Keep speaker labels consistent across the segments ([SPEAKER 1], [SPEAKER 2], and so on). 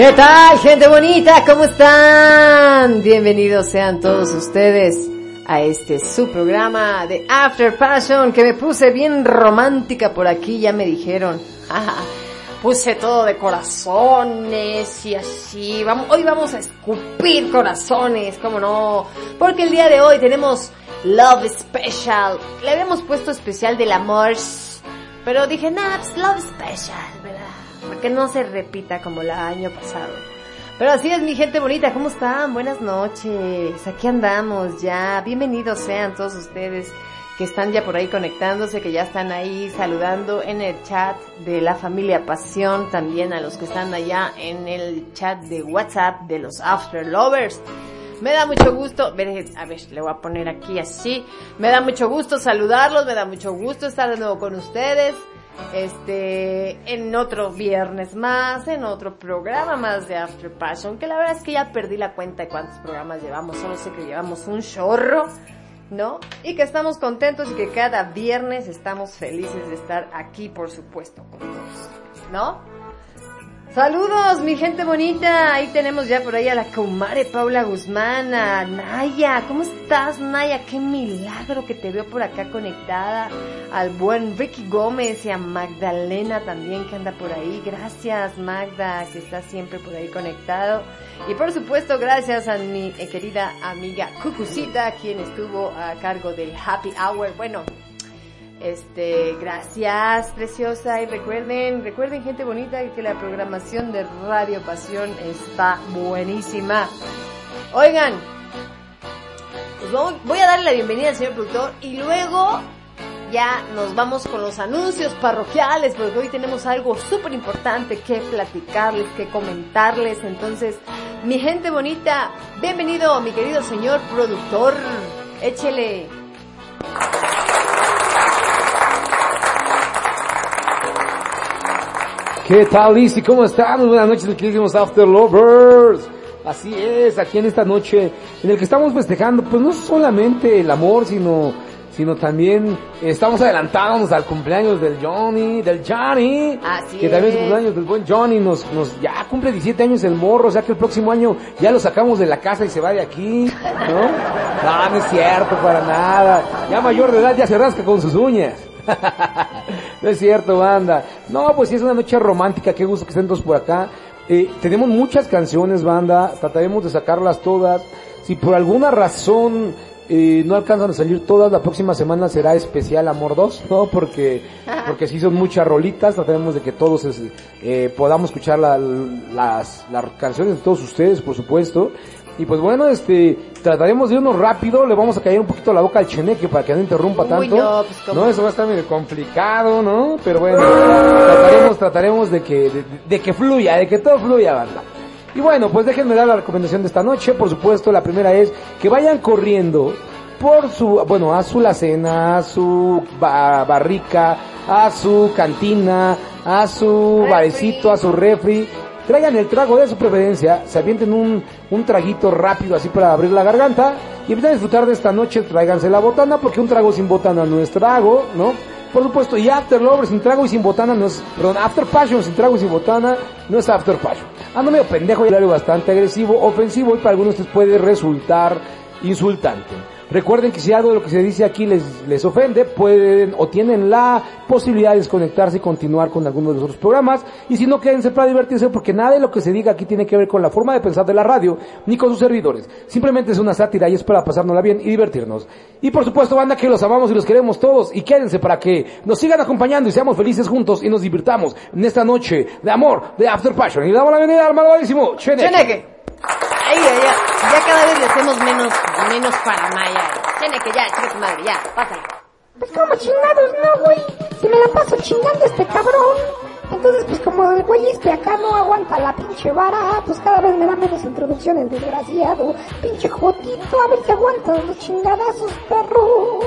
[SPEAKER 1] ¿Qué tal, gente bonita? ¿Cómo están? Bienvenidos sean todos ustedes a este su programa de After Passion que me puse bien romántica por aquí, ya me dijeron. Puse todo de corazones y así. Vamos, hoy vamos a escupir corazones, ¿cómo no? Porque el día de hoy tenemos Love Special. Le habíamos puesto especial del amor, pero dije, nah, pues Love Special, que no se repita como el año pasado. Pero así es, mi gente bonita, ¿cómo están? Buenas noches, aquí andamos ya. Bienvenidos sean todos ustedes que están ya por ahí conectándose, que ya están ahí saludando en el chat de la familia Pasión, también a los que están allá en el chat de WhatsApp de los After Lovers. Me da mucho gusto, a ver, a ver, le voy a poner aquí así. Me da mucho gusto saludarlos, me da mucho gusto estar de nuevo con ustedes. Este, en otro viernes más, en otro programa más de After Passion, que la verdad es que ya perdí la cuenta de cuántos programas llevamos, solo sé que llevamos un chorro, ¿no? Y que estamos contentos y que cada viernes estamos felices de estar aquí, por supuesto, con todos, ¿no? Saludos, mi gente bonita. Ahí tenemos ya por ahí a la Comare Paula Guzmán, Naya. ¿Cómo estás, Naya? Qué milagro que te veo por acá conectada. Al buen Ricky Gómez y a Magdalena también que anda por ahí. Gracias, Magda, que está siempre por ahí conectado. Y por supuesto, gracias a mi eh, querida amiga Cucucita, quien estuvo a cargo del Happy Hour. Bueno, Este, gracias, preciosa. Y recuerden, recuerden, gente bonita, que la programación de Radio Pasión está buenísima. Oigan, pues voy a darle la bienvenida al señor productor y luego ya nos vamos con los anuncios parroquiales, porque hoy tenemos algo súper importante que platicarles, que comentarles. Entonces, mi gente bonita, bienvenido, mi querido señor productor. Échele.
[SPEAKER 2] ¿Qué tal, Lizzy? ¿Cómo están? Buenas noches, queridísimos After Lovers. Así es, aquí en esta noche en el que estamos festejando, pues no solamente el amor, sino sino también estamos adelantándonos al cumpleaños del Johnny, del Johnny,
[SPEAKER 1] Así
[SPEAKER 2] que también es el cumpleaños del buen Johnny, nos, nos, ya cumple 17 años el morro, o sea que el próximo año ya lo sacamos de la casa y se va de aquí, ¿no? No, no es cierto, para nada, ya mayor de edad ya se rasca con sus uñas. no es cierto, banda. No, pues sí es una noche romántica, qué gusto que estén todos por acá. Eh, tenemos muchas canciones, banda, trataremos de sacarlas todas. Si por alguna razón eh, no alcanzan a salir todas, la próxima semana será especial Amor 2, ¿no? Porque, porque sí son muchas rolitas, trataremos de que todos eh, podamos escuchar la, las, las canciones de todos ustedes, por supuesto. Y pues bueno, este, trataremos de irnos rápido, le vamos a caer un poquito la boca al cheneque para que no interrumpa tanto.
[SPEAKER 1] no, pues,
[SPEAKER 2] no, eso va a estar medio complicado, ¿no? Pero bueno, trataremos, trataremos de que, de, de que fluya, de que todo fluya, banda. Y bueno, pues déjenme dar la recomendación de esta noche. Por supuesto, la primera es que vayan corriendo por su, bueno, a su cena, a su ba- barrica, a su cantina, a su barecito, a su refri. Traigan el trago de su preferencia, se avienten un, un traguito rápido así para abrir la garganta y empiecen a disfrutar de esta noche, tráiganse la botana porque un trago sin botana no es trago, ¿no? Por supuesto, y After Lover sin trago y sin botana no es, perdón, After Passion sin trago y sin botana no es After Passion. Ando medio pendejo y bastante agresivo, ofensivo y para algunos ustedes puede resultar insultante. Recuerden que si algo de lo que se dice aquí les, les ofende, pueden o tienen la posibilidad de desconectarse y continuar con alguno de los otros programas. Y si no, quédense para divertirse porque nada de lo que se diga aquí tiene que ver con la forma de pensar de la radio ni con sus servidores. Simplemente es una sátira y es para pasárnosla bien y divertirnos. Y por supuesto, banda, que los amamos y los queremos todos. Y quédense para que nos sigan acompañando y seamos felices juntos y nos divirtamos en esta noche de amor, de After Passion. Y damos la bienvenida al malvadísimo Cheneque.
[SPEAKER 1] Cheneque. Ay, ya, ya, cada vez le hacemos menos, menos paramaya. Cheneque, ya, chica tu madre, ya, pásale.
[SPEAKER 3] Pues como chingados, no, güey. Si me la paso chingando este cabrón. Entonces, pues como el güey este acá no aguanta la pinche vara, pues cada vez me da menos introducciones, desgraciado. Pinche jotito, a ver si aguantas los chingadazos, perro.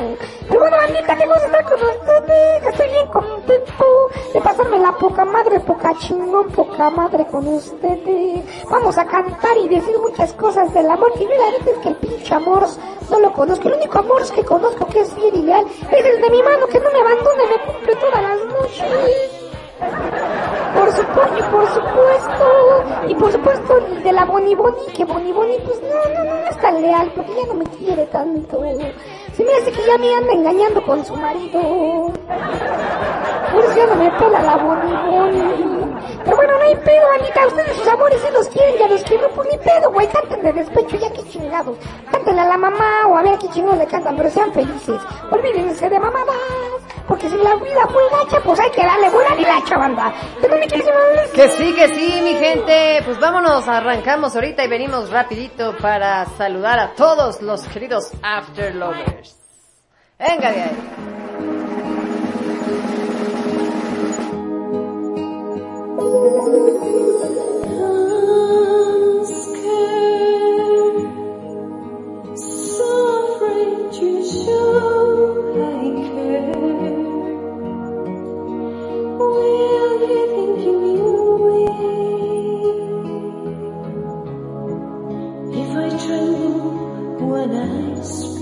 [SPEAKER 3] Pero bueno, bandita, que gusto estar con ustedes. Estoy bien contento de pasarme la poca madre, poca chingón, poca madre con ustedes. Vamos a cantar y decir muchas cosas del amor. Y la neta es que el pinche amor no lo conozco. El único amor que conozco que es bien ideal es el de mi mano que no me abandona y me cumple todas las noches. Por supuesto, por supuesto. Y por supuesto de la Boni Boni, que Boni Boni pues no, no, no, no es tan leal porque ya no me quiere tanto. Se me hace que ya me anda engañando con su marido. Por eso ya no me pela la Boni Boni. Pero bueno, no hay pedo, Anita. Ustedes sus amores si los quieren, ya los quiero, pues ni pedo, güey. Canten de despecho, ya que chingados. Cántenle a la mamá o a ver a qué chingados le cantan, pero sean felices. Olvídense de mamadas. Porque si la vida fue gacha, pues hay que darle buena banda. Mi queridísima Lucy,
[SPEAKER 1] Que sí, que sí, mi gente. Pues vámonos, arrancamos ahorita y venimos rapidito para saludar a todos los queridos After Lovers. Venga de ahí.
[SPEAKER 4] If I tremble when I speak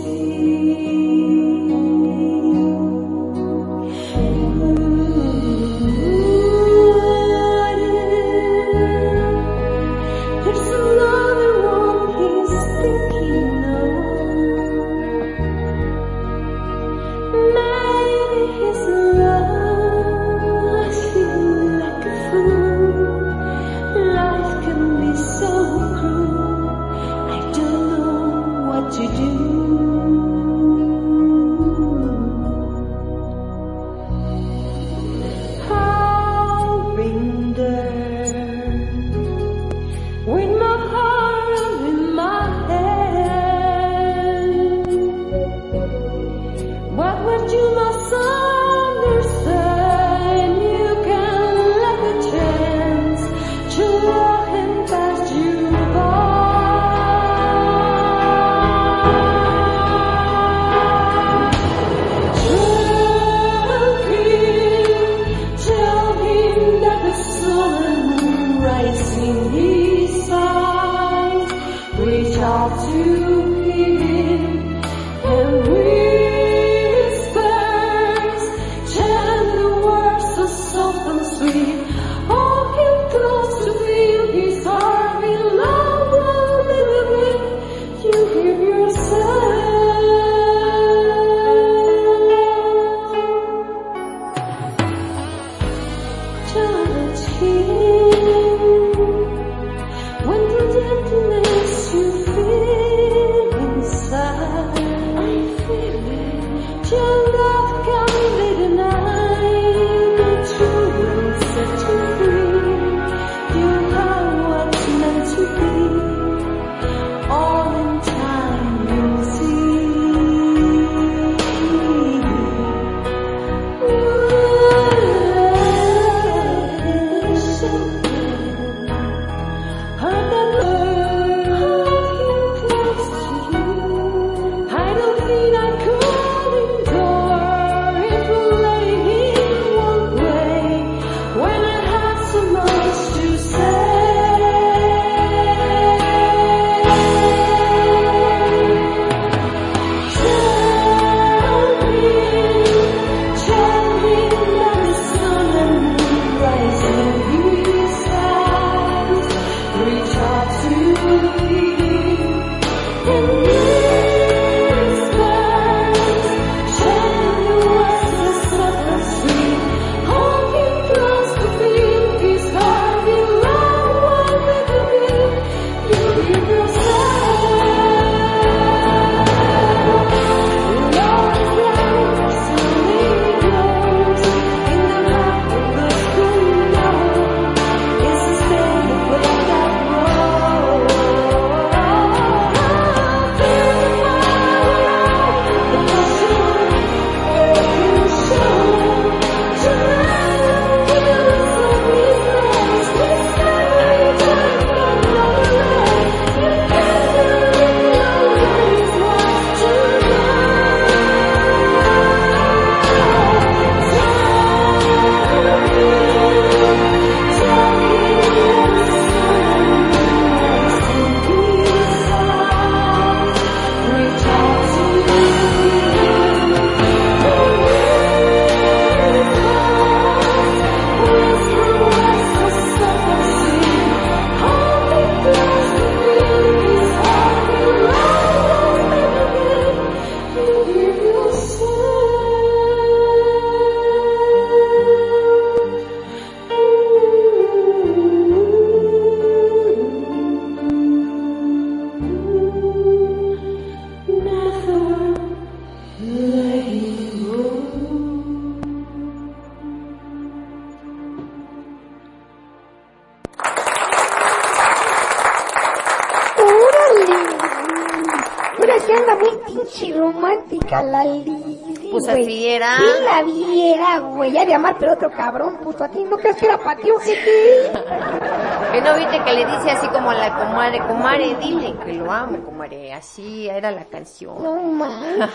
[SPEAKER 1] era
[SPEAKER 3] la
[SPEAKER 1] canción.
[SPEAKER 3] No manches,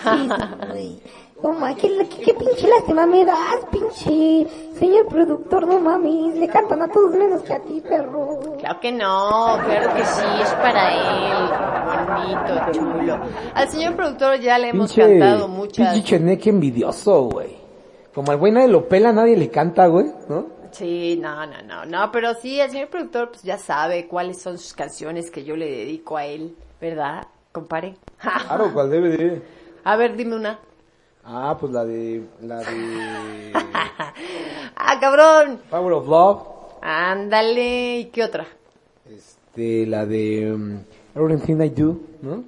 [SPEAKER 3] güey. No mames, qué, qué, qué pinche lástima me das, pinche señor productor, no mames. Le cantan a todos menos que a ti, perro.
[SPEAKER 1] Claro que no, claro que sí, es para él. Bonito, chulo. Al señor productor ya le hemos
[SPEAKER 2] Pinche,
[SPEAKER 1] cantado muchas.
[SPEAKER 2] pinche cheneque envidioso, güey. Como al güey nadie lo pela, nadie le canta, güey, ¿no?
[SPEAKER 1] Sí, no, no, no, no, pero sí, el señor productor pues ya sabe cuáles son sus canciones que yo le dedico a él, ¿verdad? Compare.
[SPEAKER 2] Claro, ¿cuál de?
[SPEAKER 1] A ver, dime una.
[SPEAKER 2] Ah, pues la de, la de
[SPEAKER 1] ah, cabrón.
[SPEAKER 2] Power of Love.
[SPEAKER 1] Ándale, ¿y qué otra?
[SPEAKER 2] Este, la de um, Everything I Do, ¿no?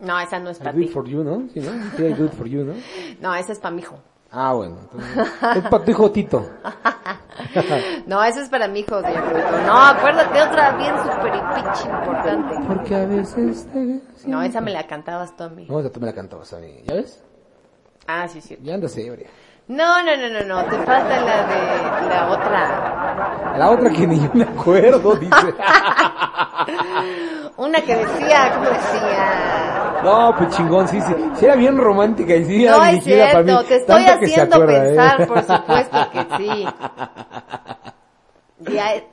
[SPEAKER 1] No, esa no es
[SPEAKER 2] I
[SPEAKER 1] para
[SPEAKER 2] do it
[SPEAKER 1] ti.
[SPEAKER 2] for you, ¿no? Sí, ¿no? Sí, I do it for you, ¿no?
[SPEAKER 1] No, esa es para mi hijo.
[SPEAKER 2] Ah, bueno. Entonces, es para tu hijo Tito.
[SPEAKER 1] No, esa es para mi hijo, señor productor. No, acuérdate otra bien súper y pinche importante.
[SPEAKER 2] Porque a veces te...
[SPEAKER 1] No, esa me la cantabas tú a mí.
[SPEAKER 2] No, esa tú me la cantabas a mí, ¿ya ves?
[SPEAKER 1] Ah, sí, sí.
[SPEAKER 2] Ya andas ebria.
[SPEAKER 1] No, no, no, no, no, te falta la de la otra.
[SPEAKER 2] La otra que ni yo me acuerdo, dice.
[SPEAKER 1] Una que decía, ¿cómo decía?
[SPEAKER 2] No, pues chingón, sí, sí. Sí era bien romántica y sí era
[SPEAKER 1] No es
[SPEAKER 2] dirigida para mí.
[SPEAKER 1] cierto, te estoy haciendo
[SPEAKER 2] acuerda, ¿eh?
[SPEAKER 1] pensar, por supuesto que sí. Ya, eh,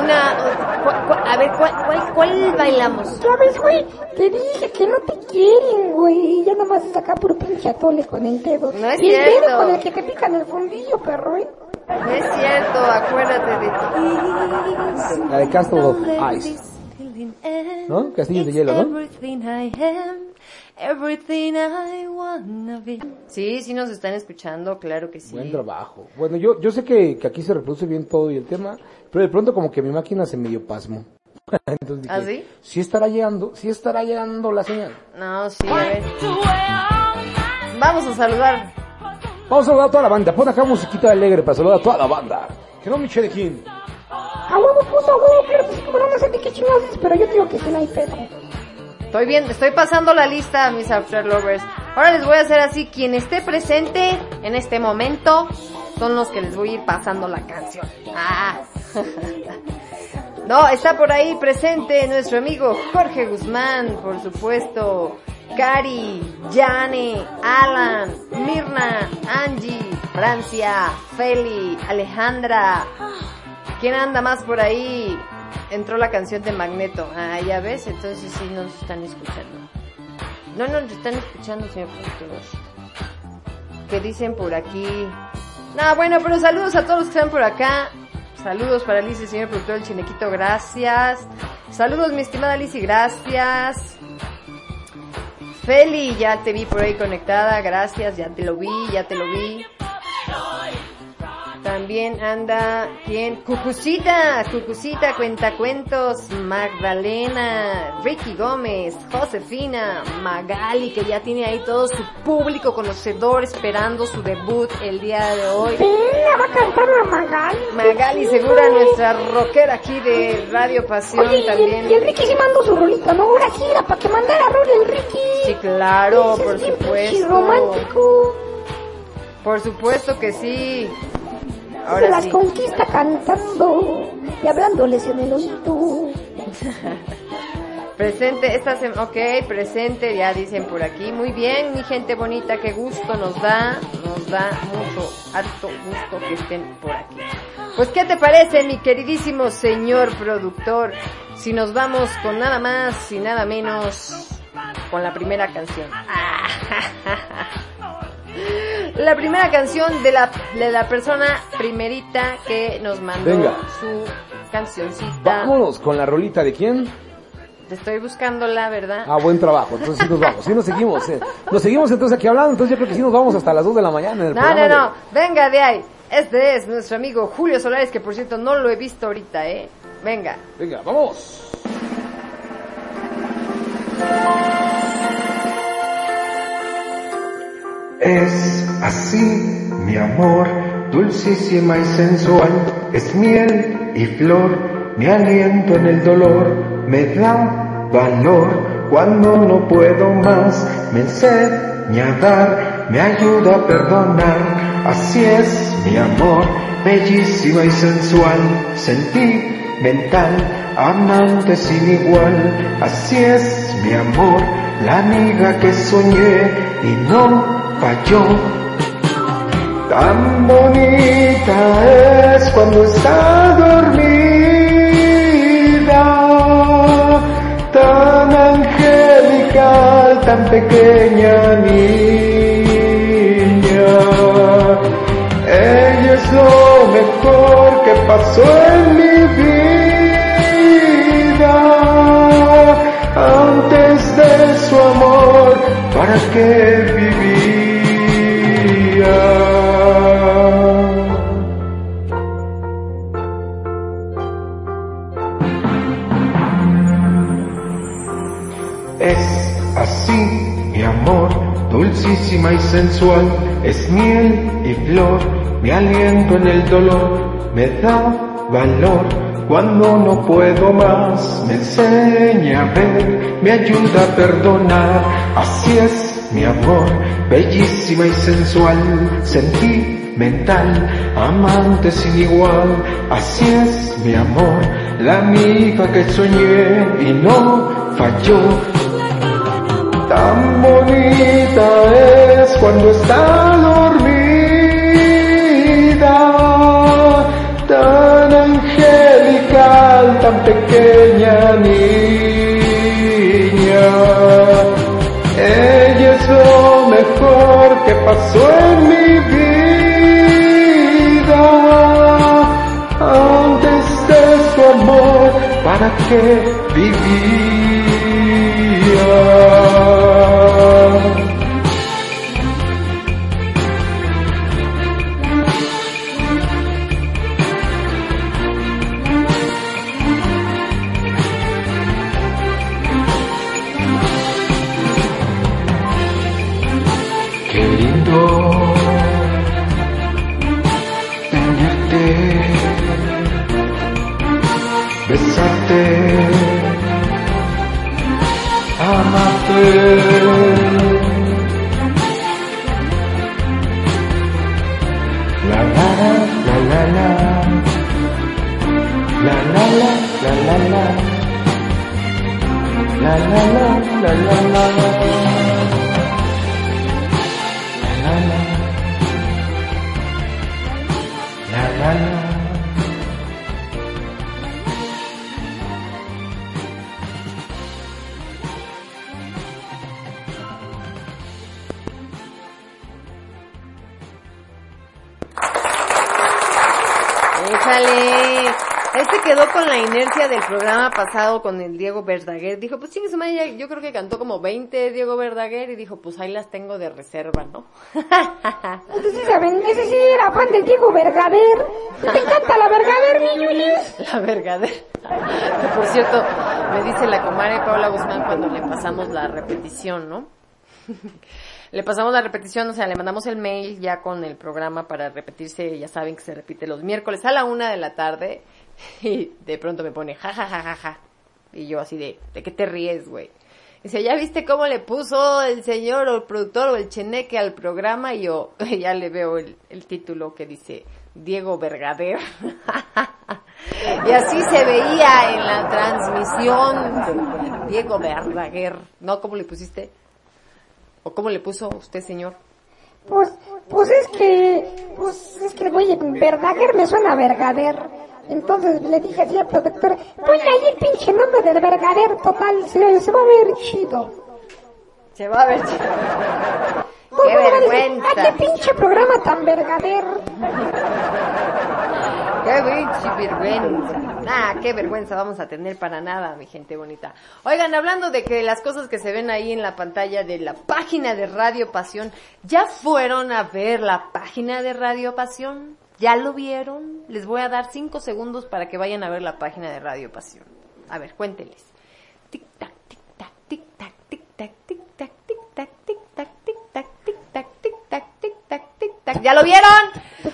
[SPEAKER 1] una, cu- cu- a ver, ¿cuál, cuál, cuál bailamos?
[SPEAKER 3] Ya ves, güey, te dije que no te quieren, güey. Ya nomás es acá puro pinche atole con el dedo.
[SPEAKER 1] No es
[SPEAKER 3] y el
[SPEAKER 1] cierto.
[SPEAKER 3] dedo con el que te pican el fundillo, perro, ¿eh?
[SPEAKER 1] No es cierto, acuérdate de ti.
[SPEAKER 2] La de Castle of Ice. ¿No? Castillos de hielo, ¿no?
[SPEAKER 1] Everything I wanna be. Sí, sí nos están escuchando, claro que sí.
[SPEAKER 2] Buen trabajo. Bueno, yo, yo sé que, que aquí se reproduce bien todo y el tema, pero de pronto como que mi máquina se medio pasmo. Entonces dije,
[SPEAKER 1] ¿Ah, sí?
[SPEAKER 2] sí estará llegando, sí estará llegando la señal.
[SPEAKER 1] No, sí. Vamos a saludar.
[SPEAKER 2] Vamos a saludar a toda la banda. Pon acá musiquita alegre para saludar a toda la banda. Que no Michelle King.
[SPEAKER 3] A huevo puso, a huevo, no, no sé de qué chingados es, pero yo digo que sí no hay pedo.
[SPEAKER 1] Estoy bien, estoy pasando la lista, mis After Lovers. Ahora les voy a hacer así, quien esté presente en este momento son los que les voy a ir pasando la canción. Ah. No, está por ahí presente nuestro amigo Jorge Guzmán, por supuesto. Cari, Jane, Alan, Mirna, Angie, Francia, Feli, Alejandra. ¿Quién anda más por ahí? Entró la canción de Magneto. Ah, ya ves, entonces sí nos están escuchando. No, no nos están escuchando, señor productor. ¿Qué dicen por aquí? No, bueno, pero saludos a todos los que están por acá. Saludos para Alicia, señor productor del Chinequito, gracias. Saludos, mi estimada Alicia, gracias. Feli, ya te vi por ahí conectada, gracias, ya te lo vi, ya te lo vi. También anda, ¿quién? Cucucita, Cucucita, Cuentacuentos, Magdalena, Ricky Gómez, Josefina, Magali, que ya tiene ahí todo su público conocedor esperando su debut el día de hoy.
[SPEAKER 3] Venga, va a cantar la Magali.
[SPEAKER 1] Magali Segura, nuestra rockera aquí de Radio Pasión
[SPEAKER 3] Oye, y el,
[SPEAKER 1] también.
[SPEAKER 3] y el Ricky sí mandó su rolita, ¿no? Ahora sí, era para que mandara rol el Ricky.
[SPEAKER 1] Sí, claro,
[SPEAKER 3] Ese
[SPEAKER 1] por supuesto.
[SPEAKER 3] romántico.
[SPEAKER 1] Por supuesto que sí.
[SPEAKER 3] Se
[SPEAKER 1] Ahora
[SPEAKER 3] las
[SPEAKER 1] sí.
[SPEAKER 3] conquista cantando y hablándoles en el oído.
[SPEAKER 1] Presente, esta sem ok, presente, ya dicen por aquí. Muy bien, mi gente bonita, qué gusto nos da, nos da mucho, harto gusto que estén por aquí. Pues, ¿qué te parece, mi queridísimo señor productor? Si nos vamos con nada más y nada menos con la primera canción. La primera canción de la, de la persona primerita que nos mandó
[SPEAKER 2] Venga.
[SPEAKER 1] su cancioncita.
[SPEAKER 2] Vámonos con la rolita de quién?
[SPEAKER 1] Te estoy buscando la verdad.
[SPEAKER 2] Ah, buen trabajo. Entonces sí nos vamos. Sí nos seguimos. eh. Nos seguimos entonces aquí hablando. Entonces yo creo que sí nos vamos hasta las 2 de la mañana en el
[SPEAKER 1] No,
[SPEAKER 2] programa
[SPEAKER 1] no,
[SPEAKER 2] de-
[SPEAKER 1] no. Venga de ahí. Este es nuestro amigo Julio Solares, que por cierto no lo he visto ahorita, ¿eh? Venga.
[SPEAKER 2] Venga, vamos.
[SPEAKER 5] Es así, mi amor, dulcísima y sensual, es miel y flor, mi aliento en el dolor, me da valor cuando no puedo más, me enseña a dar, me ayuda a perdonar, así es mi amor, bellísima y sensual, sentimental, amante sin igual, así es mi amor, la amiga que soñé y no falló. Tan bonita es cuando está dormida, tan angelical, tan pequeña niña. Ella es lo mejor que pasó en mi vida. Antes de su amor, ¿para qué vivía? Dulcísima y sensual, es miel y flor, mi aliento en el dolor, me da valor cuando no puedo más, me enseña a ver, me ayuda a perdonar, así es mi amor, bellísima y sensual, sentimental, amante sin igual. Así es mi amor, la amiga que soñé y no falló. Tan bonita es cuando está dormida, tan angelical, tan pequeña niña. Ella es lo mejor que pasó en mi vida. Antes de su amor, ¿para qué vivía? La la la
[SPEAKER 1] quedó con la inercia del programa pasado con el Diego Verdaguer. Dijo, pues sí, su madre, yo creo que cantó como 20 Diego Verdaguer y dijo, pues ahí las tengo de reserva, ¿no?
[SPEAKER 3] Entonces, saben, ese sí era fan del Diego Vergader. ¿Te encanta la Vergader, mi Yulis?
[SPEAKER 1] La Verdaguer. Por cierto, me dice la comadre Paula Guzmán cuando le pasamos la repetición, ¿no? Le pasamos la repetición, o sea, le mandamos el mail ya con el programa para repetirse, ya saben que se repite los miércoles a la una de la tarde y de pronto me pone ja ja ja ja ja y yo así de, ¿de qué te ríes, güey? Dice, ¿ya viste cómo le puso el señor o el productor o el cheneque al programa? Y yo ya le veo el, el título que dice Diego Vergader. y así se veía en la transmisión Diego Verdaguer. ¿No? ¿Cómo le pusiste? ¿O cómo le puso usted, señor?
[SPEAKER 3] Pues, pues es que, pues es que güey Verdaguer me suena a Vergader. Entonces le dije así al protector, ponle ahí el pinche nombre del Vergader, total, se, se va a ver chido.
[SPEAKER 1] Se va a ver. chido. ¡Qué
[SPEAKER 3] decir,
[SPEAKER 1] vergüenza!
[SPEAKER 3] ¡Ay, qué pinche programa tan Vergader!
[SPEAKER 1] ¡Qué pinche vergüenza! Ah, qué vergüenza vamos a tener para nada, mi gente bonita. Oigan, hablando de que las cosas que se ven ahí en la pantalla de la página de Radio Pasión, ¿ya fueron a ver la página de Radio Pasión? ¿Ya lo vieron? Les voy a dar cinco segundos para que vayan a ver la página de Radio Pasión. A ver, cuéntenles. Tic tac, tic tac, tic tac, tic tac, tic tac, tic tac, tic tac, tic tac, tic tac, tic tac, tic tac, tic tac. ¿Ya lo vieron?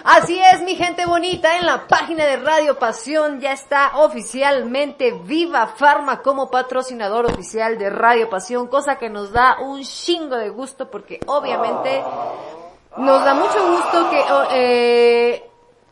[SPEAKER 1] Así es, mi gente bonita, en la página de Radio Pasión ya está oficialmente Viva Farma como patrocinador oficial de Radio Pasión, cosa que nos da un chingo de gusto porque obviamente nos da mucho gusto que oh, eh,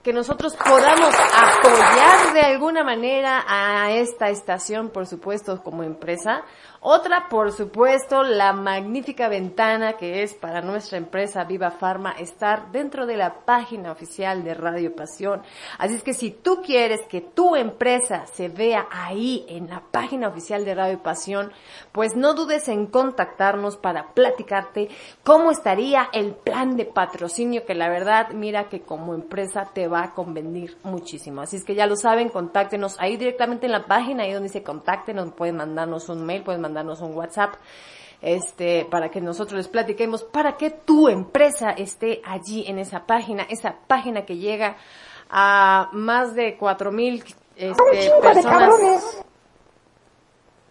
[SPEAKER 1] que nosotros podamos apoyar de alguna manera a esta estación, por supuesto, como empresa. Otra, por supuesto, la magnífica ventana que es para nuestra empresa Viva Farma estar dentro de la página oficial de Radio Pasión. Así es que si tú quieres que tu empresa se vea ahí en la página oficial de Radio Pasión, pues no dudes en contactarnos para platicarte cómo estaría el plan de patrocinio que la verdad, mira que como empresa te va a convenir muchísimo. Así es que ya lo saben, contáctenos ahí directamente en la página, ahí donde dice contáctenos, pueden mandarnos un mail, pueden mandarnos un WhatsApp, este, para que nosotros les platiquemos, para que tu empresa esté allí en esa página, esa página que llega a más de cuatro mil
[SPEAKER 3] Un
[SPEAKER 1] este,
[SPEAKER 3] chingo de
[SPEAKER 1] personas
[SPEAKER 3] cabrones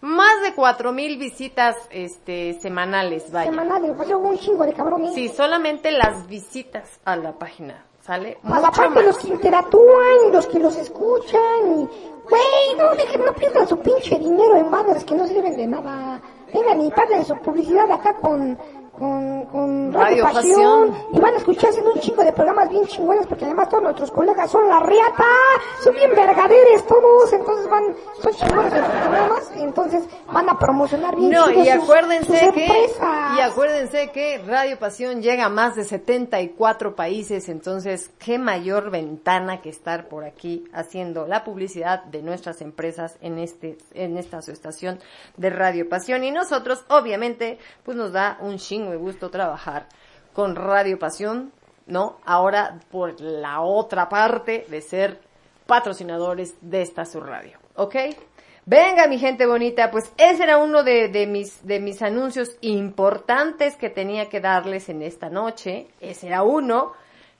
[SPEAKER 1] más de cuatro mil visitas este semanales, vaya.
[SPEAKER 3] semanales, pues un chingo de cabrones.
[SPEAKER 1] Sí, solamente las visitas a la página, ¿sale?
[SPEAKER 3] A la
[SPEAKER 1] Mucho
[SPEAKER 3] parte
[SPEAKER 1] más.
[SPEAKER 3] los que interactúan, los que los escuchan, y, güey, no, dejen, no pierdan su pinche dinero en banners que no sirven de nada. Vengan y paguen su publicidad acá con, con, con
[SPEAKER 1] Radio
[SPEAKER 3] Radio
[SPEAKER 1] Pasión.
[SPEAKER 3] Pasión. Y van a escucharse en un chingo de programas bien chingones porque además todos nuestros colegas son la riata. Son bien vergaderes todos. Entonces van, son chingones en sus programas. Entonces van a promocionar bien
[SPEAKER 1] No, y
[SPEAKER 3] sus-
[SPEAKER 1] acuérdense
[SPEAKER 3] sus
[SPEAKER 1] que
[SPEAKER 3] empresas.
[SPEAKER 1] y acuérdense que Radio Pasión llega a más de 74 países, entonces qué mayor ventana que estar por aquí haciendo la publicidad de nuestras empresas en este en esta su estación de Radio Pasión y nosotros obviamente pues nos da un chingo de gusto trabajar con Radio Pasión, ¿no? Ahora por la otra parte de ser patrocinadores de esta su radio, ¿ok? Venga, mi gente bonita, pues ese era uno de, de mis, de mis anuncios importantes que tenía que darles en esta noche. Ese era uno,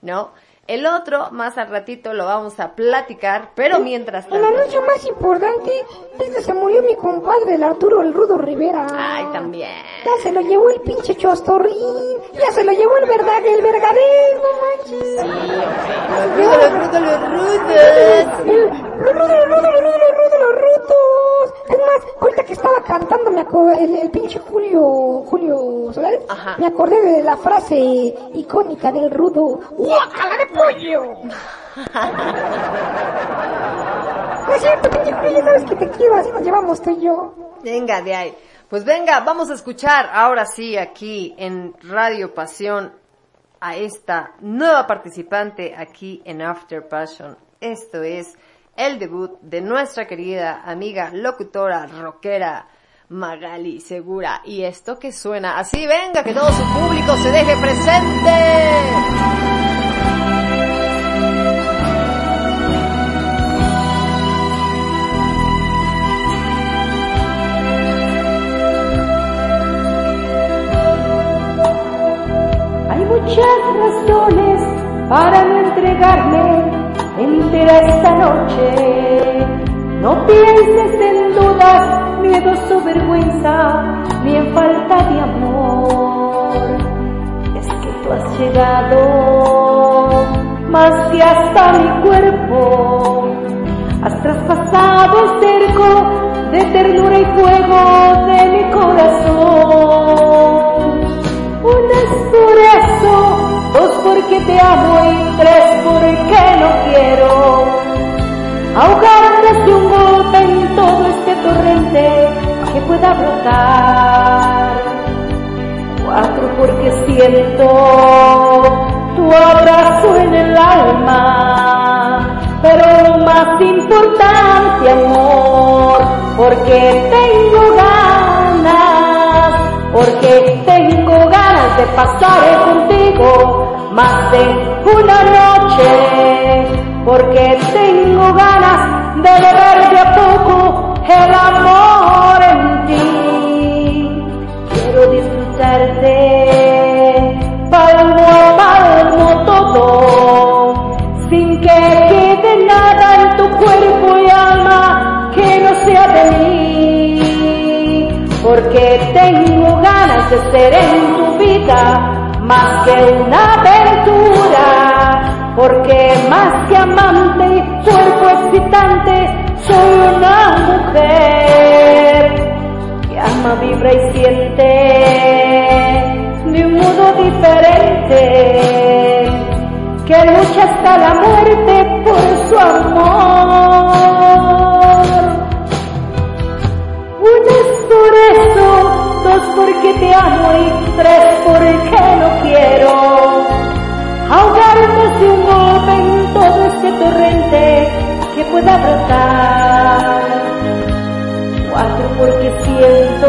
[SPEAKER 1] ¿no? El otro, más al ratito lo vamos a platicar, pero mientras
[SPEAKER 3] El
[SPEAKER 1] tanto...
[SPEAKER 3] anuncio más importante es que se murió mi compadre, el Arturo el Rudo Rivera.
[SPEAKER 1] Ay, también.
[SPEAKER 3] Ya se lo llevó el pinche Chostorrín. Ya se lo llevó el verdad, el vergadero, no manches.
[SPEAKER 1] Rudo, los rudos, los rudos.
[SPEAKER 3] Los rudos, los rudos, los rudos, los rudos, los rudos. Es más, ahorita que estaba cantando me el, el pinche Julio, Julio Solares,
[SPEAKER 1] Ajá.
[SPEAKER 3] me acordé de la frase icónica del rudo. ¡Guácala de pollo! No es cierto, pinche Julio, sabes que te quiero, así nos llevamos tú y yo.
[SPEAKER 1] Venga, de ahí. Pues venga, vamos a escuchar ahora sí aquí en Radio Pasión a esta nueva participante aquí en After Passion. Esto es el debut de nuestra querida amiga locutora rockera Magali Segura. Y esto que suena así, venga, que todo su público se deje presente.
[SPEAKER 6] Muchas razones para no entregarme entera esta noche. No pienses en dudas, miedos o vergüenza, ni en falta de amor. Es que tú has llegado más que hasta mi cuerpo. Has traspasado el cerco de ternura y fuego de mi corazón. Dos porque te amo y tres porque no quiero ahogarme de un golpe en todo este torrente que pueda brotar. Cuatro porque siento tu abrazo en el alma, pero lo más importante amor, porque tengo ganas, porque tengo ganas de pasar contigo más de una noche, porque tengo ganas de beber de a poco el amor en ti. Quiero disfrutarte palmo a palmo todo, sin que quede nada en tu cuerpo y alma que no sea de mí. Porque tengo de ser en tu vida más que una aventura. Porque más que amante cuerpo excitante, soy una mujer que ama, vibra y siente de un modo diferente, que lucha hasta la muerte por su amor. Porque te amo y tres porque no quiero. Ahogarnos de un golpe en todo este torrente que pueda brotar. Cuatro porque siento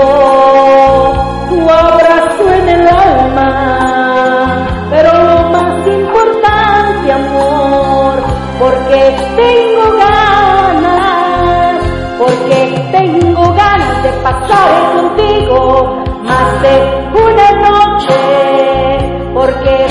[SPEAKER 6] tu abrazo en el alma, pero lo más importante amor, porque tengo ganas, porque tengo ganas de pasar contigo de una noche, porque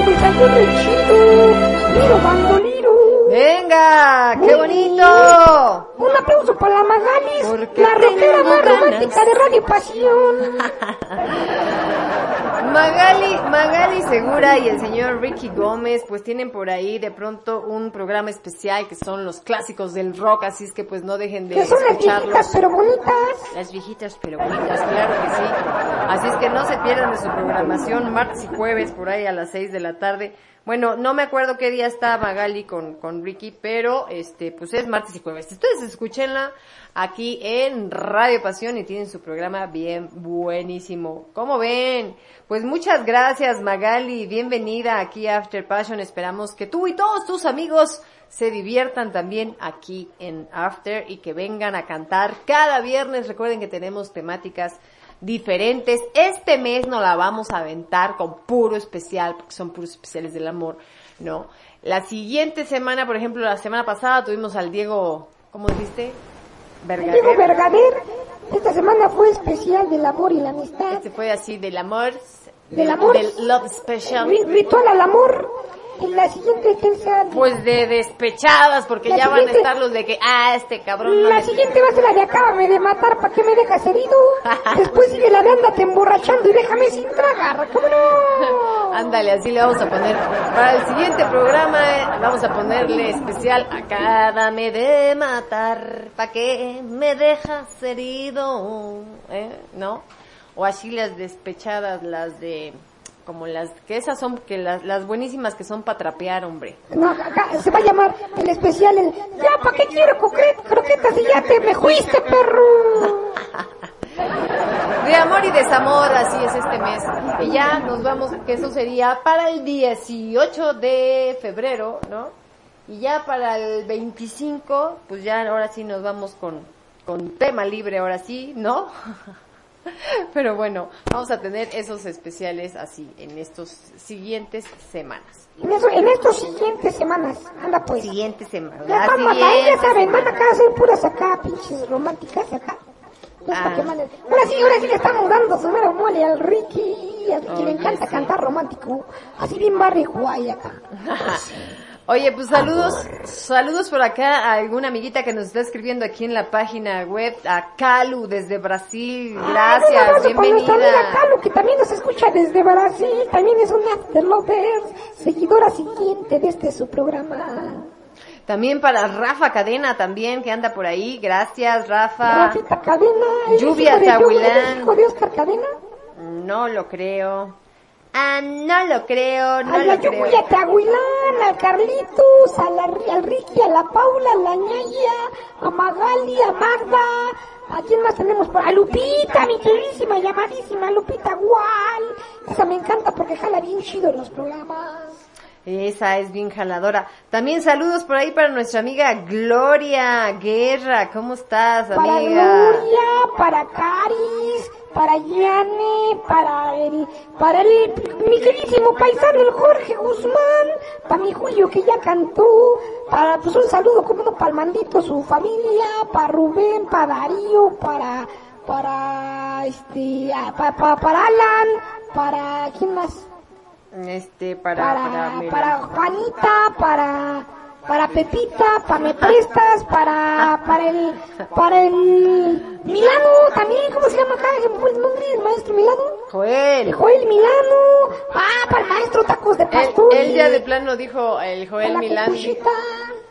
[SPEAKER 3] Chido. Liro bandoliro.
[SPEAKER 1] Venga, qué bonito.
[SPEAKER 3] Un aplauso para la Magalis, la rockera más romántica de Radio Pasión.
[SPEAKER 1] Magali, Magali Segura y el señor Ricky Gómez pues tienen por ahí de pronto un programa especial que son los clásicos del rock, así es que pues no dejen de
[SPEAKER 3] son las viejitas
[SPEAKER 1] escucharlos.
[SPEAKER 3] pero bonitas.
[SPEAKER 1] Las viejitas pero bonitas, claro que sí. Así es que no se pierdan de su programación martes y jueves por ahí a las 6 de la tarde. Bueno, no me acuerdo qué día está Magali con, con Ricky, pero este, pues es martes y jueves. Ustedes escúchenla aquí en Radio Pasión y tienen su programa bien buenísimo. ¿Cómo ven? Pues muchas gracias Magali, bienvenida aquí a After Passion. Esperamos que tú y todos tus amigos se diviertan también aquí en After y que vengan a cantar cada viernes. Recuerden que tenemos temáticas diferentes. Este mes nos la vamos a aventar con puro especial, porque son puros especiales del amor, ¿no? La siguiente semana, por ejemplo, la semana pasada tuvimos al Diego, ¿cómo dijiste? Vergader.
[SPEAKER 3] Diego Vergader, esta semana fue especial del amor y la amistad.
[SPEAKER 1] Este fue así del amor,
[SPEAKER 3] Del amor.
[SPEAKER 1] del love special.
[SPEAKER 3] Ri- Ritual al amor. La siguiente.
[SPEAKER 1] Pues de despechadas, porque
[SPEAKER 3] La
[SPEAKER 1] ya van a estar los de que, ah, este cabrón
[SPEAKER 3] La siguiente va a ser la de acábame de matar para que me dejas herido. Después sigue la de ándate emborrachando y déjame sin tragar. ¿Cómo no?
[SPEAKER 1] Ándale, así le vamos a poner. Para el siguiente programa eh, vamos a ponerle especial Acábame de matar, pa' que me dejas herido, ¿eh? ¿No? O así las despechadas, las de... Como las... Que esas son, que las, las buenísimas que son para trapear, hombre.
[SPEAKER 3] No, acá se va a llamar el especial el Ya, ¿para qué quiero croquet- croquetas si ya te me fuiste, perro?
[SPEAKER 1] De amor y desamor, así es este mes. Y ya nos vamos, que eso sería para el 18 de febrero, ¿no? Y ya para el 25, pues ya ahora sí nos vamos con, con tema libre, ahora sí, ¿no? Pero bueno, vamos a tener esos especiales así en estos siguientes semanas.
[SPEAKER 3] En, eso, en estos siguientes semanas. Anda pues.
[SPEAKER 1] Siguientes semanas.
[SPEAKER 3] Ya
[SPEAKER 1] la
[SPEAKER 3] vamos acá, ya
[SPEAKER 1] siguiente
[SPEAKER 3] saben, van
[SPEAKER 1] semana.
[SPEAKER 3] acá a hacer puras acá, pinches románticas acá. Ya
[SPEAKER 1] Ah.
[SPEAKER 3] Ahora sí, ahora sí le estamos dando su mero mole al Ricky. Al Ricky le
[SPEAKER 1] Oye,
[SPEAKER 3] encanta
[SPEAKER 1] sí.
[SPEAKER 3] cantar romántico. Así bien barrio guay acá.
[SPEAKER 1] Oye, pues saludos, saludos por acá a alguna amiguita que nos está escribiendo aquí en la página web, a Calu desde Brasil,
[SPEAKER 3] Un
[SPEAKER 1] gracias,
[SPEAKER 3] amiga
[SPEAKER 1] bienvenida.
[SPEAKER 3] Calo, que también nos escucha desde Brasil. También es una afterlover, seguidora siguiente de este su programa.
[SPEAKER 1] También para Rafa Cadena también, que anda por ahí, gracias Rafa.
[SPEAKER 3] Rafita Cadena. ¿es
[SPEAKER 1] Lluvia Tahuilán.
[SPEAKER 3] ¿es hijo de Oscar Cadena?
[SPEAKER 1] No lo creo. Ah, no lo creo, no
[SPEAKER 3] a la
[SPEAKER 1] lo creo.
[SPEAKER 3] Lluvia Tahuilán, al Carlitos, a la, al Ricky, a la Paula, a la Ñaya, a Magali, a Magda. ¿A quién más tenemos? A Lupita, mi queridísima, llamadísima Lupita Gual. Esa me encanta porque jala bien chido los programas.
[SPEAKER 1] Esa es bien jaladora. También saludos por ahí para nuestra amiga Gloria Guerra. ¿Cómo estás,
[SPEAKER 3] Para
[SPEAKER 1] amiga?
[SPEAKER 3] Gloria, para Caris, para Yane, para el, para el, mi queridísimo paisano, el Jorge Guzmán, para mi Julio que ya cantó, para, pues un saludo como no, para el mandito, su familia, para Rubén, para Darío, para, para, este, ah, pa- pa- para Alan, para, ¿quién más?
[SPEAKER 1] Este, para, para,
[SPEAKER 3] para, para Juanita, para, para Pepita, para Me Prestas, para, para el, para el Milano también, ¿cómo se llama acá? ¿Se me fue el nombre del maestro Milano?
[SPEAKER 1] Joel.
[SPEAKER 3] Joel Milano, ah, para el maestro Tacos de
[SPEAKER 1] Él,
[SPEAKER 3] Pastor.
[SPEAKER 1] él ya de plano dijo, el Joel Milán.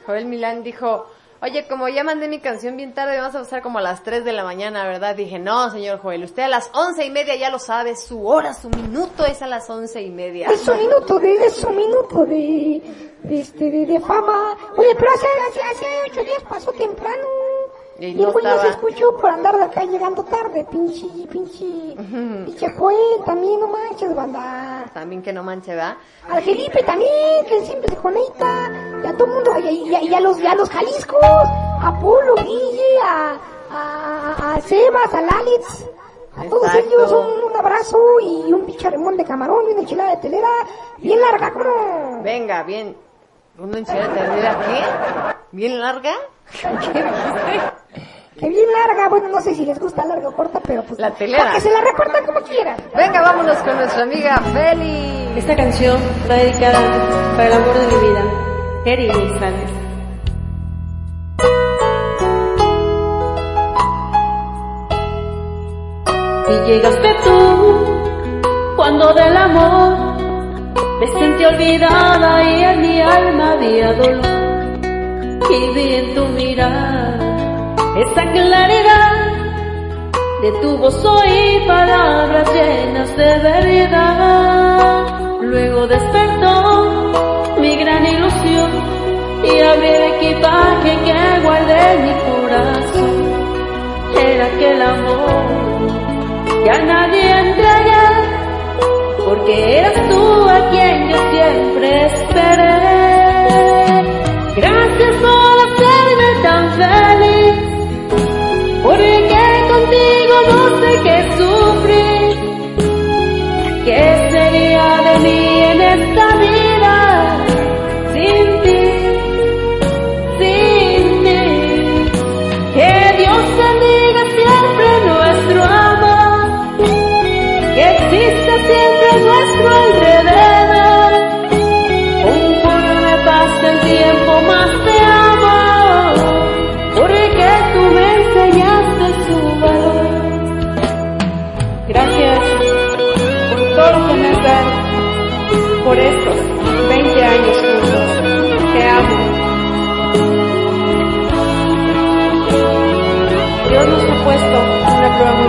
[SPEAKER 1] Joel Milán dijo, oye, como ya mandé mi canción bien tarde, vamos a pasar como a las 3 de la mañana, ¿verdad? Dije, no, señor Joel, usted a las once y media ya lo sabe, su hora, su minuto es a las once y media.
[SPEAKER 3] Es un minuto de, es un minuto de, de este, de, de fama. Oye, pero hace, hace, hace ocho días pasó temprano.
[SPEAKER 1] Y no
[SPEAKER 3] güey ya
[SPEAKER 1] estaba.
[SPEAKER 3] se escuchó por andar de acá llegando tarde, pinche, pinche, pinche también no manches, banda.
[SPEAKER 1] También que no manche, ¿va?
[SPEAKER 3] Al Felipe también, que siempre se conecta, y a todo el mundo, y, y- y a los, y a los Jaliscos, a Polo, Guille, a, a, a Sebas, a Alex, a todos ellos un, un abrazo y un pinche remón de camarón y una enchilada de telera, bien larga, como...
[SPEAKER 1] Venga, bien. ¿Una enchilada de ternera qué? ¿Bien larga?
[SPEAKER 3] Que bien larga, bueno, no sé si les gusta larga o corta, pero pues...
[SPEAKER 1] La telera.
[SPEAKER 3] para Que se la recortan como quieran.
[SPEAKER 1] Venga, vámonos con nuestra amiga Feli.
[SPEAKER 6] Esta canción va dedicada para el amor de mi vida, Eri González. Y llegaste tú, cuando del amor me sentí olvidada y en mi alma había dolor. Y vi en tu mirada esa claridad de tu voz oí palabras llenas de verdad. Luego despertó mi gran ilusión y abrí el equipaje que guardé en mi corazón. Era aquel amor que a nadie entregué, porque eras tú a quien yo siempre esperé. Gracias por hacerme tan feliz. Porque contigo no sé qué sufrir. ¿Qué sería de mí en esta vida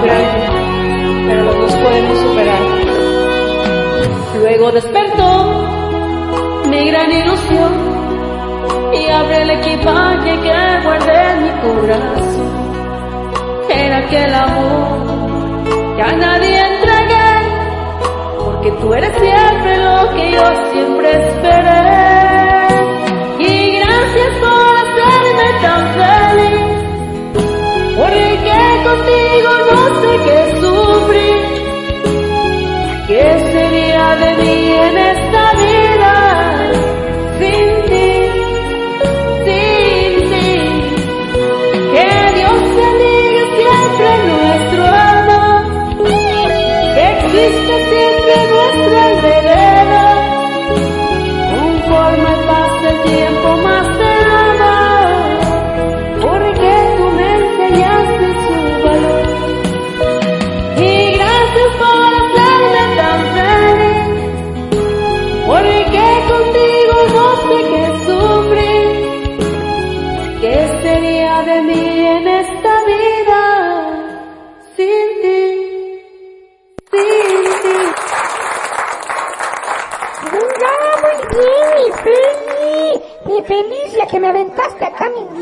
[SPEAKER 6] grande, pero los dos podemos superar. Luego despertó mi gran ilusión y abre el equipaje que guardé en mi corazón. Era aquel amor que a nadie entregué, porque tú eres siempre lo que yo siempre esperé. Y gracias por hacerme tan feliz, contigo no sé qué sufrir. ¿Qué sería de mí en esta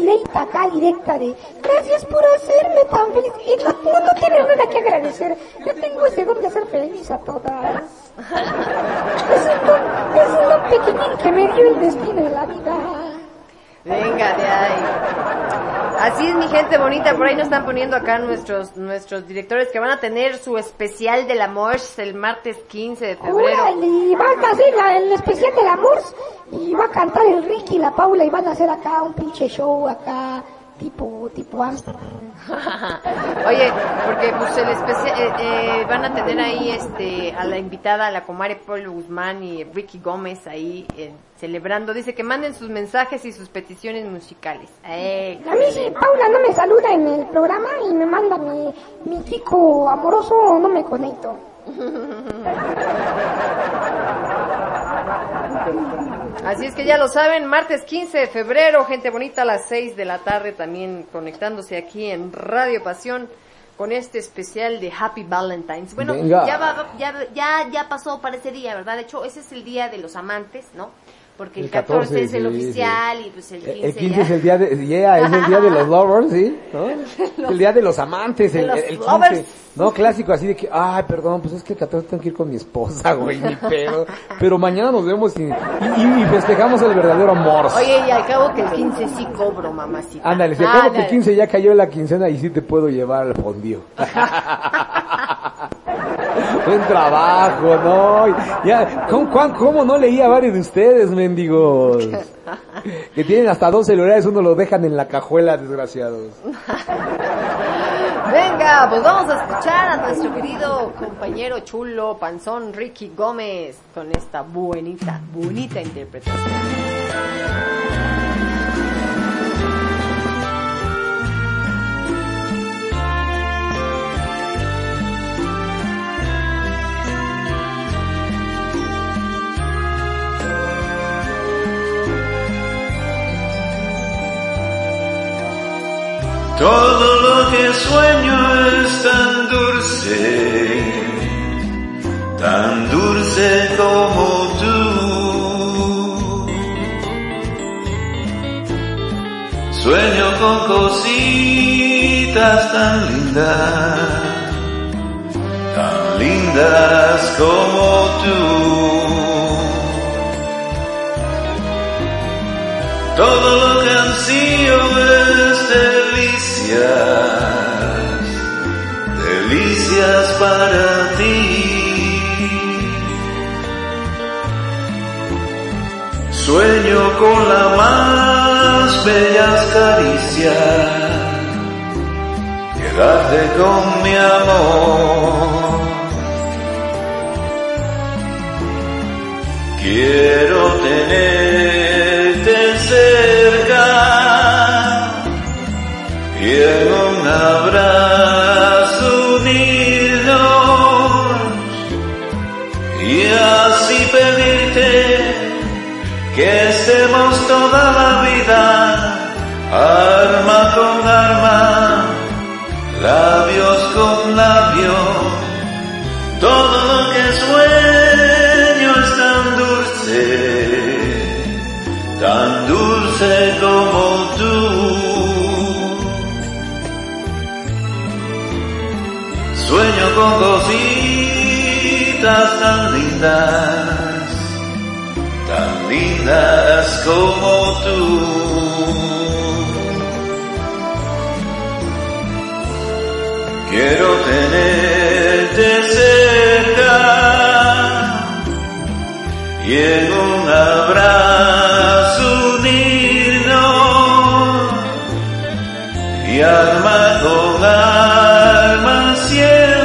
[SPEAKER 3] directa, acá directa de gracias por hacerme tan feliz. Y no, no, no tiene nada que agradecer. Yo tengo ese don de hacer feliz a todas. Es un don, es un don pequeñín que me dio el destino de la vida.
[SPEAKER 1] Venga de ahí. Así es mi gente bonita, por ahí nos están poniendo acá nuestros nuestros directores que van a tener su especial del amor el martes 15 de febrero.
[SPEAKER 3] Órale, van a hacer la- el especial del amor y va a cantar el Ricky y la Paula y van a hacer acá un pinche show acá tipo tipo Amsterdam.
[SPEAKER 1] Oye, porque pues el especial eh, eh, van a tener ahí este a la invitada, a la comare Polo Guzmán y Ricky Gómez ahí eh, celebrando. Dice que manden sus mensajes y sus peticiones musicales. Eh,
[SPEAKER 3] A mí si Paula no me saluda en el programa y me manda mi, mi tico amoroso, no me conecto.
[SPEAKER 1] Así es que ya lo saben, martes 15 de febrero, gente bonita a las 6 de la tarde también conectándose aquí en Radio Pasión con este especial de Happy Valentine's. Bueno,
[SPEAKER 2] Venga.
[SPEAKER 1] ya, va, ya, ya, ya pasó para ese día, ¿verdad? De hecho, ese es el día de los amantes, ¿no? Porque el,
[SPEAKER 2] El
[SPEAKER 1] 14,
[SPEAKER 2] 14,
[SPEAKER 1] es el
[SPEAKER 2] sí,
[SPEAKER 1] oficial y pues el 15,
[SPEAKER 2] El 15
[SPEAKER 1] ya.
[SPEAKER 2] es el día de, yeah, es el día de los lovers, ¿sí? ¿No? El día de los amantes, el,
[SPEAKER 1] los
[SPEAKER 2] el 15.
[SPEAKER 1] lovers.
[SPEAKER 2] No, clásico así de que, ay, perdón, pues es que el 14 tengo que ir con mi esposa, güey, ni pedo. Pero mañana nos vemos y, y, y festejamos el verdadero amor.
[SPEAKER 1] Oye, y al cabo que el 15 sí cobro, mamacita.
[SPEAKER 2] Ándale, si acabo que el
[SPEAKER 1] Ándale.
[SPEAKER 2] 15 ya cayó la quincena y sí te puedo llevar al fondío. Buen trabajo, ¿no? Ya, ¿cómo, cuán- cómo no leía a varios de ustedes, mendigos? que tienen hasta dos celulares, uno lo dejan en la cajuela, desgraciados.
[SPEAKER 1] Venga, pues vamos a escuchar a nuestro querido compañero chulo, panzón Ricky Gómez, con esta buenita, bonita interpretación.
[SPEAKER 7] Todo lo que sueño es tan dulce, tan dulce como tú. Sueño con cositas tan lindas, tan lindas como tú. Todo lo que ansío es delicias, para ti. Sueño con la más bellas caricias, quedarte con mi amor. Quiero tenerte cerca y en un abrazo pedirte que estemos toda la vida arma con arma, labios con labios, todo lo que sueño es tan dulce, tan dulce como tú. Sueño con cositas tan lindas, lindas como tú. Quiero tenerte cerca y en un abrazo unirnos y alma con alma siempre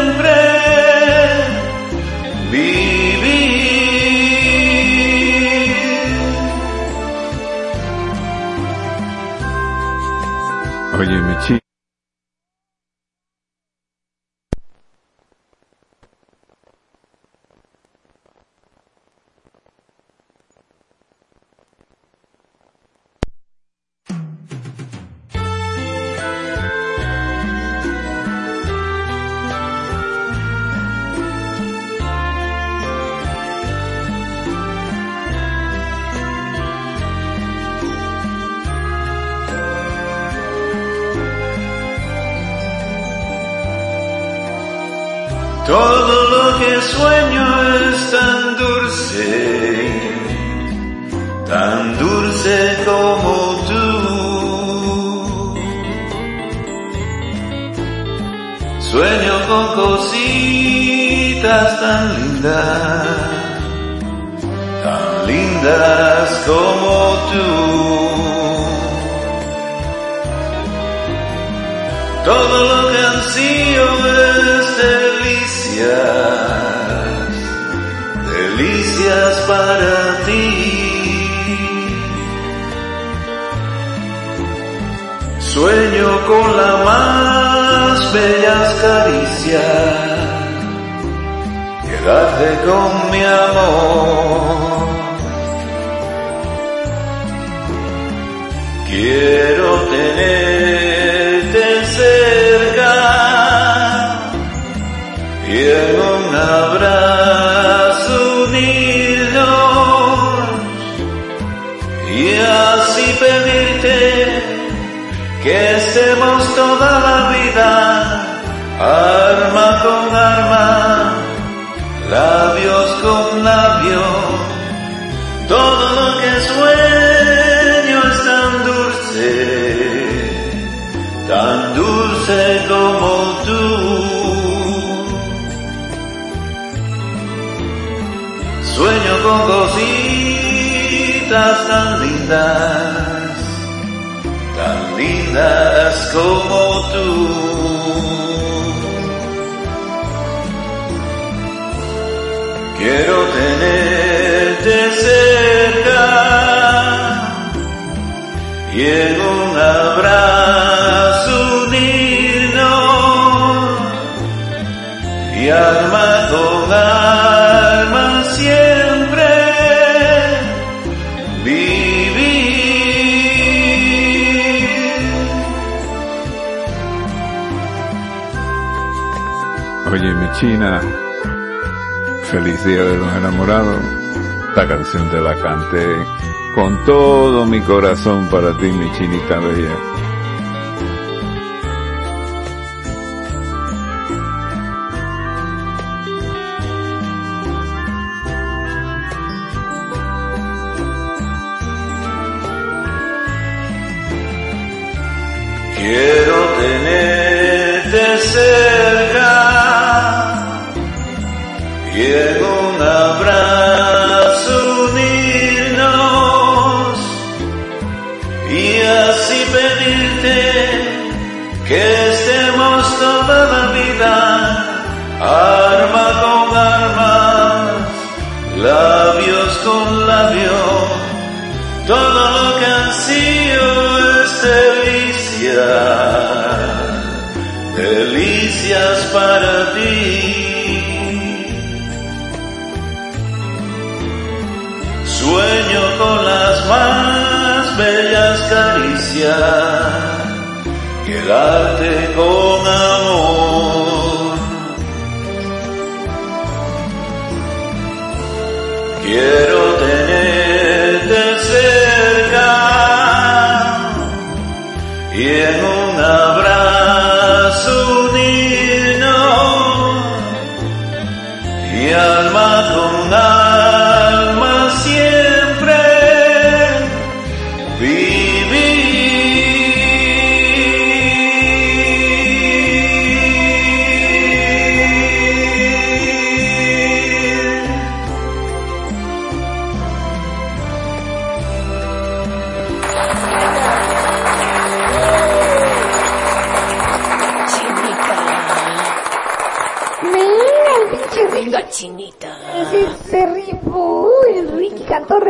[SPEAKER 7] corazón para ti, mi chinita bella.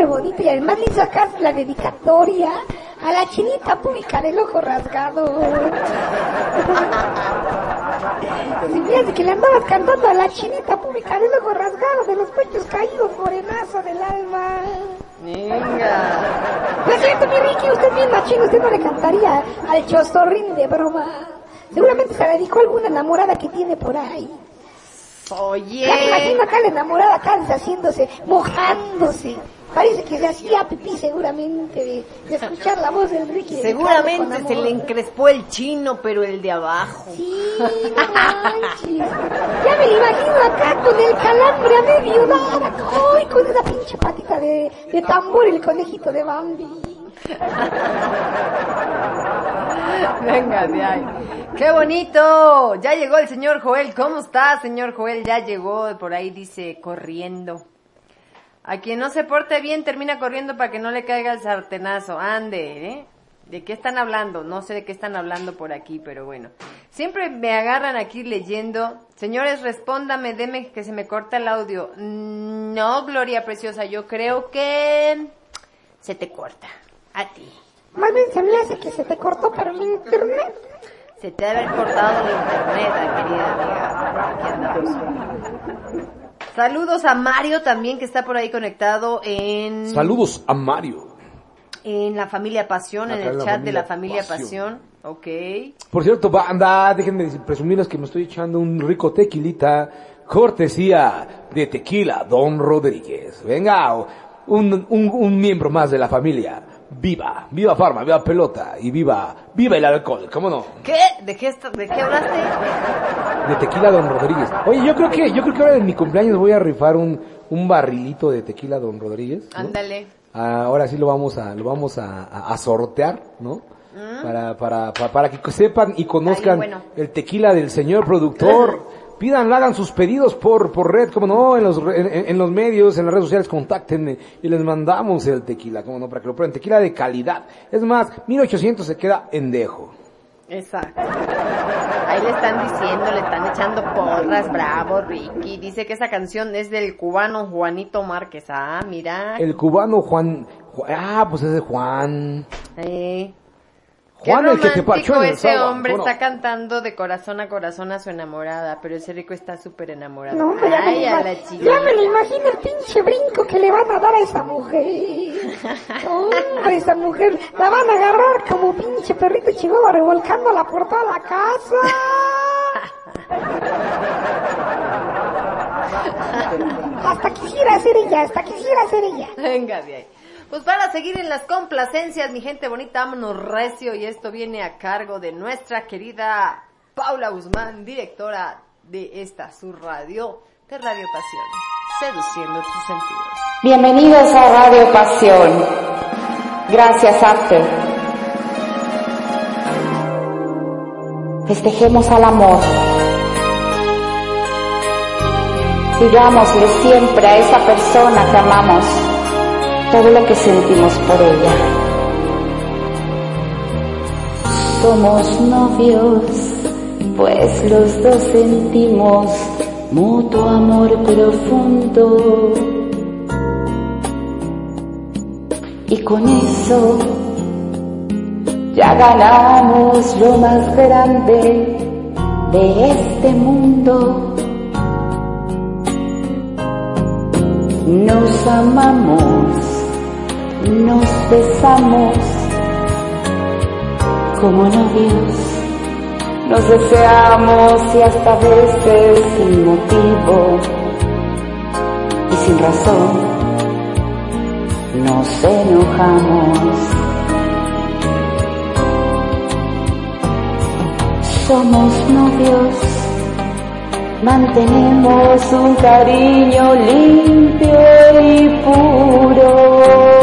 [SPEAKER 3] Bonito y además le hizo acá la dedicatoria a la chinita pública del ojo rasgado. Si fíjate que le andabas cantando a la chinita pública del ojo rasgado de los pechos caídos, morenazo del alma.
[SPEAKER 1] Venga.
[SPEAKER 3] No es cierto, mi Ricky, usted bien machino, usted no le cantaría al chostorrín de broma. Seguramente se la dedicó a alguna enamorada que tiene por ahí.
[SPEAKER 1] Oye.
[SPEAKER 3] Ya me imagino acá la enamorada acá deshaciéndose, mojándose. Parece que se hacía pipí seguramente de, de escuchar la voz del Ricky.
[SPEAKER 1] Seguramente se le encrespó el chino, pero el de abajo.
[SPEAKER 3] Sí, no. Ya me lo imagino acá con el calambre a medio dar. Ay, con esa pinche patita de, de tambor el conejito de Bambi.
[SPEAKER 1] Venga, de ahí. ¡Qué bonito! Ya llegó el señor Joel. ¿Cómo está, señor Joel? Ya llegó, por ahí dice, corriendo. A quien no se porte bien termina corriendo para que no le caiga el sartenazo. Ande, ¿eh? ¿De qué están hablando? No sé de qué están hablando por aquí, pero bueno. Siempre me agarran aquí leyendo. Señores, respóndame, deme que se me corta el audio. No, Gloria Preciosa, yo creo que se te corta. A ti.
[SPEAKER 3] Más bien se me hace que se te cortó para el internet.
[SPEAKER 1] Se te haber cortado el internet, querida amiga. Aquí andamos. Saludos a Mario también que está por ahí conectado en,
[SPEAKER 2] Saludos a Mario.
[SPEAKER 1] en la familia Pasión, en
[SPEAKER 2] Acá
[SPEAKER 1] el
[SPEAKER 2] en
[SPEAKER 1] chat de la
[SPEAKER 2] familia
[SPEAKER 1] familia Pasión. Ok.
[SPEAKER 2] Por cierto, banda, déjenme presumirles que me estoy echando un rico tequilita, cortesía de Tequila Don Rodríguez. Venga, un, un, un miembro más de la familia. Viva, viva Farma, viva Pelota y viva, viva el alcohol, ¿cómo no?
[SPEAKER 1] ¿Qué? ¿De qué, de qué hablaste?
[SPEAKER 2] De Tequila Don Rodríguez. Oye, yo creo que, yo creo que ahora en mi cumpleaños voy a rifar un, un barrilito de Tequila Don Rodríguez. ¿no?
[SPEAKER 1] Ándale.
[SPEAKER 2] Ah, ahora sí lo vamos a, lo vamos a, a- a sortear, ¿no? Para, para, para, para que sepan y conozcan
[SPEAKER 1] Mm. Ay, bueno.
[SPEAKER 2] el tequila del señor productor. pidan, hagan sus pedidos por, por red, como no, en los, en, en los medios, en las redes sociales, contáctenme y les mandamos el tequila, como no, para que lo prueben. Tequila de calidad. Es más, 1800 se queda en dejo.
[SPEAKER 1] Exacto. Ahí le están diciendo, le están echando porras, bravo, Ricky. Dice que esa canción es del cubano Juanito Márquez. Ah, mira.
[SPEAKER 2] El cubano Juan, Ju- ah, pues es de Juan.
[SPEAKER 1] Eh.
[SPEAKER 2] Juan el que te
[SPEAKER 1] romántico
[SPEAKER 2] parchó en el
[SPEAKER 1] ese
[SPEAKER 2] sábado,
[SPEAKER 1] hombre está cantando de corazón a corazón a su enamorada, pero ese rico está súper enamorado.
[SPEAKER 3] No, hombre, ya me,
[SPEAKER 1] Ay, a la
[SPEAKER 3] ya me lo imagino el pinche brinco que le van a dar a esa mujer. Hombre, esa mujer la van a agarrar como pinche perrito chihuahua revolcándola por toda la casa. Hasta quisiera ser ella, hasta quisiera ser ella.
[SPEAKER 1] Venga de ahí. Pues para seguir en las complacencias, mi gente bonita, vámonos recio y esto viene a cargo de nuestra querida Paula Guzmán, directora de esta su radio, de Radio Pasión, seduciendo tus sentidos.
[SPEAKER 8] Bienvenidos a Radio Pasión. Gracias, After. Festejemos al amor. Digámosle siempre a esa persona que amamos todo lo que sentimos por ella. Somos novios, pues los dos sentimos mutuo amor profundo. Y con eso ya ganamos lo más grande de este mundo. Nos amamos, nos besamos como novios. Nos deseamos y hasta veces sin motivo y sin razón nos enojamos. Somos novios, mantenemos un cariño limpio y puro.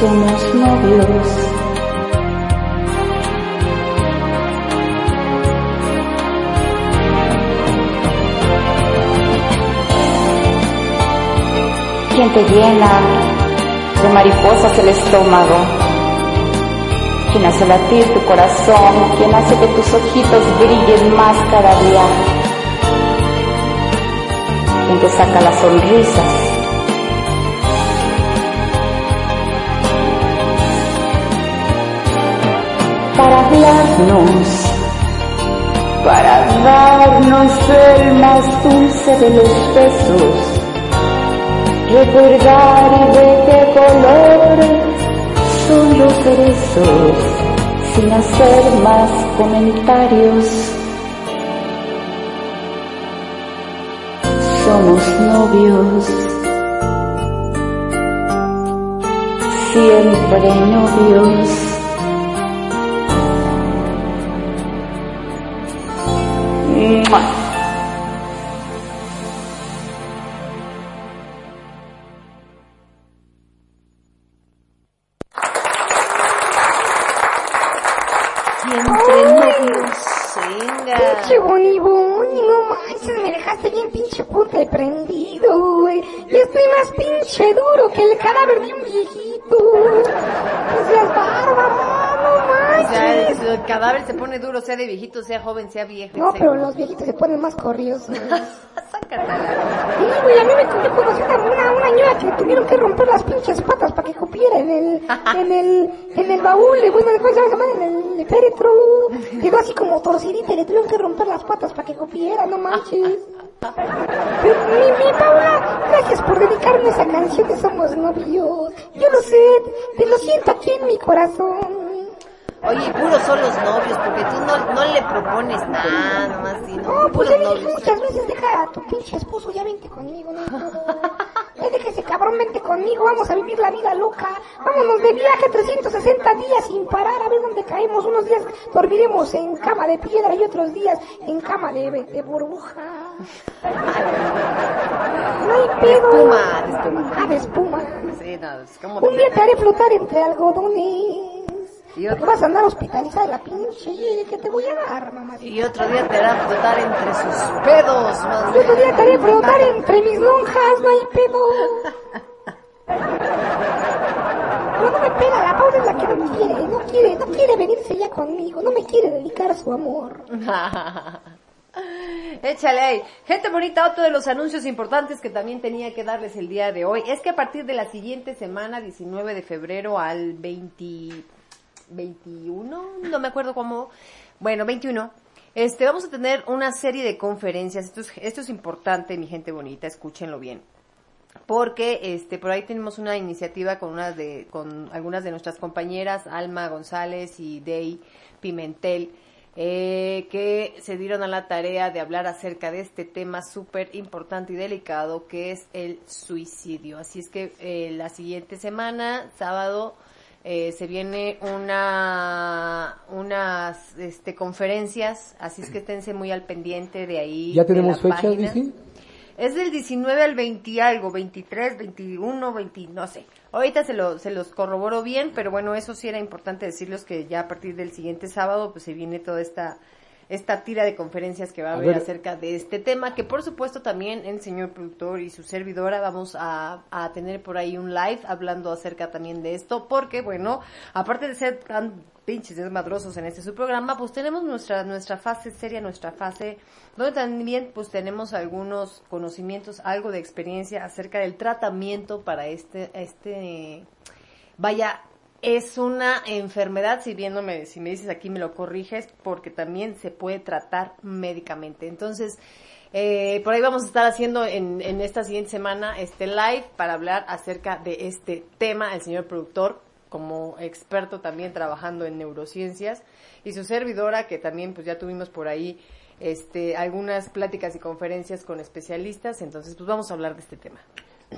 [SPEAKER 8] Somos novios. quien te llena de mariposas el estómago, quien hace latir tu corazón, quien hace que tus ojitos brillen más cada día, quien te saca las sonrisas. Para hablarnos, para darnos el más dulce de los besos recordar de qué color son los cerezos sin hacer más comentarios. Somos novios, siempre novios.
[SPEAKER 3] month. Viejito,
[SPEAKER 1] sea joven, sea viejo.
[SPEAKER 3] No, pero los viejitos se ponen más corriosos.
[SPEAKER 1] Sácatela.
[SPEAKER 3] Sí, güey, a mí me yo conocí una, una, una ñora que tuvieron que romper las pinches patas para que cupiera en el, en el, en el baúl, de, bueno, ¿cómo se llama? En el féretro. Quedó así como torcidita y le tuvieron que romper las patas para que cupiera, no manches. Mi, mi Paula, gracias por dedicarme esa canción de Somos Novios. Yo lo sé, te lo siento aquí en mi corazón.
[SPEAKER 1] Oye, y puros son los novios, porque tú no, no le propones nada, nomás sí, no,
[SPEAKER 3] No, pues ya dije muchas veces, deja a tu pinche esposo, ya vente conmigo, no pedo. Ya dije ese cabrón, vente conmigo, vamos a vivir la vida loca. Vámonos de viaje 360 días sin parar, a ver dónde caemos. Unos días dormiremos en cama de piedra y otros días en cama de, de burbuja. No hay pedo.
[SPEAKER 1] espuma, de espuma.
[SPEAKER 3] Ah, de espuma.
[SPEAKER 1] Sí, no, es como
[SPEAKER 3] Un día te haré flotar entre algodones.
[SPEAKER 1] Y otro,
[SPEAKER 3] vas a andar hospitalizada de la pinche que te voy a dar, mamá.
[SPEAKER 1] y otro día te hará flotar entre sus pedos, más
[SPEAKER 3] El otro día te haré flotar entre mis lonjas, no hay pedo. Pero no me pega, la Paula es la que no quiere, no quiere, no quiere venirse ya conmigo, no me quiere dedicar su amor.
[SPEAKER 1] Échale ahí. Gente bonita, otro de los anuncios importantes que también tenía que darles el día de hoy es que a partir de la siguiente semana, 19 de febrero al 20, 21, no me acuerdo cómo, bueno, 21, este, vamos a tener una serie de conferencias. Esto es, esto es importante, mi gente bonita, escúchenlo bien. Porque este por ahí tenemos una iniciativa con unas de con algunas de nuestras compañeras Alma González y Dey Pimentel eh, que se dieron a la tarea de hablar acerca de este tema súper importante y delicado que es el suicidio. Así es que eh, la siguiente semana, sábado, eh, se viene una unas este, conferencias, así es que esténse muy al pendiente de ahí.
[SPEAKER 2] ¿Ya tenemos
[SPEAKER 1] la
[SPEAKER 2] fecha,
[SPEAKER 1] página.
[SPEAKER 2] dice?
[SPEAKER 1] Es del 19 al 20 algo, 23, 21, 20, no sé. Ahorita se, lo, se los corroboro bien, pero bueno, eso sí era importante decirles que ya a partir del siguiente sábado pues se viene toda esta esta tira de conferencias que va a,
[SPEAKER 2] A
[SPEAKER 1] haber
[SPEAKER 2] ver.
[SPEAKER 1] acerca de este tema, que por supuesto también el señor productor y su servidora vamos a, a tener por ahí un live hablando acerca también de esto, porque bueno, aparte de ser tan pinches desmadrosos en este su programa, pues tenemos nuestra, nuestra fase seria, nuestra fase donde también pues tenemos algunos conocimientos, algo de experiencia acerca del tratamiento para este, este, vaya, es una enfermedad, si bien no me, si me dices aquí me lo corriges, porque también se puede tratar médicamente. Entonces, eh, por ahí vamos a estar haciendo en, en esta siguiente semana este live para hablar acerca de este tema. El señor productor, como experto también trabajando en neurociencias, y su servidora, que también pues ya tuvimos por ahí este, algunas pláticas y conferencias con especialistas. Entonces, pues vamos a hablar de este tema.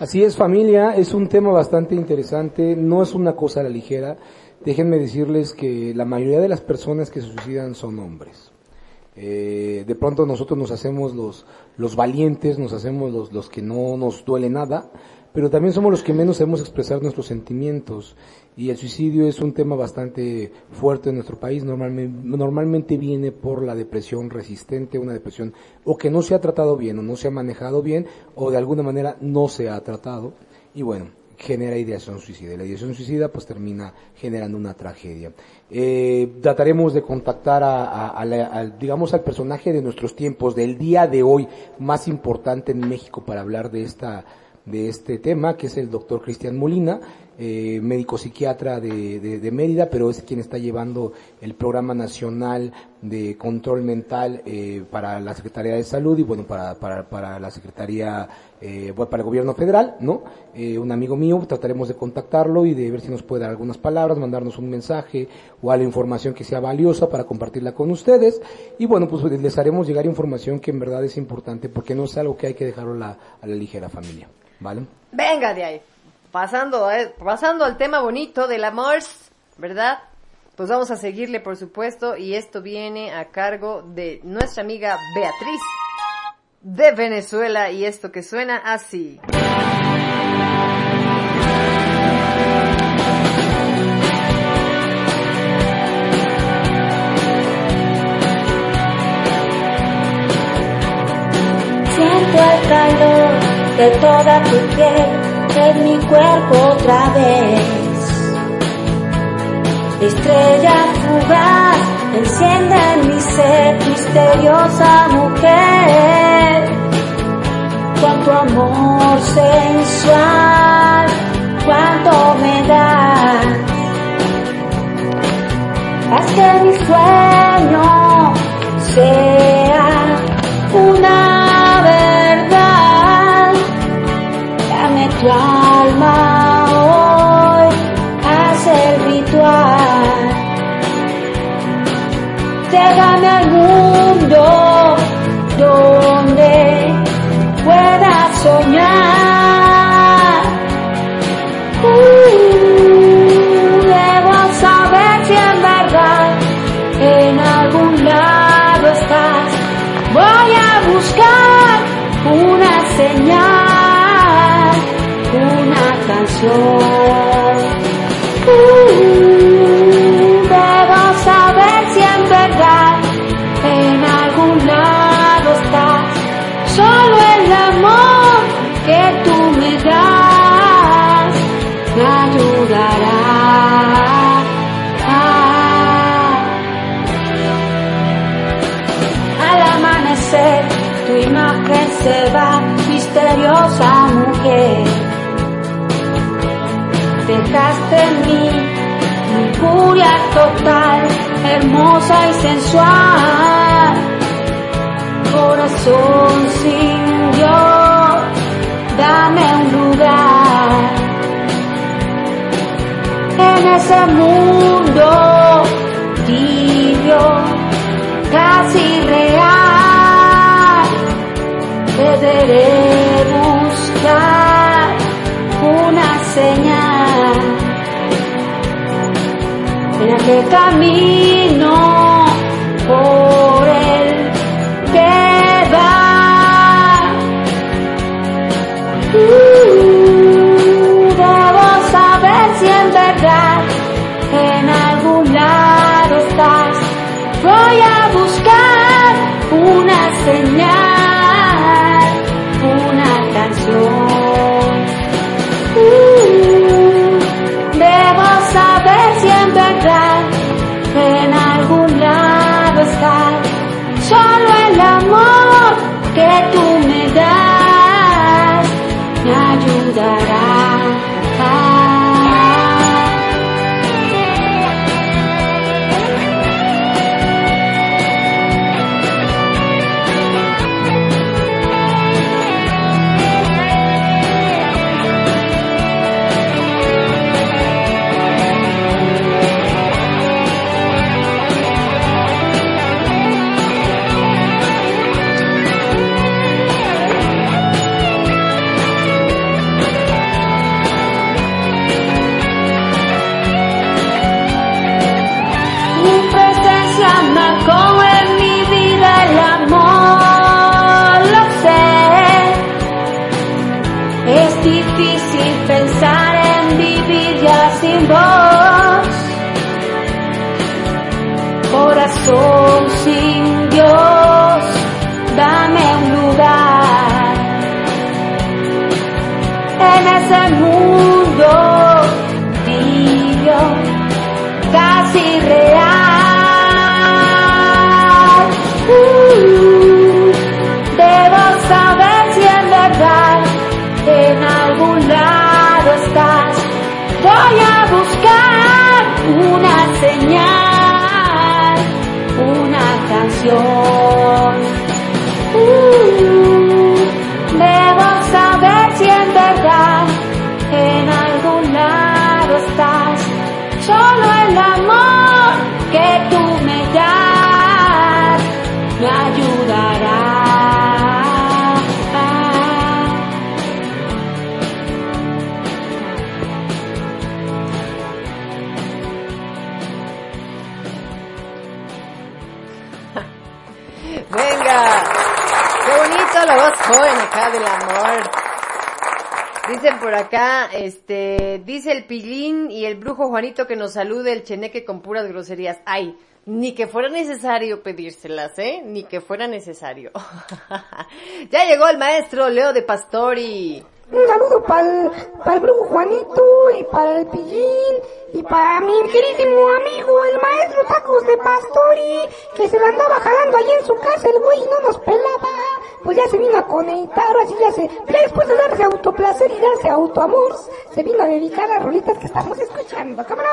[SPEAKER 2] Así es familia, es un tema bastante interesante, no es una cosa a la ligera. Déjenme decirles que la mayoría de las personas que se suicidan son hombres. Eh, de pronto nosotros nos hacemos los, los valientes, nos hacemos los, los que no nos duele nada, pero también somos los que menos sabemos expresar nuestros sentimientos. Y el suicidio es un tema bastante fuerte en nuestro país. Normalmente, normalmente viene por la depresión resistente, una depresión o que no se ha tratado bien o no se ha manejado bien o de alguna manera no se ha tratado. Y bueno, genera ideación suicida. La ideación suicida pues termina generando una tragedia. Eh, trataremos de contactar a, a- a digamos al personaje de nuestros tiempos, del día de hoy más importante en México para hablar de esta de este tema, que es el doctor Cristian Molina, eh, médico psiquiatra de, de- de Mérida, pero es quien está llevando el programa nacional de control mental eh, para la Secretaría de Salud y bueno, para, para, para la Secretaría, eh, bueno, para el gobierno federal, ¿no? Eh, un amigo mío, trataremos de contactarlo y de ver si nos puede dar algunas palabras, mandarnos un mensaje o algo información que sea valiosa para compartirla con ustedes. Y bueno, pues les haremos llegar información que en verdad es importante porque no es algo que hay que dejarlo a la, a la ligera familia, ¿vale?
[SPEAKER 1] Venga de ahí. Pasando, a- pasando al tema bonito del amor, ¿verdad? Pues vamos a seguirle, por supuesto, y esto viene a cargo de nuestra amiga Beatriz de Venezuela, y esto que suena así.
[SPEAKER 6] Siento el calor de toda tu piel en mi cuerpo otra vez. Estrella fugaz enciende en mi ser misteriosa mujer. Cuánto amor sensual, cuánto me das. Haz que mi sueño sea una Tu alma hoy hace el ritual. Llévame al mundo donde puedas soñar. Furia total, hermosa y sensual. Corazón sin Dios, dame un lugar en ese mundo tibio, casi real. Deberé buscar una señal en aquel camino por el que va. Uh, debo saber si en verdad en algún lado estás. Voy a buscar una señal,
[SPEAKER 1] acá, este, dice el Pillín y el brujo Juanito que nos salude el cheneque con puras groserías. Ay, ni que fuera necesario pedírselas, ¿eh? Ni que fuera necesario. ya llegó el maestro Leo de Pastori.
[SPEAKER 3] Un saludo para el brujo Juanito y para el Pillín y para mi queridísimo amigo el maestro Tacos de Pastori que se la andaba jalando allí en su casa el güey no nos pelaba. Pues ya se vino a conectar, así ya se, ya después de darse autoplacer y darse autoamor, se vino a dedicar a rolitas que estamos escuchando, cabrón.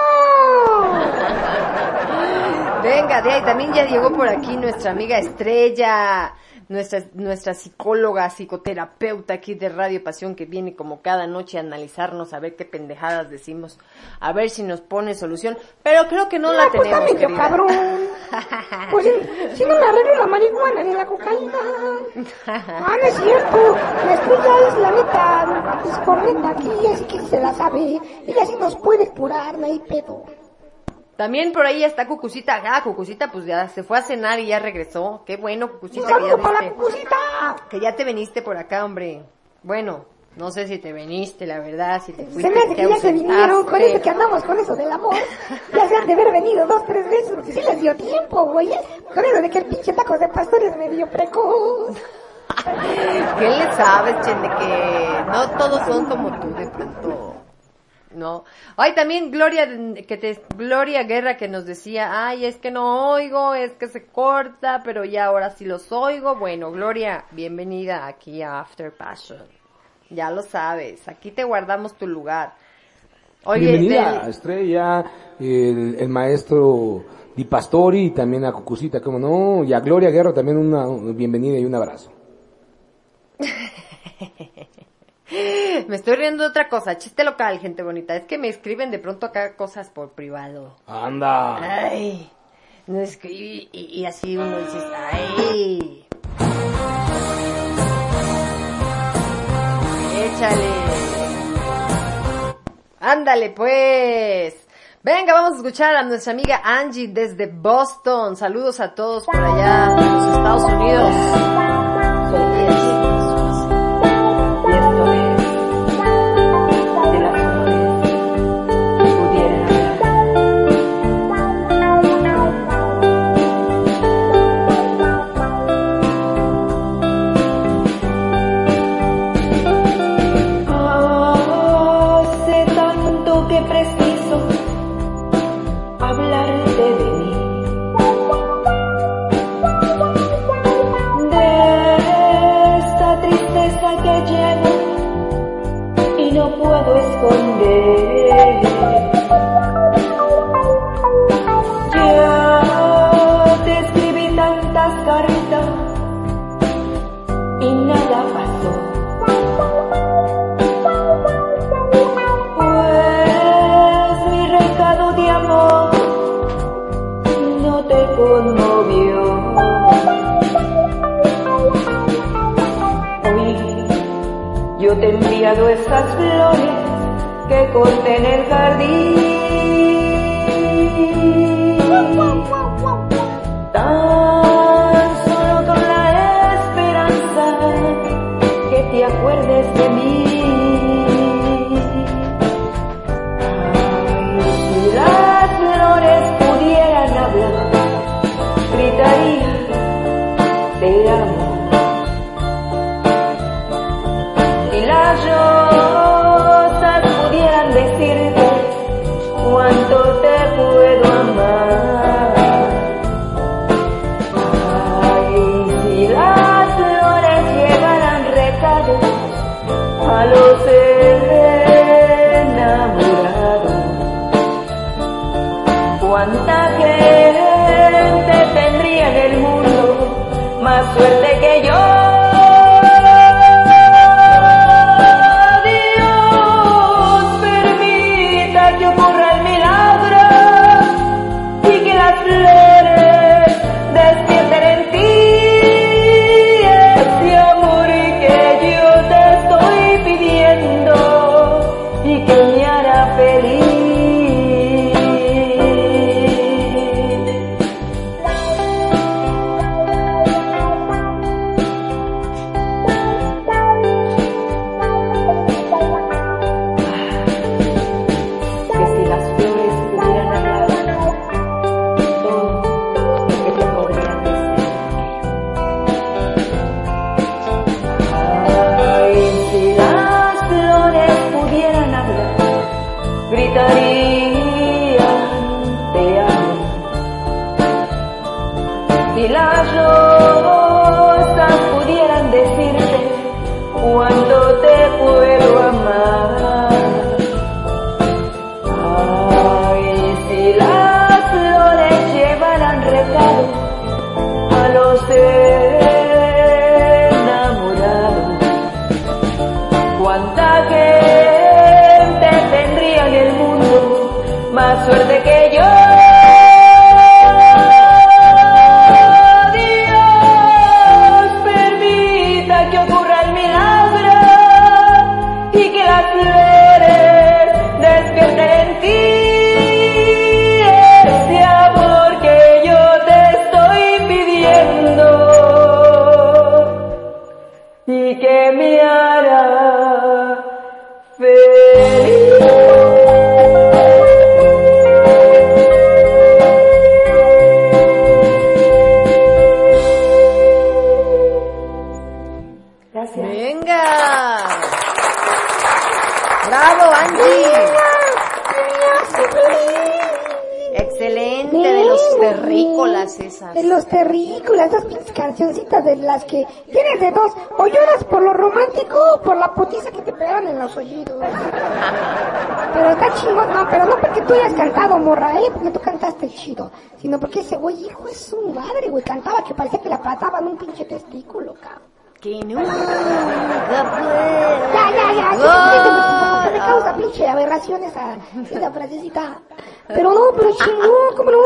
[SPEAKER 1] Venga, de ahí también ya llegó por aquí nuestra amiga Estrella, nuestra, nuestra psicóloga, psicoterapeuta aquí de Radio Pasión que viene como cada noche a analizarnos, a ver qué pendejadas decimos, a ver si nos pone solución, pero creo que no la
[SPEAKER 3] pues
[SPEAKER 1] tenemos,
[SPEAKER 3] medio cabrón. Pues si, no me arreglo la marihuana ni la cocaína. Ah, no es cierto. La estrella es la neta discorreta aquí, así que se la sabe. Ella sí nos puede curar, no hay pedo.
[SPEAKER 1] También por ahí está Cucucita. Ah, Cucucita pues ya se fue a cenar y ya regresó. Qué bueno, Cucucita, que ya,
[SPEAKER 3] para la
[SPEAKER 1] que ya te veniste por acá, hombre. Bueno, no sé si te veniste, la verdad, si te fuiste.
[SPEAKER 3] Se me hace que ya se vinieron con eso que andamos con eso del amor. Ya se han de haber venido dos, tres veces, porque sí les dio tiempo, güey. Con eso de que el pinche taco de pastores me dio precoz.
[SPEAKER 1] ¿Qué le sabes, Chen, de que no todos son como tú de pronto? No. Ay, también Gloria, que te, Gloria Guerra que nos decía, ay, es que no oigo, es que se corta, pero ya ahora sí los oigo. Bueno, Gloria, bienvenida aquí a After Passion. Ya lo sabes, aquí te guardamos tu lugar. Oye,
[SPEAKER 2] Bienvenida
[SPEAKER 1] del-
[SPEAKER 2] Estrella, el, el maestro Di Pastori y también a Cucucita, como no, y a Gloria Guerra también una bienvenida y un abrazo.
[SPEAKER 1] me estoy riendo de otra cosa, chiste local, gente bonita. Es que me escriben de pronto acá cosas por privado.
[SPEAKER 2] Anda.
[SPEAKER 1] Ay, no es que, y, y- y así uno dice, ay. Échale. Ándale pues. Venga, vamos a escuchar a nuestra amiga Angie desde Boston. Saludos a todos por allá en los Estados Unidos. Que
[SPEAKER 8] corté en el jardín.
[SPEAKER 1] Terrícolas esas.
[SPEAKER 3] De los terrícolas, esas pinches cancioncitas de las que tienes de dos. O lloras por lo romántico o por la putiza que te pegaron en los oídos. Pero está chingón, no, pero no porque tú hayas cantado, morra, eh, porque tú cantaste chido. Sino porque ese güey, hijo de su madre, güey, cantaba que parecía que le aplataban un pinche testículo, cabrón.
[SPEAKER 1] Que nunca
[SPEAKER 3] Ya, ya, ya, ya, se me causa pinche aberración esa, esa frasecita. Pero no, pero chingón, cómo no.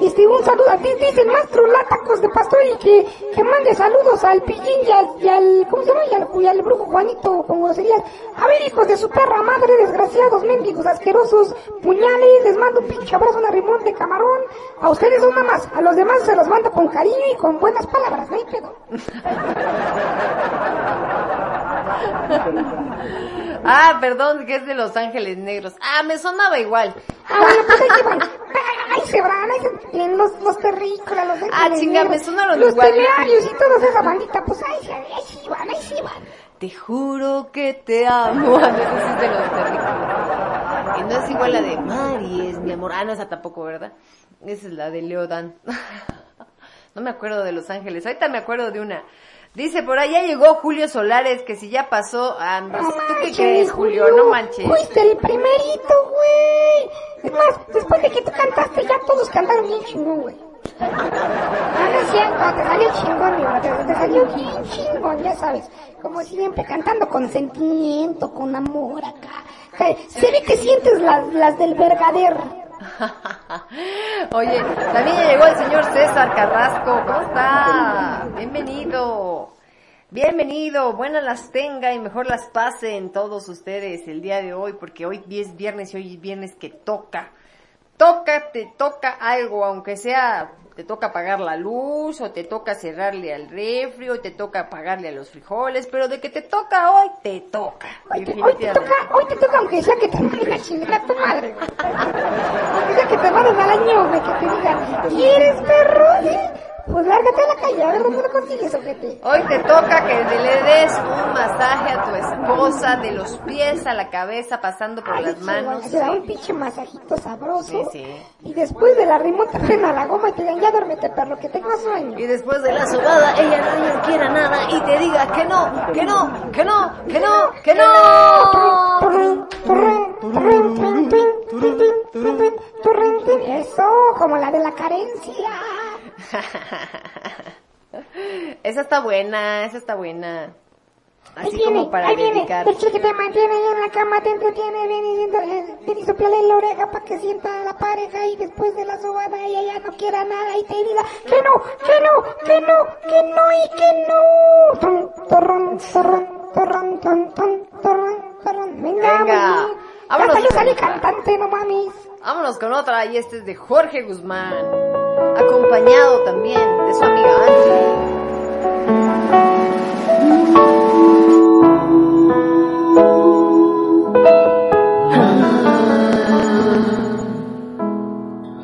[SPEAKER 3] Este, un saludo a ti, dice el maestro Latacos de Pastor y que, que mande saludos al pillín y al, y al, ¿cómo se llama? Y al, y al brujo Juanito con groserías. A ver, hijos de su perra madre, desgraciados, mendigos, asquerosos, puñales, les mando un pinche abrazo, una rimón de camarón. A ustedes son más, a los demás se los mando con cariño y con buenas palabras, no hay pedo.
[SPEAKER 1] Ah, perdón, que es de Los Ángeles Negros. Ah, me sonaba igual.
[SPEAKER 3] Ah, bueno, pues ahí se van. Se van, ahí se tienen los, los terrícolas, los
[SPEAKER 1] Ah, chinga, me sonaron
[SPEAKER 3] Los
[SPEAKER 1] igual.
[SPEAKER 3] temerarios y toda esa bandita, pues ahí se, ahí se van, ahí se van.
[SPEAKER 1] Te juro que te amo. Sí es de los terrícolas. Y no es igual la de Mari, es mi amor. Ah, no, esa tampoco, ¿verdad? Esa es la de Leodan. No me acuerdo de Los Ángeles. Ahorita me acuerdo de una. Dice, por allá llegó Julio Solares, que si ya pasó... Ah, no, ¿tú qué crees, Julio? No manches.
[SPEAKER 3] Fuiste el primerito, güey. Es más, después de que tú cantaste, ya todos cantaron bien chingón, güey. Ah, no es cierto, te salió chingón, mi te, te salió bien chingón, ya sabes. Como siempre, cantando con sentimiento, con amor acá. Se ve que sientes las, las del vergadero.
[SPEAKER 1] Oye, también llegó el señor César Carrasco. ¿Cómo está? Bienvenido. Bienvenido. Buenas las tenga y mejor las pasen todos ustedes el día de hoy, porque hoy es viernes y hoy es viernes que toca. Toca, te toca algo, aunque sea, te toca apagar la luz, o te toca cerrarle al refri, o te toca pagarle a los frijoles, pero de que te toca hoy, te toca.
[SPEAKER 3] Hoy te, hoy te toca, hoy te toca aunque sea que te manden la chingada a tu madre, güey. Aunque sea que te manden al año, güey, que te digan, ¿quieres perro? Pues lárgate a la calle, a ver dónde lo consigues, ojete.
[SPEAKER 1] Hoy te toca que le des un masaje a tu esposa de los pies a la cabeza, pasando por las manos.
[SPEAKER 3] Te da un pinche masajito sabroso.
[SPEAKER 1] Sí, sí.
[SPEAKER 3] Y después de la rimota te a la goma y te digan, ya duérmete, perro, que tengo sueño.
[SPEAKER 1] Y después de la sobada, ella no quiera nada y te diga que no, que no, que no, que no, que no.
[SPEAKER 3] Eso, como la de la carencia.
[SPEAKER 1] Esa está buena, esa está buena.
[SPEAKER 3] Ahí
[SPEAKER 1] Así
[SPEAKER 3] viene,
[SPEAKER 1] como para
[SPEAKER 3] ahí viene,
[SPEAKER 1] dedicar.
[SPEAKER 3] el chico que te mantiene ahí en la cama, te entretiene, ven y, eh, ven y soplale la oreja para que sienta a la pareja y después de la sobada ella ya no quiera nada y te diga que no, que no, que no, que no y que no. Ton, torrón, torrón, torrón, ton, ton, torrón, torrón. Venga,
[SPEAKER 1] vámonos
[SPEAKER 3] cantante, no mames.
[SPEAKER 1] Vámonos con otra y este es de Jorge Guzmán, acompañado también de su amiga Angie.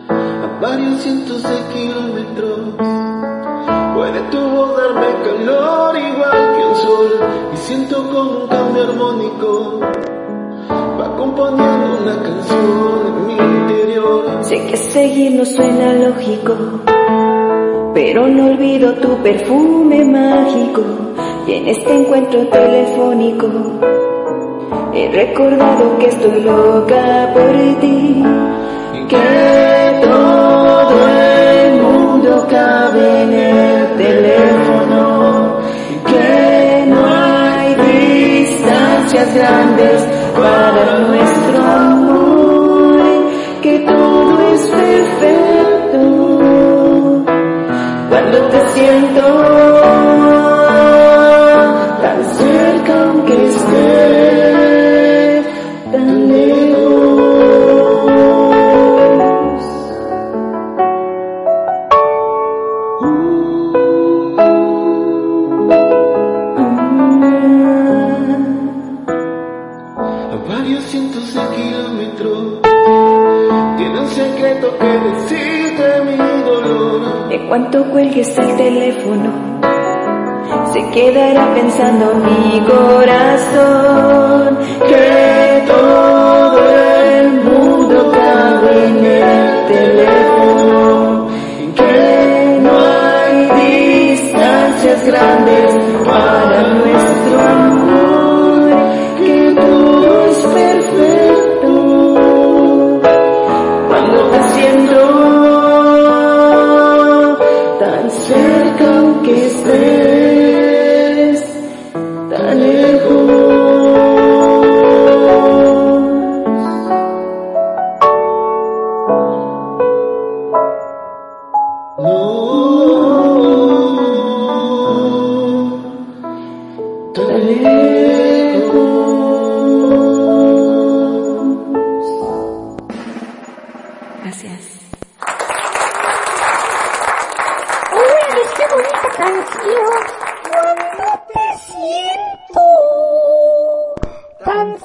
[SPEAKER 5] a varios cientos de kilómetros. Puede tu darme calor igual que un sol y siento como un cambio armónico va componiendo una canción en mi interior.
[SPEAKER 8] Sé que seguir no suena lógico, pero no olvido tu perfume mágico. Y en este encuentro telefónico he recordado que estoy loca por ti, que todo el mundo cabe en el teléfono, que no hay distancias grandes para nuestro amor, que todo es perfecto. Cuando te siento Cuanto cuelgues el teléfono, se quedará pensando mi corazón que todo el mundo cabe en el teléfono,
[SPEAKER 6] que
[SPEAKER 7] no
[SPEAKER 3] hay distancias grandes.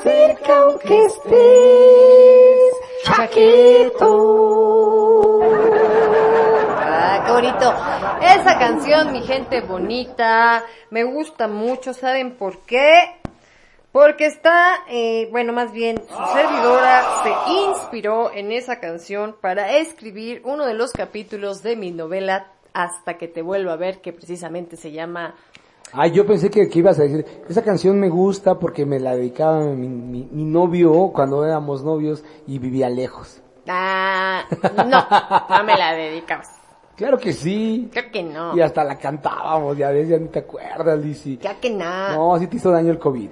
[SPEAKER 3] Cerca aunque estés chaqueto.
[SPEAKER 1] Ah, qué bonito. Esa canción, mi gente bonita, me gusta mucho. ¿Saben por qué? Porque está, eh, bueno, más bien, su servidora se inspiró en esa canción para escribir uno de los capítulos de mi novela Hasta que te vuelva a ver, que precisamente se llama
[SPEAKER 2] Ay, yo pensé que, que ibas a decir, esa canción me gusta porque me la dedicaba mi, mi, mi novio cuando éramos novios y vivía lejos.
[SPEAKER 1] Ah, no, no me la dedicabas.
[SPEAKER 2] Claro que sí.
[SPEAKER 1] Creo que no.
[SPEAKER 2] Y hasta la cantábamos, ya ves, ya ni te acuerdas, Lizzy.
[SPEAKER 1] Creo que no.
[SPEAKER 2] No, sí te hizo daño el COVID.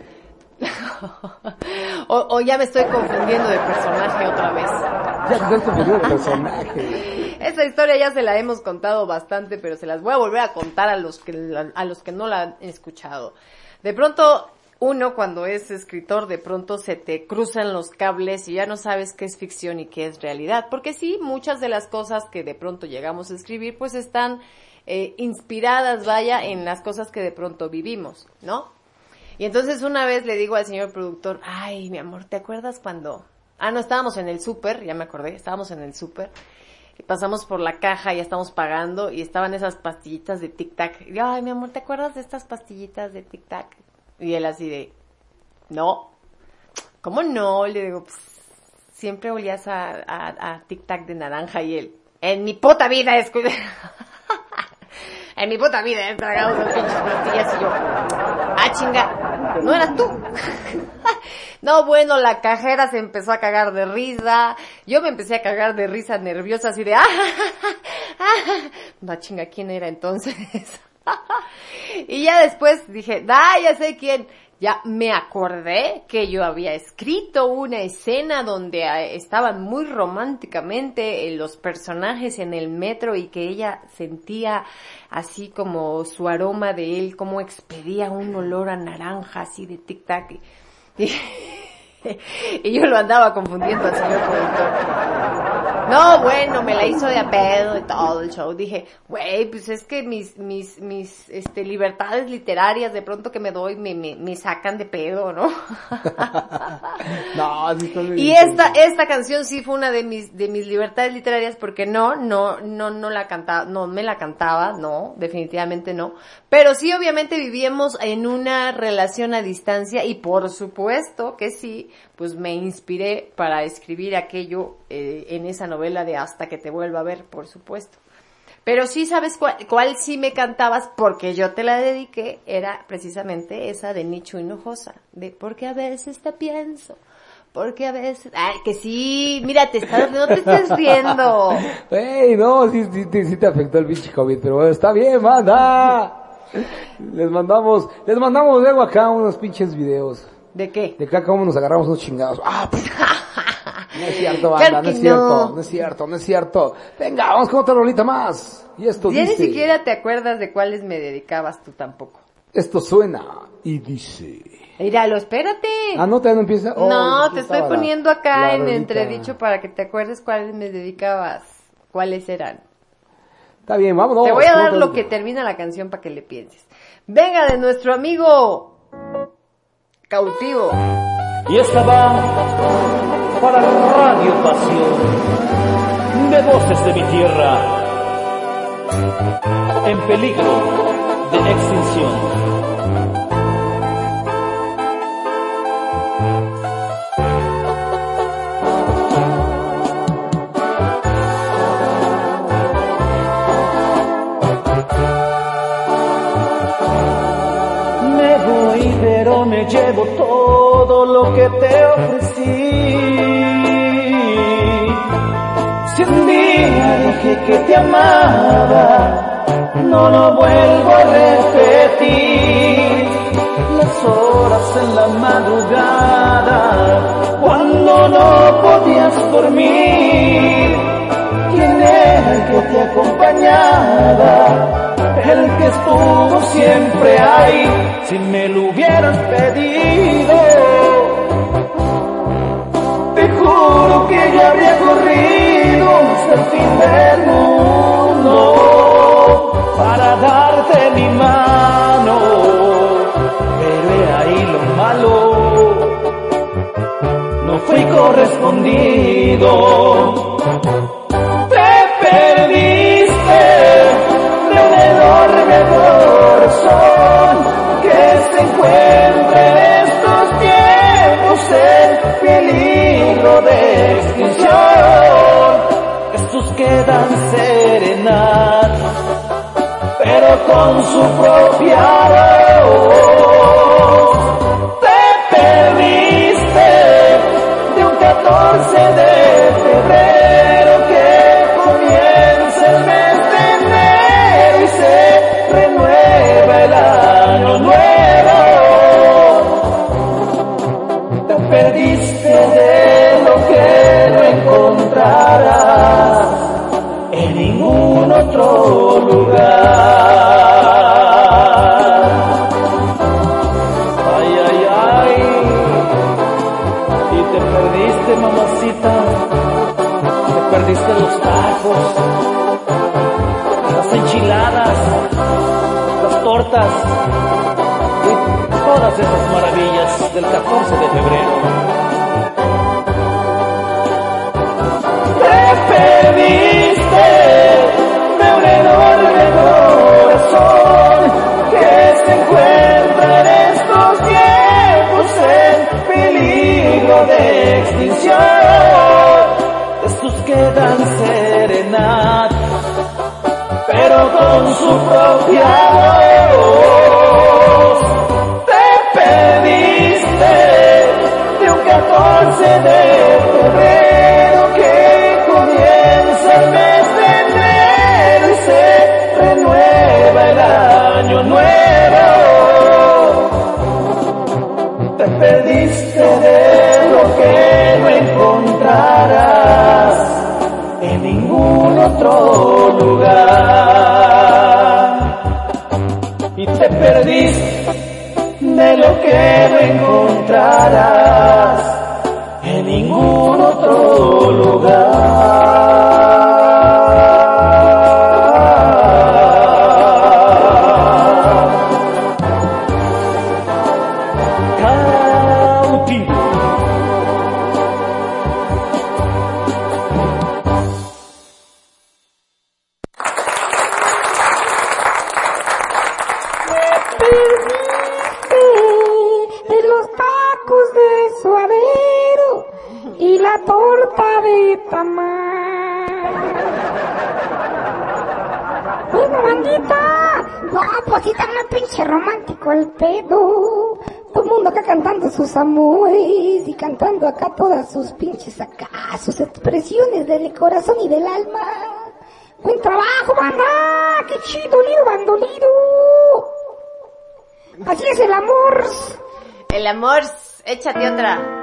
[SPEAKER 1] o, o ya me estoy confundiendo de personaje otra vez.
[SPEAKER 2] Ya te estás confundiendo de personaje.
[SPEAKER 1] Esa historia ya se la hemos contado bastante, pero se las voy a volver a contar a los que, a los que no la han escuchado. De pronto, uno cuando es escritor, de pronto se te cruzan los cables y ya no sabes qué es ficción y qué es realidad. Porque sí, muchas de las cosas que de pronto llegamos a escribir, pues están eh, inspiradas, vaya, en las cosas que de pronto vivimos, ¿no? Y entonces una vez le digo al señor productor, ay, mi amor, ¿te acuerdas cuando... Ah, no, estábamos en el súper, ya me acordé, estábamos en el súper. Y pasamos por la caja, ya estamos pagando, y estaban esas pastillitas de Tic Tac. Y yo, ay, mi amor, ¿te acuerdas de estas pastillitas de Tic Tac? Y él así de, no. ¿Cómo no? Le digo, pues, siempre olías a, Tic Tac de naranja y él, en mi puta vida es... en mi puta vida he tragado pinches pastillas y yo, ah, chinga, no eras tú. no, bueno, la cajera se empezó a cagar de risa, yo me empecé a cagar de risa nerviosa así de, ah, ah, no, chinga, ¿quién era entonces? y ya después dije, ah, ya sé quién. Ya me acordé que yo había escrito una escena donde eh, estaban muy románticamente eh, los personajes en el metro y que ella sentía así como su aroma de él, como expedía un olor a naranja así de tic tac. Y, y- yo lo andaba confundiendo al señor productor. No, bueno, me la hizo de a pedo y todo el show. Dije, güey, pues es que mis, mis, mis, este, libertades literarias de pronto que me doy me, me, me sacan de pedo, ¿no?
[SPEAKER 2] No, sí estás bien
[SPEAKER 1] Y esta, esta canción sí fue una de mis, de mis libertades literarias porque no, no, no, no la cantaba, no me la cantaba, no, definitivamente no. Pero sí, obviamente vivíamos en una relación a distancia y por supuesto que sí, pues me inspiré para escribir aquello eh, en esa novela de Hasta que te vuelva a ver, por supuesto. Pero sí sabes cuál, cuál sí me cantabas porque yo te la dediqué, era precisamente esa de Nicho Hinojosa, de porque a veces te pienso, porque a veces, ay, que sí, mira, te estás, no te estés riendo.
[SPEAKER 2] Ey, no, sí, sí, sí, te afectó el pinche COVID, pero bueno, está bien, manda. Les mandamos, les mandamos luego acá unos pinches videos.
[SPEAKER 1] ¿De qué?
[SPEAKER 2] De acá cómo nos agarramos unos chingados. Ah, pues. No es cierto,
[SPEAKER 1] Claro
[SPEAKER 2] banda, no es cierto,
[SPEAKER 1] no.
[SPEAKER 2] no es cierto, no es cierto. Venga, vamos con otra rolita más. Y esto
[SPEAKER 1] Ya ni
[SPEAKER 2] dice,
[SPEAKER 1] siquiera te acuerdas de cuáles me dedicabas tú tampoco.
[SPEAKER 2] esto suena y dice.
[SPEAKER 1] Míralo, espérate.
[SPEAKER 2] Ah, no, todavía no empieza. Oh,
[SPEAKER 1] no,
[SPEAKER 2] aquí
[SPEAKER 1] te estoy poniendo acá
[SPEAKER 2] la
[SPEAKER 1] en
[SPEAKER 2] rolita.
[SPEAKER 1] entredicho para que te acuerdes cuáles me dedicabas. ¿Cuáles eran?
[SPEAKER 2] Está bien, vámonos.
[SPEAKER 1] Te voy a dar lo que termina la canción para que le pienses. Venga de nuestro amigo cautivo.
[SPEAKER 9] Y esta va para Radio Pasión, de voces de mi tierra, en peligro de extinción. Me llevo todo lo que te ofrecí. Si un día dije que te amaba, no lo vuelvo a repetir. Las horas en la madrugada, cuando no podías dormir. ¿Quién era el que te acompañaba? El que estuvo siempre ahí, si me lo hubieras pedido. Te juro que ya habría corrido hasta el fin del mundo para darte mi mano. Pero ahí lo malo, no fui correspondido. Que se encuentra en estos tiempos en peligro de extinción. Estos quedan serenados, pero con su propia voz. Te perdiste de un 14 de febrero Ay, ay, ay. Y te perdiste, mamacita. Te perdiste los tacos, las enchiladas, las tortas y todas esas maravillas del 14 de febrero. Te perdiste encuentra en estos tiempos en peligro de extinción. Estos quedan serenados, pero con su propia voz. Te perdiste de un 14 de febrero que comienza el mes de enero se renueva el año nuevo. Te perdiste de lo que no encontrarás en ningún otro lugar. Y te perdiste de lo que no encontrarás en ningún otro lugar.
[SPEAKER 3] Sus pinches acá, sus expresiones del corazón y del alma. Buen trabajo, banda, qué chido, lío bandolero. Así es el amor.
[SPEAKER 1] El amor, échate otra.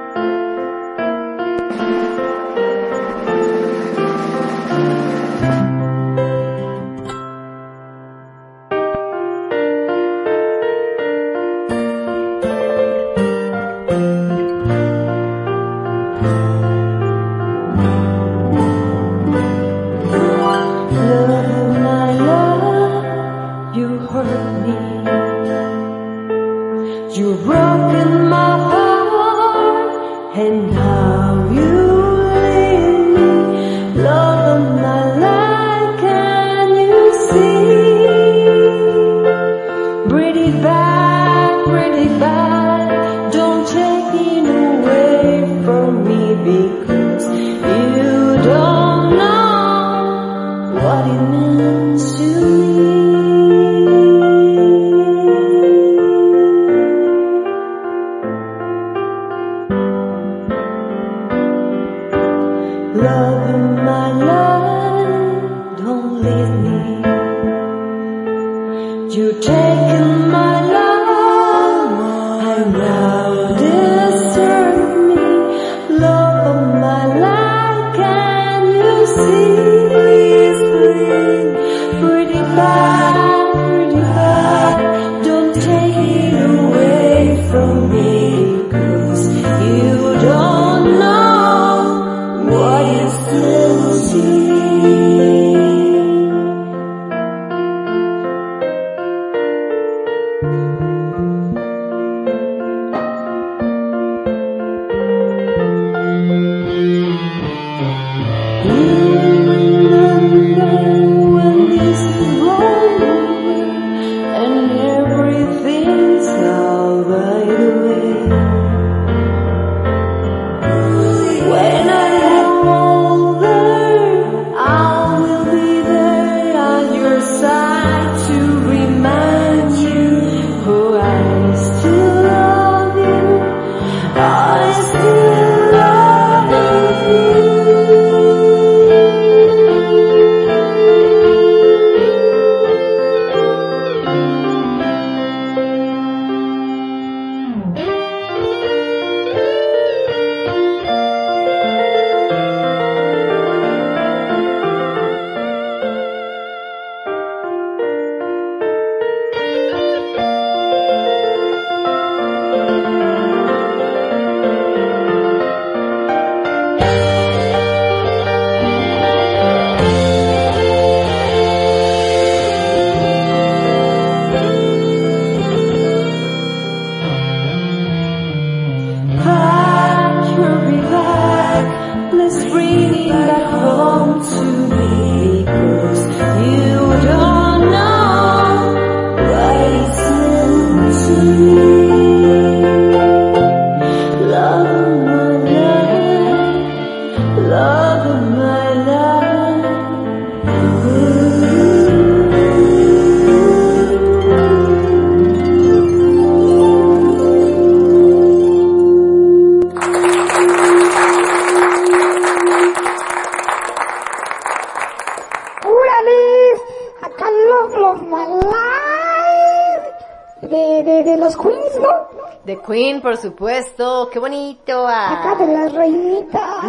[SPEAKER 3] Los Queens, ¿no?
[SPEAKER 1] The Queen, por supuesto. ¡Qué bonito!
[SPEAKER 3] Acá
[SPEAKER 1] Ah.
[SPEAKER 3] de las reinitas.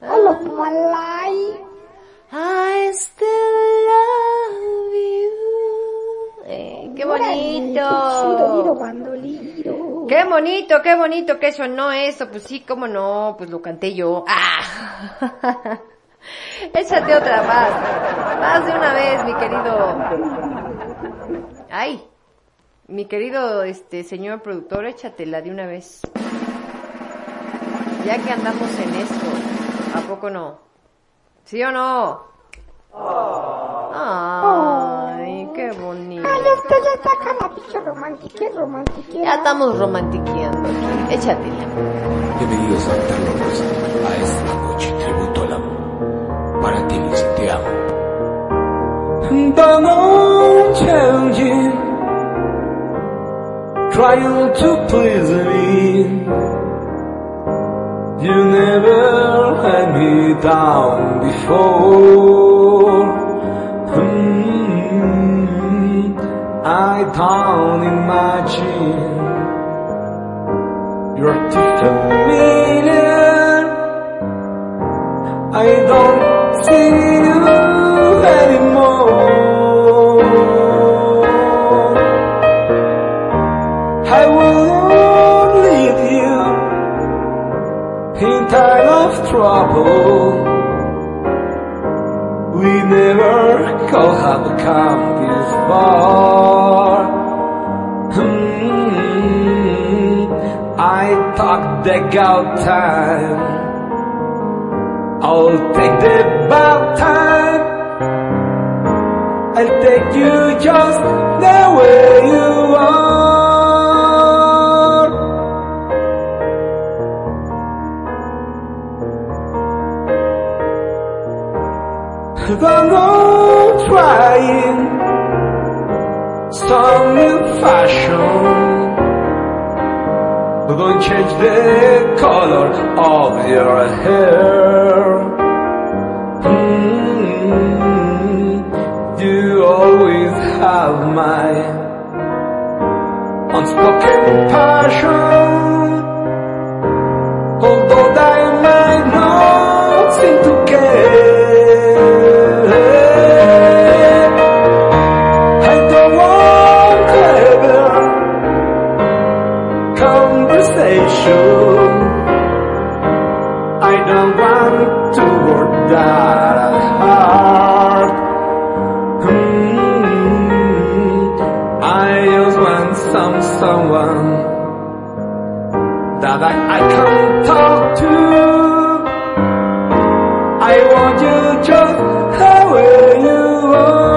[SPEAKER 3] I Love My Life.
[SPEAKER 1] I still love you. Eh, ¡Qué bonito! ¡Qué bonito, qué bonito que sonó eso! Pues sí, cómo no, pues lo canté yo. ¡Ah! Échate otra más. Más de una vez, mi querido. Ay. Mi querido este señor productor, échatela de una vez. Ya que andamos en esto, ¿a poco no? ¿Sí o no? Ay, qué bonito.
[SPEAKER 3] Ay, esto ya está acá la pinche romántica, romántica.
[SPEAKER 1] Ya estamos romantiqueando aquí. Échatela.
[SPEAKER 10] Bienvenidos a Locos a esta noche tributo al amor. Para ti, Liz, te amo.
[SPEAKER 2] Don't changing, trying to please me. You never let me down before. Hmm, I don't imagine you're familiar. I don't see you anymore. I will only leave you in time of trouble. We never could have come this hmm, far. I talk the gout time. I'll take the bout time. I'll take you just the way you are. Don't go trying some new fashion. Don't change the color of your hair. Always have my unspoken passion. Although I might not seem to care, I don't want clever conversation. I don't want to that heart. That I, I can't talk to. I want you just how you are.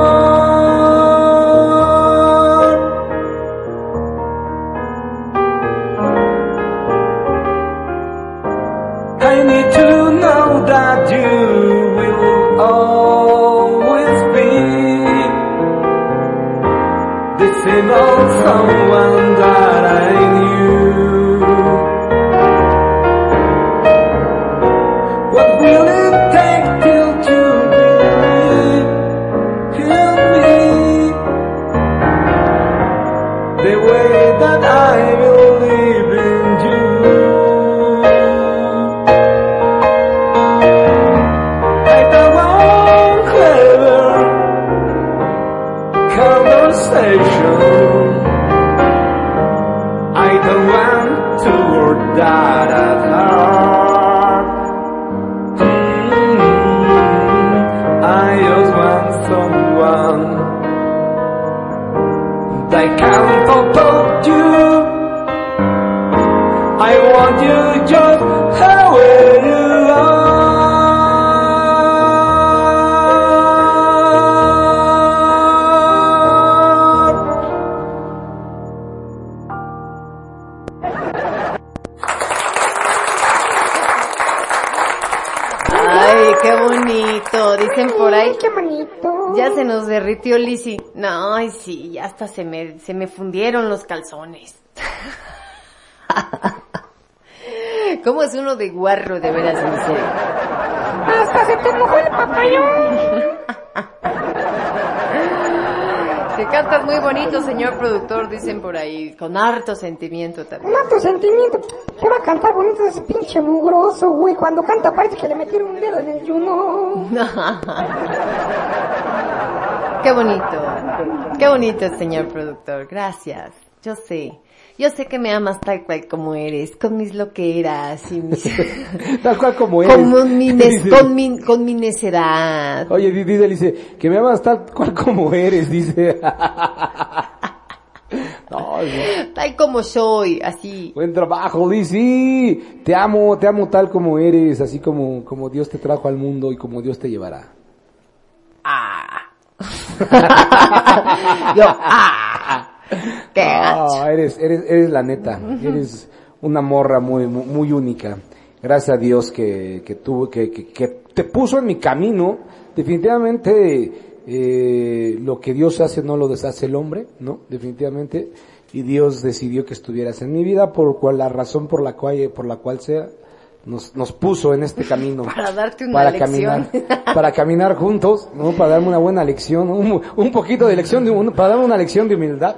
[SPEAKER 1] Ya se nos derritió Lizzy. No, ay sí, ya hasta se me, se me fundieron los calzones. ¿Cómo es uno de guarro de veras serio?
[SPEAKER 3] Hasta se te mojó el papayón.
[SPEAKER 1] Que cantas muy bonito, señor productor, dicen por ahí, con harto sentimiento también.
[SPEAKER 3] Mato sentimiento. ¿Qué va a cantar bonito ese pinche mugroso, güey? Cuando canta parece que le metieron un dedo en el yuno.
[SPEAKER 1] Qué bonito, qué bonito, señor productor, gracias. Yo sé, yo sé que me amas tal cual como eres, con mis loqueras y mis...
[SPEAKER 2] Tal cual como eres.
[SPEAKER 1] con, mi
[SPEAKER 2] Dice-
[SPEAKER 1] con, mi, con mi necedad.
[SPEAKER 2] Oye, di- dice, dice, que me amas tal cual como eres, dice. no.
[SPEAKER 1] Tal como soy, así.
[SPEAKER 2] Buen trabajo, sí. Te amo, te amo tal como eres, así como, como Dios te trajo al mundo y como Dios te llevará.
[SPEAKER 1] Yo, ah. Qué.
[SPEAKER 2] Ah, eres, eres, eres la neta. Eres una morra muy, muy, muy única. Gracias a Dios que, que tuvo, que, que, que te puso en mi camino. Definitivamente, eh, lo que Dios hace no lo deshace el hombre, ¿no? Definitivamente. Y Dios decidió que estuvieras en mi vida por cual, la razón por la cual, por la cual sea, nos, nos puso en este camino.
[SPEAKER 1] Para darte una
[SPEAKER 2] para
[SPEAKER 1] lección.
[SPEAKER 2] caminar, para caminar juntos, ¿no? Para darme una buena lección, un, un poquito de lección, de, un- para darme una lección de humildad.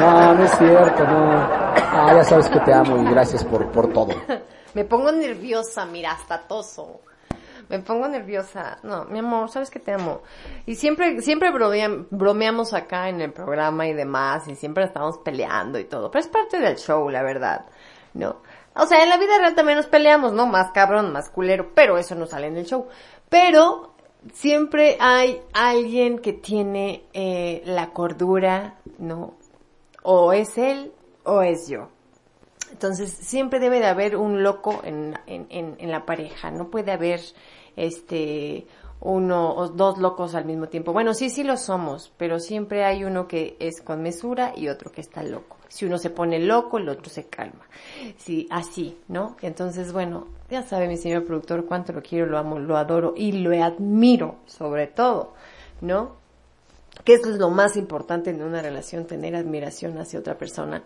[SPEAKER 2] No, no es cierto, no. Ah, ya sabes que te amo y gracias por, por todo.
[SPEAKER 1] Me pongo nerviosa, mira, hasta toso. Me pongo nerviosa. No, mi amor, sabes que te amo. Y siempre, siempre bromeam- bromeamos acá en el programa y demás, y siempre estamos peleando y todo. Pero es parte del show, la verdad. ¿No? O sea, en la vida real también nos peleamos, ¿no? Más cabrón, más culero, pero eso no sale en el show. Pero siempre hay alguien que tiene eh, la cordura, ¿no? O es él o es yo. Entonces, siempre debe de haber un loco en, en, en, en la pareja. No puede haber, este, uno o dos locos al mismo tiempo. Bueno, sí, sí lo somos, pero siempre hay uno que es con mesura y otro que está loco. Si uno se pone loco, el otro se calma. Sí, así, ¿no? Entonces, bueno, ya sabe mi señor productor cuánto lo quiero, lo amo, lo adoro y lo admiro, sobre todo, ¿no? que eso es lo más importante en una relación, tener admiración hacia otra persona.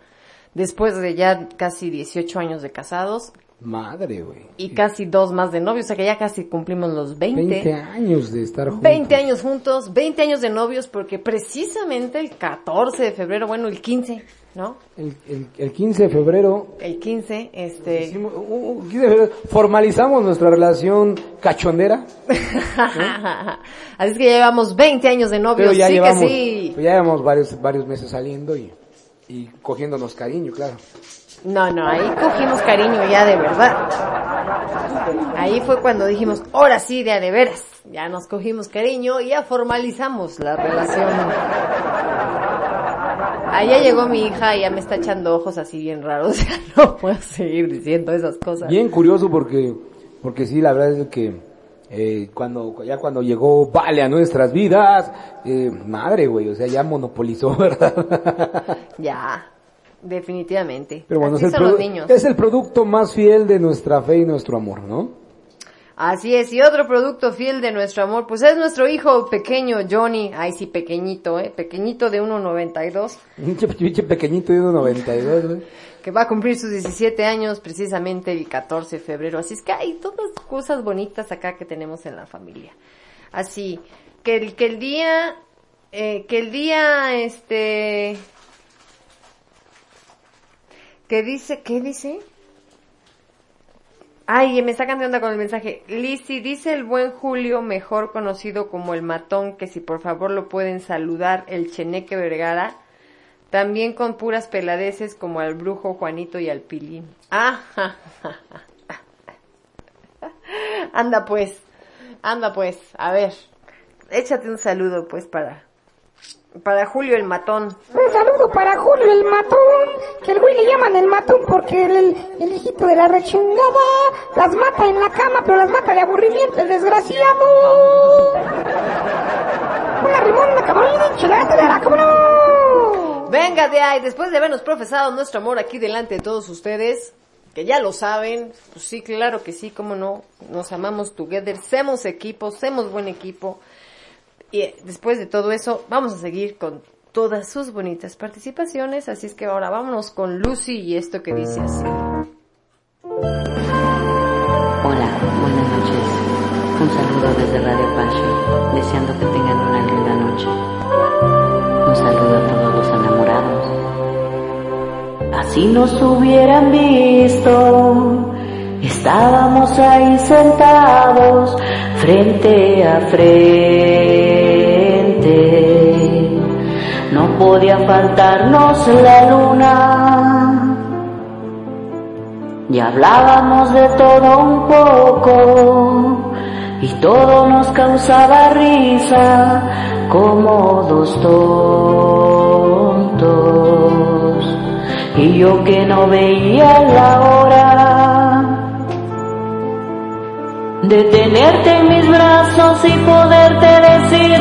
[SPEAKER 1] Después de ya casi 18 años de casados
[SPEAKER 2] Madre, güey.
[SPEAKER 1] y casi dos más de novios, o sea que ya casi cumplimos los 20.
[SPEAKER 2] 20 años de estar juntos.
[SPEAKER 1] 20 años juntos, 20 años de novios, porque precisamente el 14 de febrero, bueno, el 15, ¿no?
[SPEAKER 2] El, el, el 15 de febrero,
[SPEAKER 1] El 15, este...
[SPEAKER 2] hicimos- uh, uh, 15 de febrero, formalizamos nuestra relación cachondera,
[SPEAKER 1] Así es que ya llevamos 20 años de novios,
[SPEAKER 2] pero ya
[SPEAKER 1] sí
[SPEAKER 2] llevamos,
[SPEAKER 1] que sí.
[SPEAKER 2] pues ya llevamos varios, varios meses saliendo y, y cogiéndonos cariño, claro.
[SPEAKER 1] No, no, ahí cogimos cariño ya de verdad. Ahí fue cuando dijimos, ahora sí, de a de veras. Ya nos cogimos cariño y ya formalizamos la relación. Allá llegó mi hija y ya me está echando ojos así bien raros. Ya no puedo seguir diciendo esas cosas.
[SPEAKER 2] Bien curioso porque, porque sí, la verdad es que eh, cuando ya cuando llegó Vale a nuestras vidas, eh, madre, güey, o sea, ya monopolizó, ¿verdad?
[SPEAKER 1] Ya, definitivamente.
[SPEAKER 2] Pero bueno,
[SPEAKER 1] Así
[SPEAKER 2] es el,
[SPEAKER 1] son los
[SPEAKER 2] produ-
[SPEAKER 1] niños.
[SPEAKER 2] es el producto más fiel de nuestra fe y nuestro amor, ¿no?
[SPEAKER 1] Así es, y otro producto fiel de nuestro amor, pues es nuestro hijo pequeño, Johnny. Ay, sí, pequeñito, eh, pequeñito de 1.92,
[SPEAKER 2] Pinche, pinche pequeñito de 1.92, güey.
[SPEAKER 1] que va a cumplir sus 17 años precisamente el 14 de febrero. Así es que hay todas cosas bonitas acá que tenemos en la familia. Así, que el, que el día, eh, que el día, este, que dice, ¿qué dice? Ay, me sacan de onda con el mensaje. Lizzy, dice el buen Julio, mejor conocido como el matón, que si por favor lo pueden saludar, el Cheneque Vergara, también con puras peladeces como al brujo Juanito y al Pilín. Ah, ja, ja, ja. anda pues, anda pues, a ver, échate un saludo pues para, para Julio el matón.
[SPEAKER 3] Un saludo para Julio el matón, que el güey le llaman el matón porque el, el, hijito de la rechingada las mata en la cama, pero las mata de aburrimiento, el desgraciado. Una rimona, cabrón, de la cabrón.
[SPEAKER 1] Venga de ahí, después de habernos profesado nuestro amor aquí delante de todos ustedes, que ya lo saben, pues sí, claro que sí, cómo no, nos amamos together, semos equipo, semos buen equipo. Y eh, después de todo eso, vamos a seguir con todas sus bonitas participaciones, así es que ahora vámonos con Lucy y esto que dice así.
[SPEAKER 11] Hola, buenas noches. Un saludo desde Radio Passion, deseando que tengan una linda noche. Un saludo a todos los enamorados. Así nos hubieran visto, estábamos ahí sentados, frente a frente. No podía faltarnos la luna. Y hablábamos de todo un poco y todo nos causaba risa como dos tontos. Y yo que no veía la hora de tenerte en mis brazos y poderte decir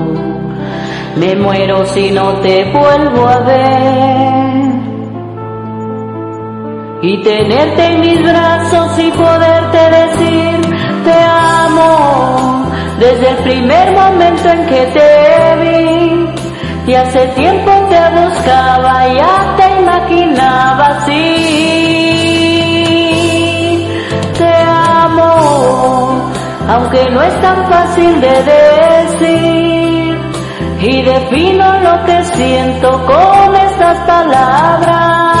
[SPEAKER 11] Me muero si no te vuelvo a ver. Y tenerte en mis brazos y poderte decir te amo desde el primer momento en que te vi. Y hace tiempo te buscaba, ya te imaginaba así. Te amo, aunque no es tan fácil de decir y defino lo que siento con estas palabras.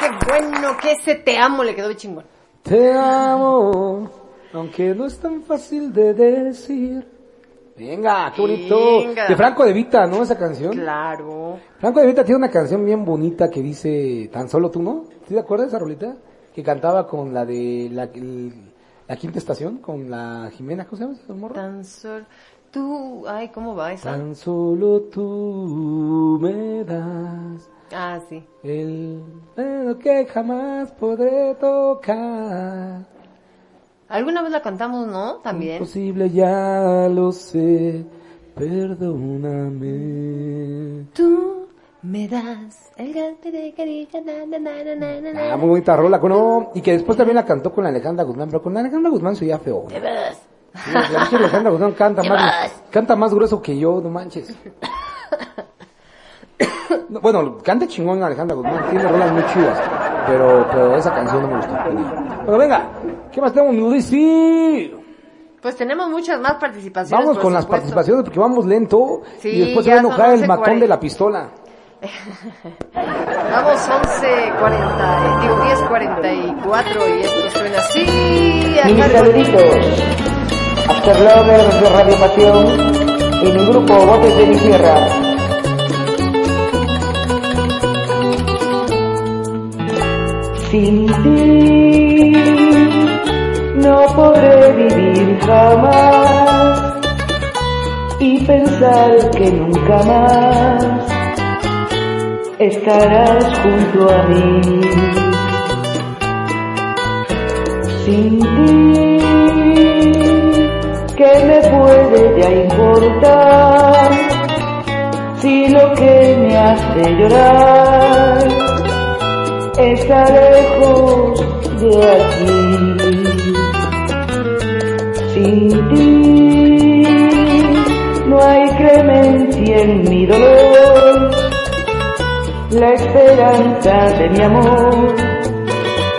[SPEAKER 1] Qué bueno, que ese te amo le quedó bien chingón.
[SPEAKER 2] Te amo, aunque no es tan fácil de decir. Venga, qué bonito.
[SPEAKER 1] Venga.
[SPEAKER 2] De Franco de Vita, ¿no? Esa canción.
[SPEAKER 1] Claro.
[SPEAKER 2] Franco de Vita tiene una canción bien bonita que dice Tan solo tú, ¿no? ¿Sí te acuerdas de esa rolita? Que cantaba con la de la, el- la quinta estación, con la Jimena, ¿cómo se llama esa morra?
[SPEAKER 1] Tan solo... Tú, ay, ¿cómo va esa?
[SPEAKER 2] Tan solo tú me das
[SPEAKER 1] Ah, sí.
[SPEAKER 2] el dedo que jamás podré tocar.
[SPEAKER 1] Alguna vez la cantamos, ¿no? También.
[SPEAKER 2] Imposible, ya lo sé, perdóname.
[SPEAKER 1] Tú me das el golpe de caricia, na, na, na, na, na, na, na.
[SPEAKER 2] Ah, muy bonita rola, ¿no? Y que después también la cantó con Alejandra Guzmán, pero con Alejandra Guzmán se oía feo.
[SPEAKER 1] Te vas.
[SPEAKER 2] Sí, La Alejandra Guzmán canta más, canta más grueso que yo, no manches. No, bueno, canta chingón Alejandra Guzmán, tiene rolas muy chidas, pero, pero esa canción no me gustó. Pero venga, ¿qué más tenemos, Lucy?
[SPEAKER 1] Pues tenemos muchas más participaciones.
[SPEAKER 2] Vamos
[SPEAKER 1] por
[SPEAKER 2] con las participaciones porque vamos lento
[SPEAKER 1] Sí,
[SPEAKER 2] y después se va a enojar el
[SPEAKER 1] 11:40.
[SPEAKER 2] matón de la pistola.
[SPEAKER 1] Vamos 11.40, digo 10.44 y esto suena así. de-
[SPEAKER 8] saluditos. After Lovers de Radio Pasión y mi grupo Botes de mi Tierra. Sin ti no podré vivir jamás y pensar que nunca más estarás junto a mí. Sin ti, ¿qué me puede ya importar? Si lo que me hace llorar está lejos de aquí. Sin ti, no hay clemencia en mi dolor, la esperanza de mi amor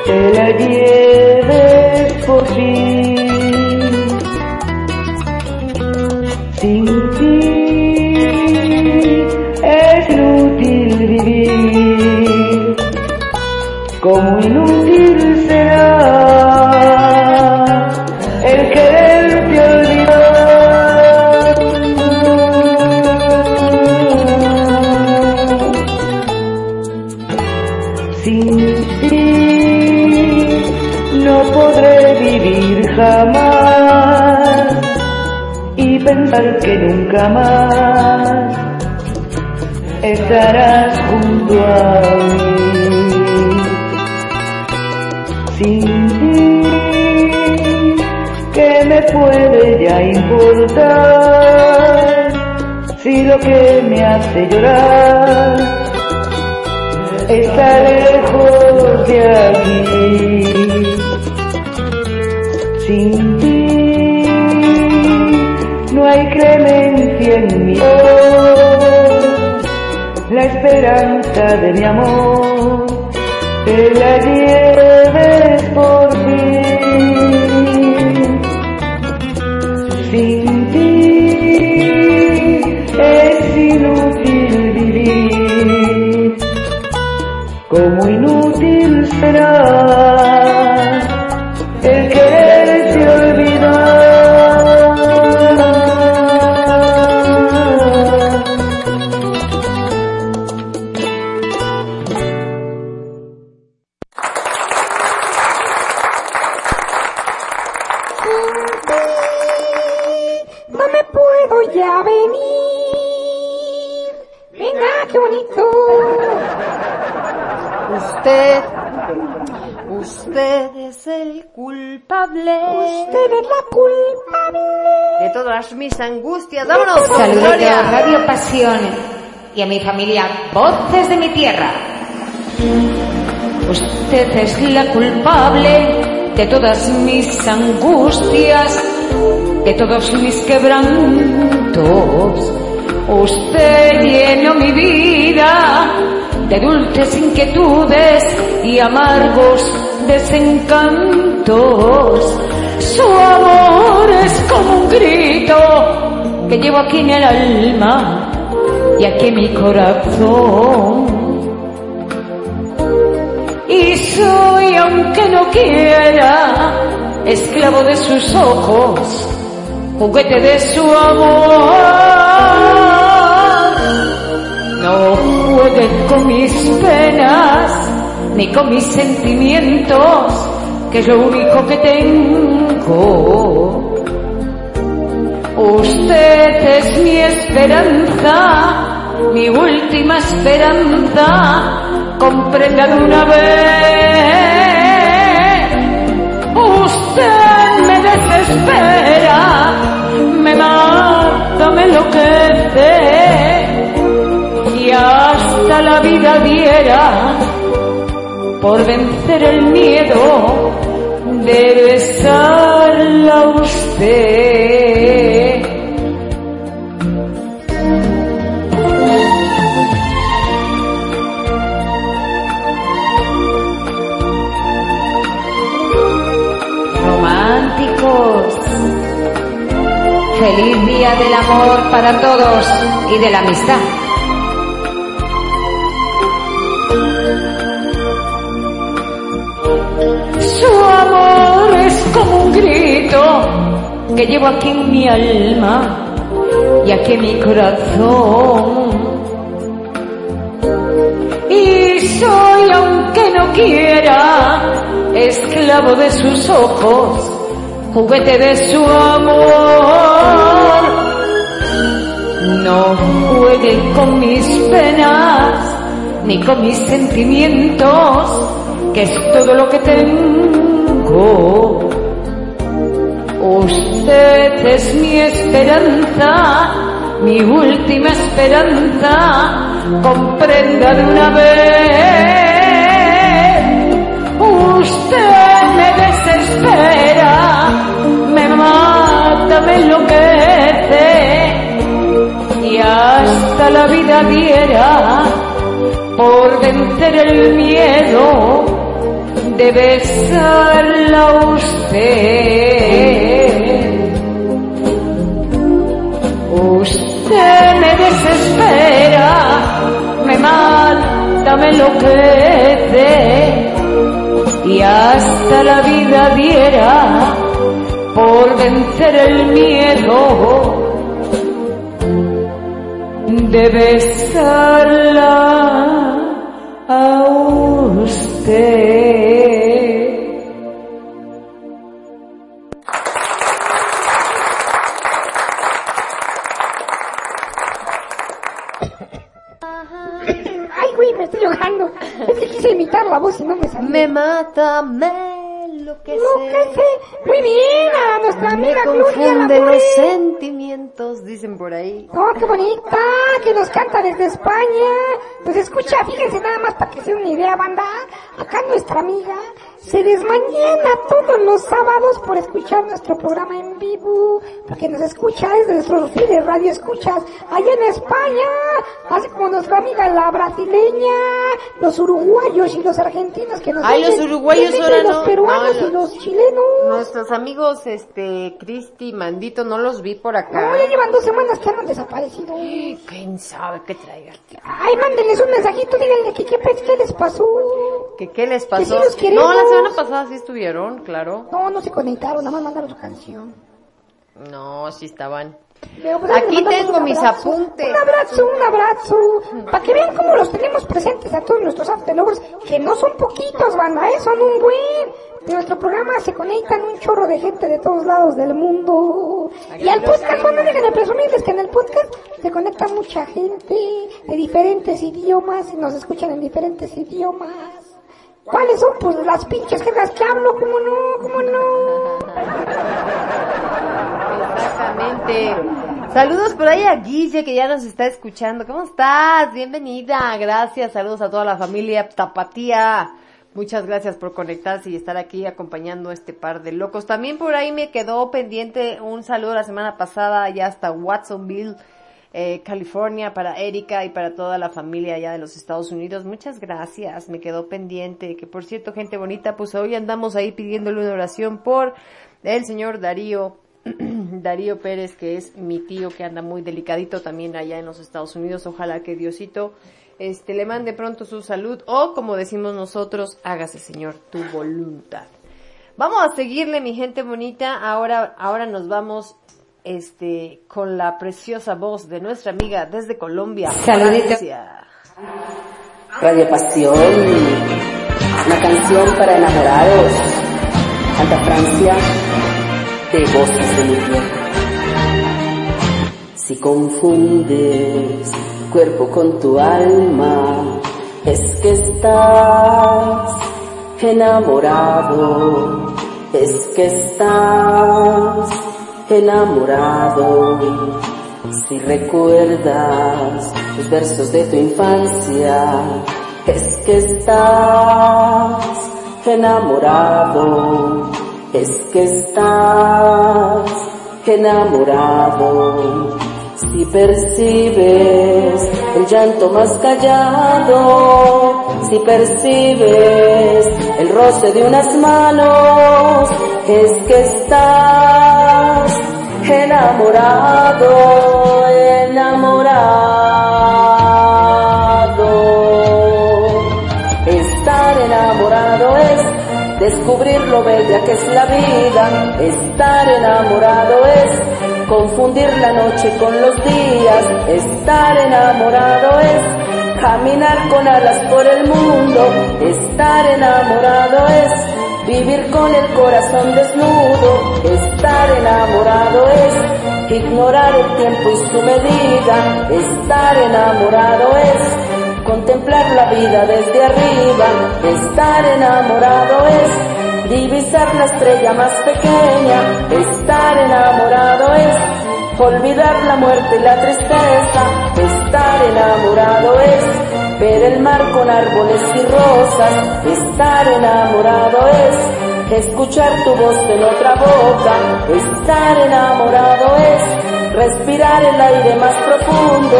[SPEAKER 8] te la lleves por ti. Sin ti como inútil será el quererte olvidar. Sin ti no podré vivir jamás y pensar que nunca más estarás junto a mí. Sin ti, ¿qué me puede ya importar si lo que me hace llorar está lejos de aquí. Sin ti no hay clemencia en mi voz, la esperanza de mi amor te la lleves por
[SPEAKER 1] De mis angustias. Vámonos,
[SPEAKER 6] Saludos a Radio Pasión y a mi familia Voces de mi Tierra. Usted es la culpable de todas mis angustias, de todos mis quebrantos. Usted llenó mi vida de dulces inquietudes y amargos desencantos. Su amor es como un grito que llevo aquí en el alma y aquí en mi corazón. Y soy, aunque no quiera, esclavo de sus ojos, juguete de su amor. No jueguen con mis penas, ni con mis sentimientos, que es lo único que tengo. Usted es mi esperanza, mi última esperanza, comprenda de una vez. Usted me desespera, me mata, me enloquece, y hasta la vida diera por vencer el miedo de besarla usted. Románticos. Feliz día del amor para todos y de la amistad. Grito que llevo aquí en mi alma y aquí en mi corazón. Y soy, aunque no quiera, esclavo de sus ojos, juguete de su amor. No juegue con mis penas, ni con mis sentimientos, que es todo lo que tengo. Usted es mi esperanza, mi última esperanza, comprenda de una vez. Usted me desespera, me mata, me enloquece, y hasta la vida diera por vencer el miedo de besarla usted. Usted me desespera, me mata, me enloquece y hasta la vida diera por vencer el miedo de besarla a usted.
[SPEAKER 3] Me
[SPEAKER 1] mata, me enloquece.
[SPEAKER 3] Enloquece. Muy bien, a nuestra
[SPEAKER 1] Me
[SPEAKER 3] amiga Gloria
[SPEAKER 1] confunde
[SPEAKER 3] Labore.
[SPEAKER 1] los sentimientos, dicen por ahí.
[SPEAKER 3] Oh, qué bonita, que nos canta desde España. Pues escucha, fíjense nada más para que se den una idea, banda. Acá nuestra amiga se desmañana todos los sábados por escuchar nuestro programa en vivo, porque nos escucha desde nuestros de radio escuchas allá en España, así como nuestra amiga la brasileña, los uruguayos y los argentinos que nos
[SPEAKER 1] Ay, los uruguayos
[SPEAKER 3] y los
[SPEAKER 1] no.
[SPEAKER 3] peruanos
[SPEAKER 1] No,
[SPEAKER 3] y los chilenos.
[SPEAKER 1] Nuestros amigos, este, Cristi, Mandito, no los vi por acá.
[SPEAKER 3] No, ya llevan dos semanas que han desaparecido.
[SPEAKER 1] ¿Quién sabe qué traigan?
[SPEAKER 3] Ay, mándenles un mensajito, díganle que qué, qué les pasó.
[SPEAKER 1] ¿Qué, qué les
[SPEAKER 3] Que sí
[SPEAKER 1] pasó?
[SPEAKER 3] los
[SPEAKER 1] no, la semana pasada sí estuvieron, claro.
[SPEAKER 3] No, no se conectaron, nada más mandaron su canción.
[SPEAKER 1] No, sí estaban.
[SPEAKER 3] Pero, pues,
[SPEAKER 1] Aquí tengo mis apuntes.
[SPEAKER 3] Un abrazo, un abrazo. Para que vean cómo los tenemos presentes a todos nuestros afterlovers, que no son poquitos, banda, ¿eh? son un buen. En nuestro programa se conectan un chorro de gente de todos lados del mundo. Y al podcast, bueno, dejen de presumirles que en el podcast se conecta mucha gente de diferentes idiomas y nos escuchan en diferentes idiomas. ¿Cuáles son? Pues las pinches jergas que hablo, ¿cómo no? ¿Cómo no?
[SPEAKER 1] Exactamente. Saludos por ahí a Guille que ya nos está escuchando. ¿Cómo estás? Bienvenida. Gracias. Saludos a toda la familia Tapatía. Muchas gracias por conectarse y estar aquí acompañando a este par de locos. También por ahí me quedó pendiente un saludo la semana pasada ya hasta Watsonville, eh, California, para Erika y para toda la familia allá de los Estados Unidos. Muchas gracias. Me quedó pendiente. Que por cierto, gente bonita, pues hoy andamos ahí pidiéndole una oración por el señor Darío Darío Pérez, que es mi tío que anda muy delicadito también allá en los Estados Unidos. Ojalá que Diosito este le mande pronto su salud o como decimos nosotros, hágase Señor tu voluntad. Vamos a seguirle mi gente bonita. Ahora ahora nos vamos este con la preciosa voz de nuestra amiga desde Colombia.
[SPEAKER 11] Saludito.
[SPEAKER 1] Francia.
[SPEAKER 11] Radio Pasión, una canción para enamorados. Canta Francia, de voces de mi tierra. Si confundes cuerpo con tu alma, es que estás enamorado, es que estás enamorado. Si recuerdas los versos de tu infancia, es que estás enamorado, es que estás enamorado. Si percibes el llanto más callado, si percibes el roce de unas manos, es que estás enamorado, enamorado. Estar enamorado es descubrir lo bella que es la vida. Estar enamorado es confundir la noche con los días. Estar enamorado es caminar con alas por el mundo. Estar enamorado es vivir con el corazón desnudo. Estar enamorado es ignorar el tiempo y su medida. Estar enamorado es contemplar la vida desde arriba. Estar enamorado es divisar la estrella más pequeña. Estar enamorado es olvidar la muerte y la tristeza. Estar enamorado es ver el mar con árboles y rosas. Estar enamorado es escuchar tu voz en otra boca. Estar enamorado es respirar el aire más profundo.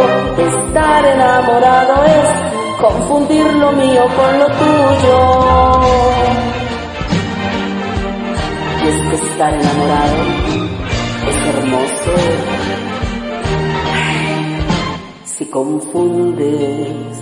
[SPEAKER 11] Estar enamorado es confundir lo mío con lo tuyo. Y es que estar enamorado es hermoso. Si confundes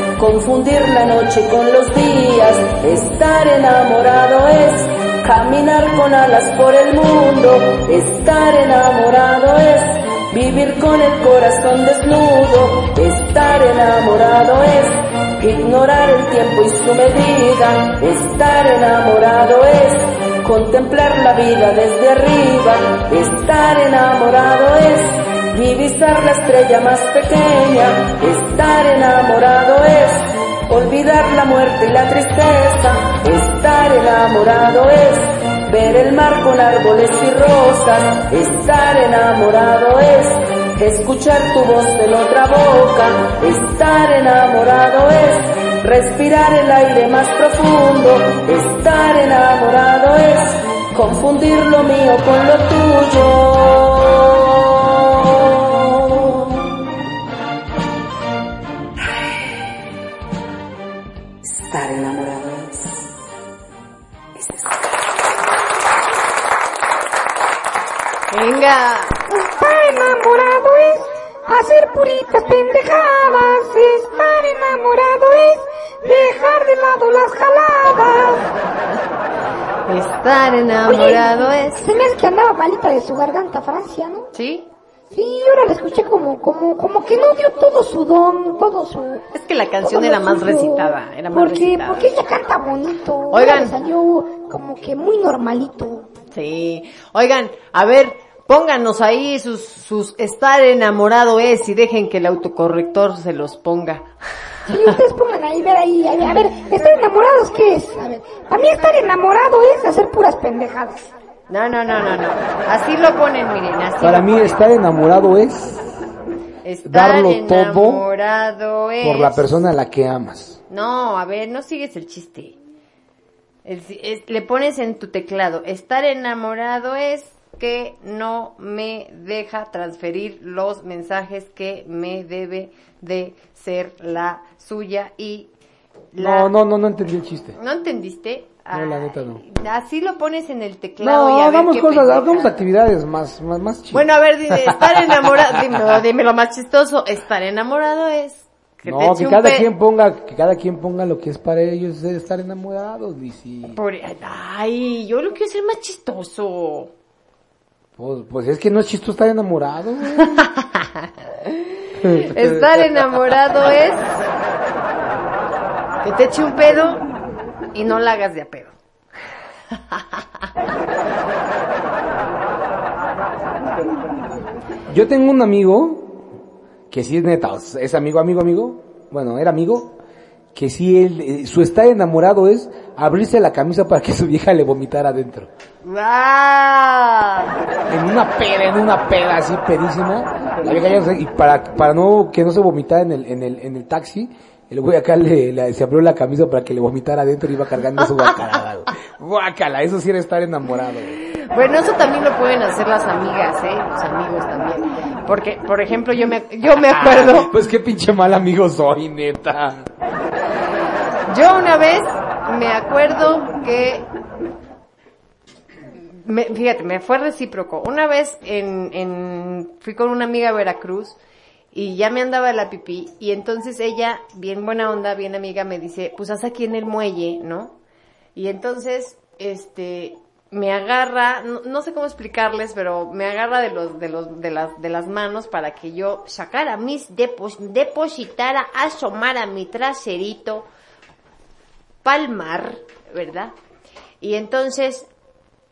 [SPEAKER 11] confundir la noche con los días. Estar enamorado es caminar con alas por el mundo. Estar enamorado es vivir con el corazón desnudo. Estar enamorado es ignorar el tiempo y su medida. Estar enamorado es contemplar la vida desde arriba. Estar enamorado es divisar la estrella más pequeña. Estar enamorado es olvidar la muerte y la tristeza. Estar enamorado es ver el mar con árboles y rosas. Estar enamorado es escuchar tu voz en otra boca. Estar enamorado es respirar el aire más profundo. Estar enamorado es confundir lo mío con lo tuyo.
[SPEAKER 1] Venga.
[SPEAKER 3] Estar enamorado es hacer puritas pendejadas. Estar enamorado es dejar de lado las jaladas.
[SPEAKER 1] Estar enamorado
[SPEAKER 3] Oye,
[SPEAKER 1] es.
[SPEAKER 3] Se me hace que andaba malita de su garganta Francia, ¿no?
[SPEAKER 1] ¿Sí?
[SPEAKER 3] Sí, ahora la escuché como, como, como que no dio todo su don, todo su...
[SPEAKER 1] Es que la canción era más recitada, era más
[SPEAKER 3] porque,
[SPEAKER 1] recitada.
[SPEAKER 3] Porque ella canta bonito.
[SPEAKER 1] Oigan.
[SPEAKER 3] Salió como que muy normalito.
[SPEAKER 1] Sí. Oigan, a ver, pónganos ahí sus, sus estar enamorado es y dejen que el autocorrector se los ponga.
[SPEAKER 3] Sí, ustedes pongan ahí, ver ahí, a ver, a ver, estar enamorados, ¿qué es? A ver, a mí estar enamorado es hacer puras pendejadas.
[SPEAKER 1] No, no, no, no, no. Así lo ponen, miren, así
[SPEAKER 2] Para
[SPEAKER 1] lo
[SPEAKER 2] mí
[SPEAKER 1] ponen.
[SPEAKER 2] estar enamorado es
[SPEAKER 1] Estar
[SPEAKER 2] darlo todo
[SPEAKER 1] enamorado es...
[SPEAKER 2] por la persona a la que amas.
[SPEAKER 1] No, a ver, no sigues el chiste. El- es- le pones en tu teclado, estar enamorado es que no me deja transferir los mensajes que me debe de ser la suya y la...
[SPEAKER 2] No, no, no, no entendí el chiste.
[SPEAKER 1] ¿No entendiste?
[SPEAKER 2] No, la neta no.
[SPEAKER 1] Así lo pones en el teclado y
[SPEAKER 2] No,
[SPEAKER 1] a ver
[SPEAKER 2] hagamos
[SPEAKER 1] qué
[SPEAKER 2] cosas,
[SPEAKER 1] pendeja.
[SPEAKER 2] hagamos actividades más, más, más chidas.
[SPEAKER 1] Bueno, a ver, dime, estar enamorado, dímelo, dime lo más chistoso, estar enamorado es que
[SPEAKER 2] no, que cada quien ponga, que cada quien ponga lo que es para ellos es estar enamorados, Lizzy.
[SPEAKER 1] Por- ay, yo lo quiero hacer más chistoso.
[SPEAKER 2] Pues, pues es que no es chistoso estar enamorado.
[SPEAKER 1] Estar enamorado es que te eche un pedo y no la hagas de a pedo.
[SPEAKER 2] Yo tengo un amigo que sí es neta, es amigo, amigo, amigo. Bueno, era amigo. Que sí, él, eh, su estar enamorado es abrirse la camisa para que su vieja le vomitara adentro.
[SPEAKER 1] ¡Ah!
[SPEAKER 2] En una peda, en una peda así pedísima. La vieja ya, y para, para no, que no se vomitara en el, en el, en el taxi, el güey acá le, le- se abrió la camisa para que le vomitara adentro y iba cargando su guacalada, güey. Guacala, eso sí era estar enamorado, güey.
[SPEAKER 1] Bueno, eso también lo pueden hacer las amigas, ¿eh? Los amigos también. Porque, por ejemplo, yo me, yo me acuerdo,
[SPEAKER 2] Pues qué pinche mal amigo soy, neta.
[SPEAKER 1] yo una vez me acuerdo que, me- fíjate, me fue recíproco. Una vez en, en, fui con una amiga a Veracruz y ya me andaba la pipí y entonces ella, bien buena onda, bien amiga, me dice, pues haz aquí en el muelle, ¿no? Y entonces, este, me agarra, no, no sé cómo explicarles, pero me agarra de los, de los, de las, de las manos para que yo sacara mis depos, depositara, asomara mi traserito, palmar, ¿verdad? Y entonces,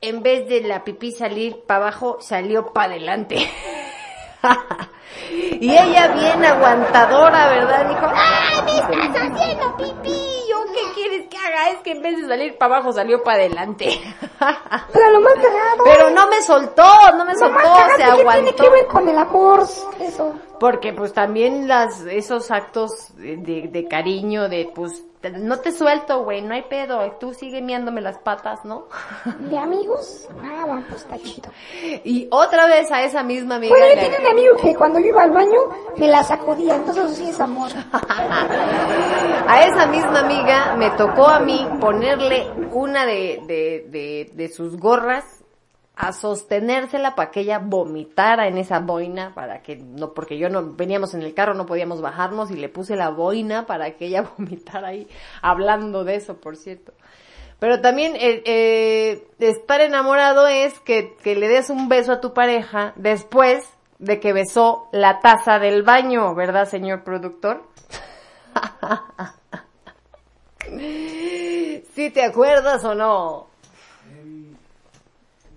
[SPEAKER 1] en vez de la pipí salir para abajo, salió para adelante. y ella bien aguantadora, ¿verdad? Dijo, ¡ah, me estás haciendo pipí! ¿Yo qué quieres que haga? Es que en vez de salir para abajo, salió para adelante.
[SPEAKER 3] Pero lo más cagado.
[SPEAKER 1] Pero no me soltó, no me soltó,
[SPEAKER 3] cagado,
[SPEAKER 1] se
[SPEAKER 3] ¿qué tiene
[SPEAKER 1] aguantó.
[SPEAKER 3] que ver con el amor? Eso.
[SPEAKER 1] Porque pues también las, esos actos de, cariño, de pues, no te suelto, güey, no hay pedo, tú sigue miándome las patas, ¿no?
[SPEAKER 3] ¿De amigos? Ah, bueno, pues está chido.
[SPEAKER 1] Y otra vez a esa misma amiga
[SPEAKER 3] Bueno, yo tenía un amigo que cuando yo iba al baño me la sacudía, entonces eso sí es amor.
[SPEAKER 1] a esa misma amiga me tocó a mí ponerle una de, de, de, de sus gorras a sostenérsela para que ella vomitara en esa boina, para que no, porque yo no, veníamos en el carro, no podíamos bajarnos y le puse la boina para que ella vomitara ahí, hablando de eso, por cierto. Pero también eh, eh, estar enamorado es que, que le des un beso a tu pareja después de que besó la taza del baño, ¿verdad, señor productor? ¿Sí te acuerdas o no?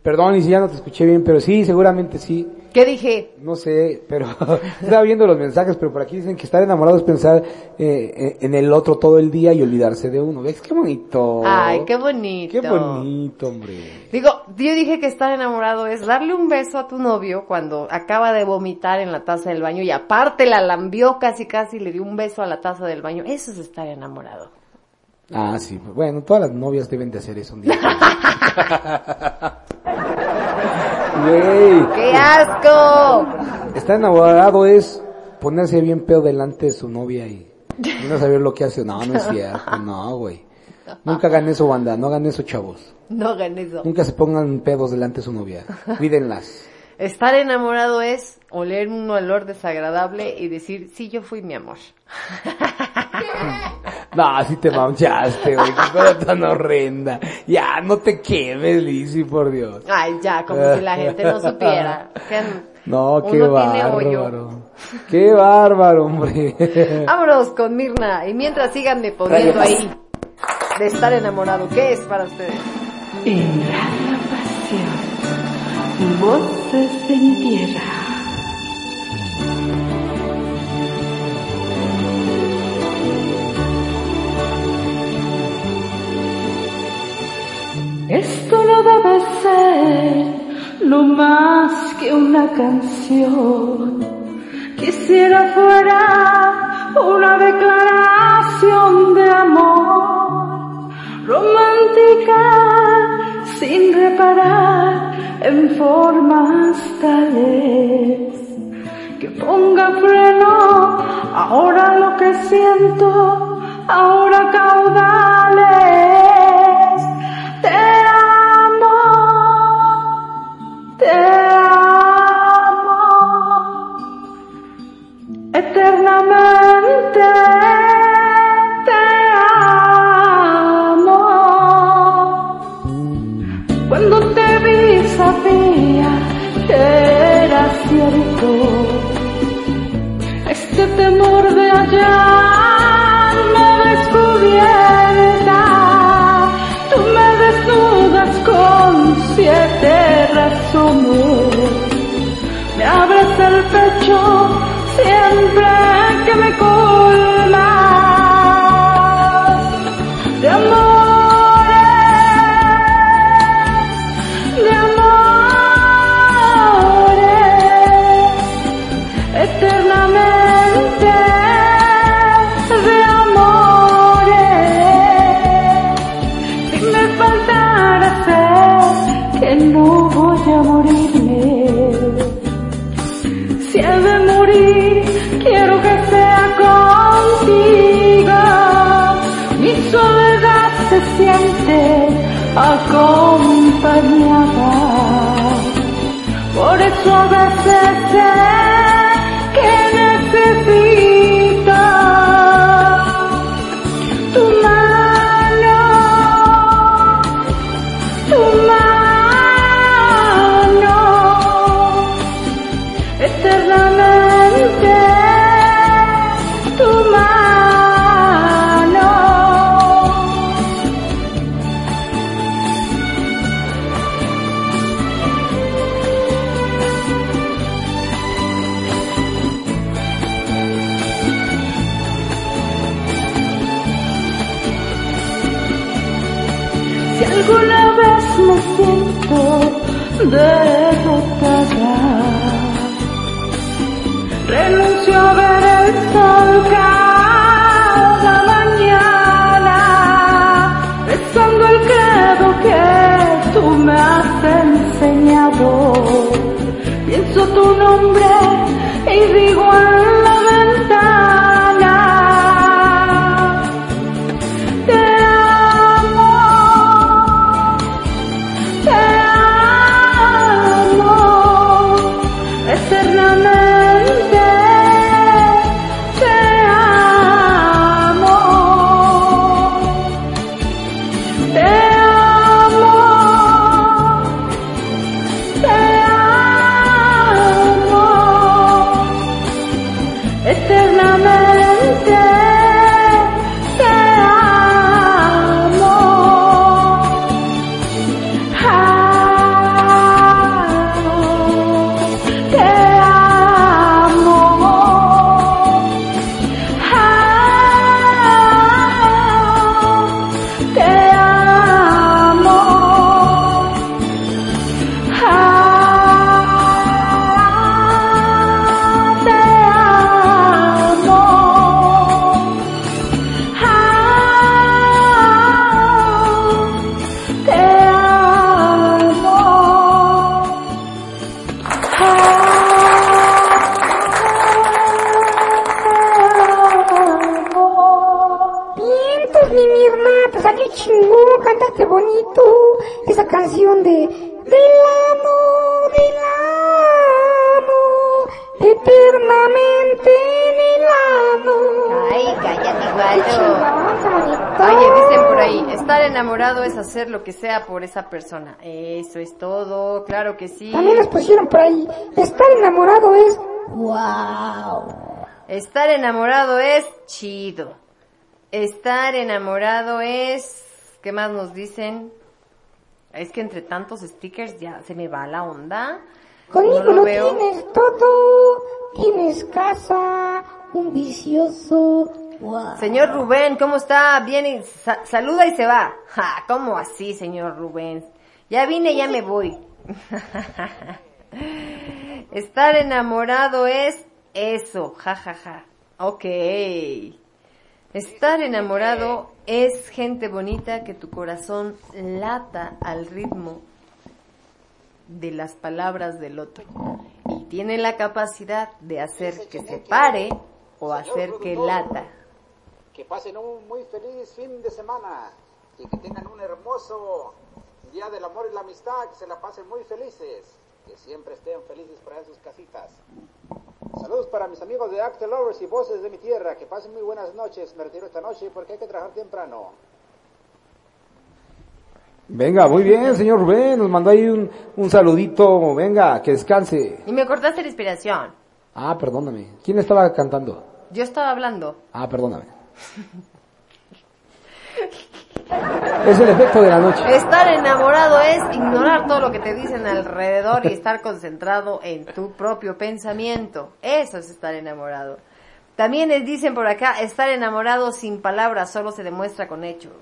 [SPEAKER 2] Perdón, y si ya no te escuché bien, pero sí, seguramente sí.
[SPEAKER 1] ¿Qué dije?
[SPEAKER 2] No sé, pero estaba viendo los mensajes, pero por aquí dicen que estar enamorado es pensar eh, en el otro todo el día y olvidarse de uno. ¿Ves qué bonito?
[SPEAKER 1] Ay, qué bonito.
[SPEAKER 2] Qué bonito, hombre.
[SPEAKER 1] Digo, yo dije que estar enamorado es darle un beso a tu novio cuando acaba de vomitar en la taza del baño y aparte la lambió casi casi y le dio un beso a la taza del baño. Eso es estar enamorado.
[SPEAKER 2] Ah, sí. Bueno, todas las novias deben de hacer eso un día. Güey.
[SPEAKER 1] ¡Qué asco!
[SPEAKER 2] Estar enamorado es ponerse bien pedo delante de su novia y, y no saber lo que hace. No, no es cierto. No, güey. Nunca hagan eso, banda. No hagan eso, chavos.
[SPEAKER 1] No hagan eso.
[SPEAKER 2] Nunca se pongan pedos delante de su novia. Cuídenlas.
[SPEAKER 1] Estar enamorado es oler un olor desagradable y decir, sí, yo fui mi amor.
[SPEAKER 2] No, así te manchaste, güey. Qué cosa tan horrenda. Ya, no te quemes, Lizzy, por Dios.
[SPEAKER 1] Ay, ya, como si la gente no supiera. Que
[SPEAKER 2] No, qué
[SPEAKER 1] Uno tiene hoyo.
[SPEAKER 2] bárbaro. Qué bárbaro, hombre.
[SPEAKER 1] Vámonos con Mirna. Y mientras síganme poniendo ahí de estar enamorado, ¿qué es para ustedes?
[SPEAKER 8] En Radio Pasión, voces en tierra. Esto no debe ser no más que una canción. Quisiera fuera una declaración de amor romántica sin reparar en formas tales que ponga freno ahora lo que siento, ahora caudales. Te amo eternamente. Te amo. Cuando te vi sabía que era cierto. Este temor de hallarme pecho siempre
[SPEAKER 1] persona. Eso es todo, claro que sí.
[SPEAKER 3] También les pusieron por ahí, estar enamorado es... ¡Wow!
[SPEAKER 1] Estar enamorado es chido. Estar enamorado es... ¿Qué más nos dicen? Es que entre tantos stickers ya se me va la onda.
[SPEAKER 3] Conmigo
[SPEAKER 1] No lo
[SPEAKER 3] tienes todo, tienes casa, un vicioso...
[SPEAKER 1] Señor Rubén, ¿cómo está? Viene, y sa- saluda y se va. Ja, ¿Cómo así, señor Rubén? Ya vine, ya me voy. Estar enamorado es eso, ja, ja, ja. Ok. Estar enamorado es gente bonita que tu corazón lata al ritmo de las palabras del otro y tiene la capacidad de hacer que se pare o hacer que lata.
[SPEAKER 12] Que pasen un muy feliz fin de semana y que tengan un hermoso día del amor y la amistad, que se la pasen muy felices, que siempre estén felices para en sus casitas. Saludos para mis amigos de Actor Lovers y Voces de mi Tierra, que pasen muy buenas noches. Me retiro esta noche porque hay que trabajar temprano.
[SPEAKER 2] Venga, muy bien, señor Rubén, nos mandó ahí un, un saludito, venga, que descanse.
[SPEAKER 1] Y me cortaste la inspiración.
[SPEAKER 2] Ah, perdóname. ¿Quién estaba cantando?
[SPEAKER 1] Yo estaba hablando.
[SPEAKER 2] Ah, perdóname. Es el efecto de la noche.
[SPEAKER 1] Estar enamorado es ignorar todo lo que te dicen alrededor y estar concentrado en tu propio pensamiento. Eso es estar enamorado. También les dicen por acá, estar enamorado sin palabras solo se demuestra con hechos.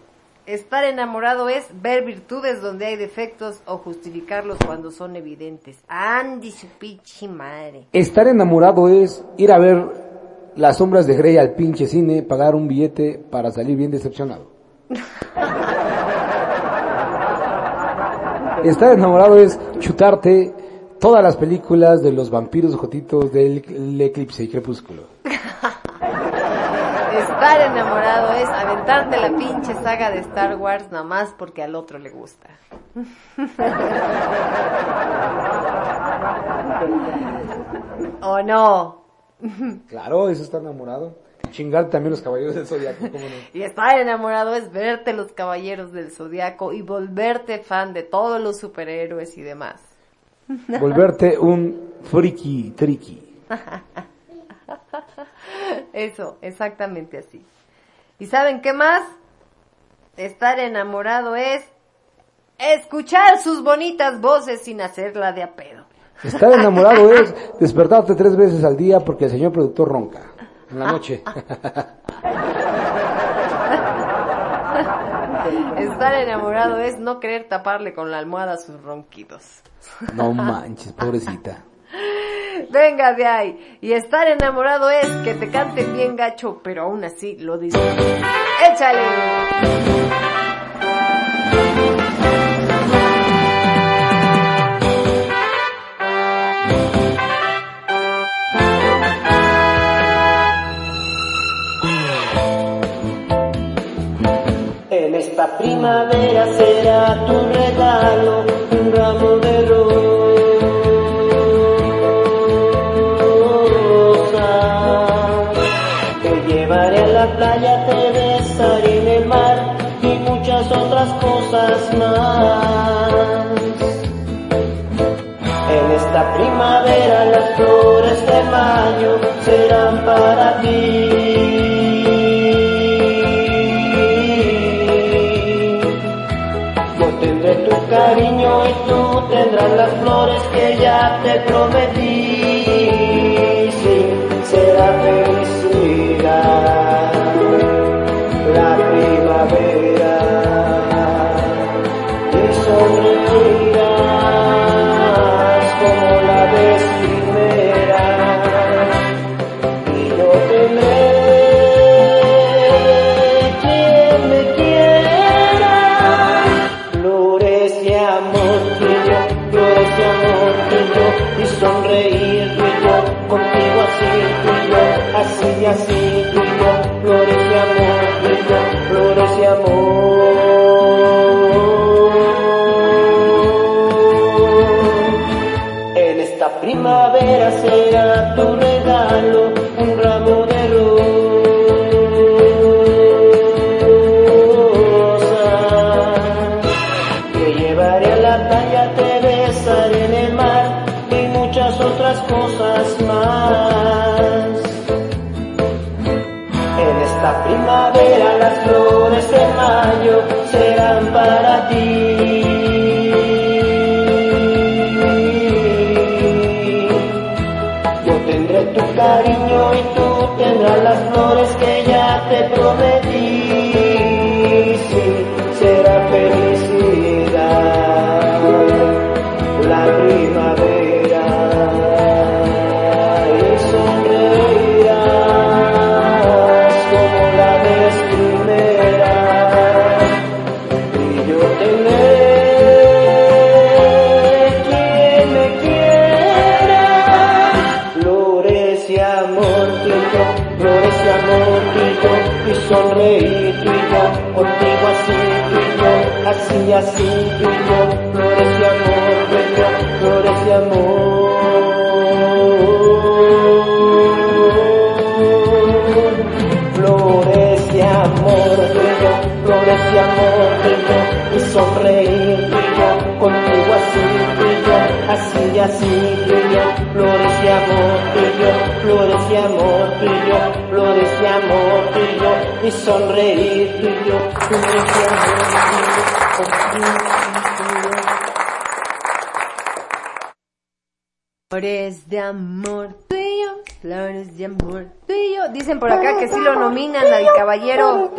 [SPEAKER 1] Estar enamorado es ver virtudes donde hay defectos o justificarlos cuando son evidentes. Andy su pinche madre.
[SPEAKER 2] Estar enamorado es ir a ver las sombras de Grey al pinche cine, pagar un billete para salir bien decepcionado. Estar enamorado es chutarte todas las películas de los vampiros jotitos del el eclipse y crepúsculo.
[SPEAKER 1] Estar enamorado es aventarte la pinche saga de Star Wars nada más porque al otro le gusta. ¿O no?
[SPEAKER 2] Claro, eso está enamorado. Chingar también los caballeros del zodiaco, ¿cómo no?
[SPEAKER 1] Y estar enamorado es verte los caballeros del zodiaco y volverte fan de todos los superhéroes y demás.
[SPEAKER 2] Volverte un friki triki.
[SPEAKER 1] Eso, exactamente así. ¿Y saben qué más? Estar enamorado es escuchar sus bonitas voces sin hacerla de a pedo.
[SPEAKER 2] Estar enamorado es despertarte tres veces al día porque el señor productor ronca en la noche.
[SPEAKER 1] Estar enamorado es no querer taparle con la almohada sus ronquidos.
[SPEAKER 2] No manches, pobrecita.
[SPEAKER 1] Venga de ahí. Y estar enamorado es que te canten bien gacho, pero aún así lo disfrutas. ¡Échale!
[SPEAKER 9] Esta primavera será tu regalo un ramo de rosas. Te llevaré a la playa, te besaré en el mar y muchas otras cosas más. En esta primavera las flores de mayo serán para ti. Cariño y tú tendrás las flores que ya te prometí. Sí, será felicidad la primavera contigo así tú y yo así y así cariño y tú tendrás las flores que ya te prometí. Así así y yo flores y amor flores y amor. Flores y amor flores y amor tuyo y y yo contigo así yo así así y yo flores y amor flores y amor flores y amor tuyo y yo flores y amor contigo
[SPEAKER 1] Flores de amor tuyo, flores de amor tuyo. Dicen por acá que sí lo nominan al caballero.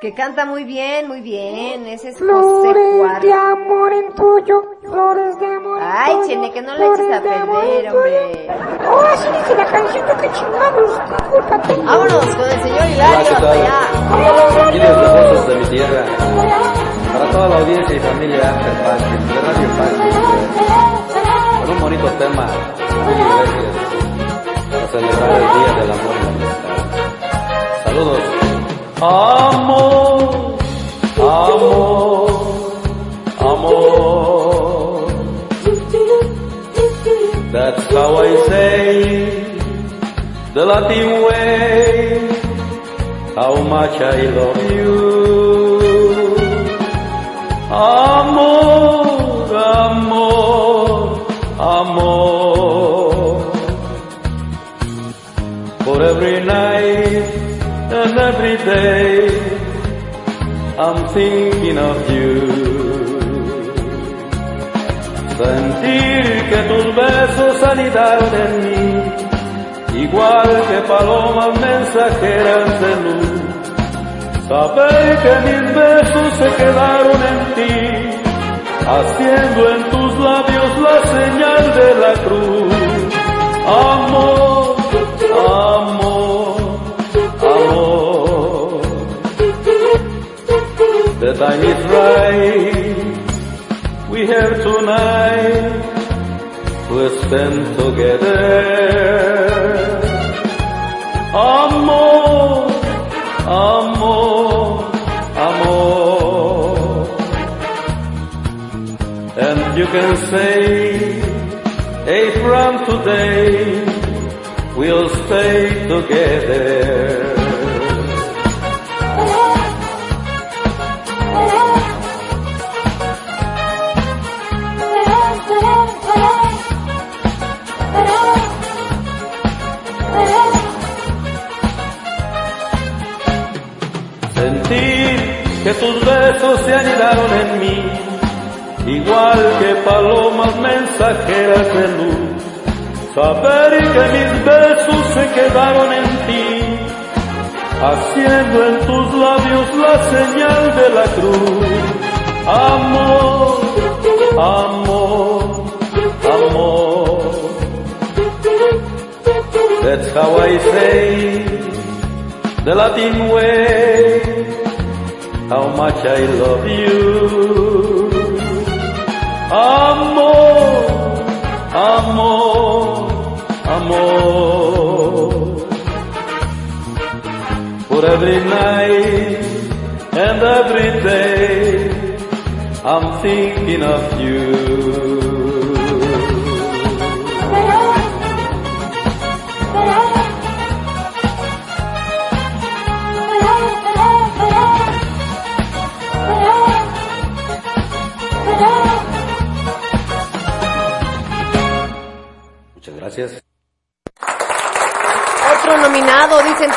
[SPEAKER 1] Que canta muy bien, muy bien. Ese es José
[SPEAKER 3] Flores de amor en tuyo, flores de amor
[SPEAKER 1] Ay, Chene, que no le eches a perder, hombre.
[SPEAKER 3] Oh, así dice la canción, qué chingados.
[SPEAKER 1] Vámonos con el señor Hilario
[SPEAKER 7] Hola, ¿qué
[SPEAKER 1] hasta allá.
[SPEAKER 7] Los ojos de mi tierra, para toda la audiencia y familia After Passion, de Radio con un bonito tema, muy gracias, para celebrar el Día del Amor y la Amistad. Saludos. Amor, amor, amor. That's how I say the Latin way. How much I love you. Amor, amor, amor. For every night and every day, I'm thinking of you. Sentir que tus besos anidaron en mí, igual que palomas mensajeras de luz. Saber que mis besos se quedaron en ti, haciendo en tus labios la señal de la cruz. Amor, amor, amor. The time is right. Have tonight to spend together. Amor, amor, amor. And you can say, hey, from today, we'll stay together. De luz. Saber que mis besos se quedaron en ti, haciendo en tus labios la señal de la cruz. Amor, amor, amor. That's how I say the Latin way, how much I love you. Amor, amor, amor. For every night and every day, I'm thinking of you.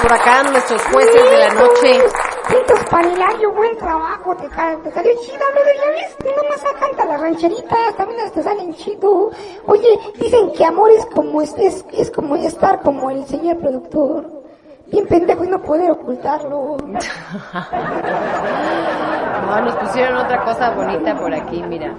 [SPEAKER 1] Acá nuestros jueces de la noche.
[SPEAKER 3] Pintos Panilario, buen trabajo, te, te salió chida, brother, ya ves, no más canta las rancheritas, también las te salen chido. Oye, dicen que amor es como, es, es, es como estar como el señor productor. Bien pendejo y no poder ocultarlo.
[SPEAKER 1] No, nos pusieron otra cosa bonita por aquí, mira.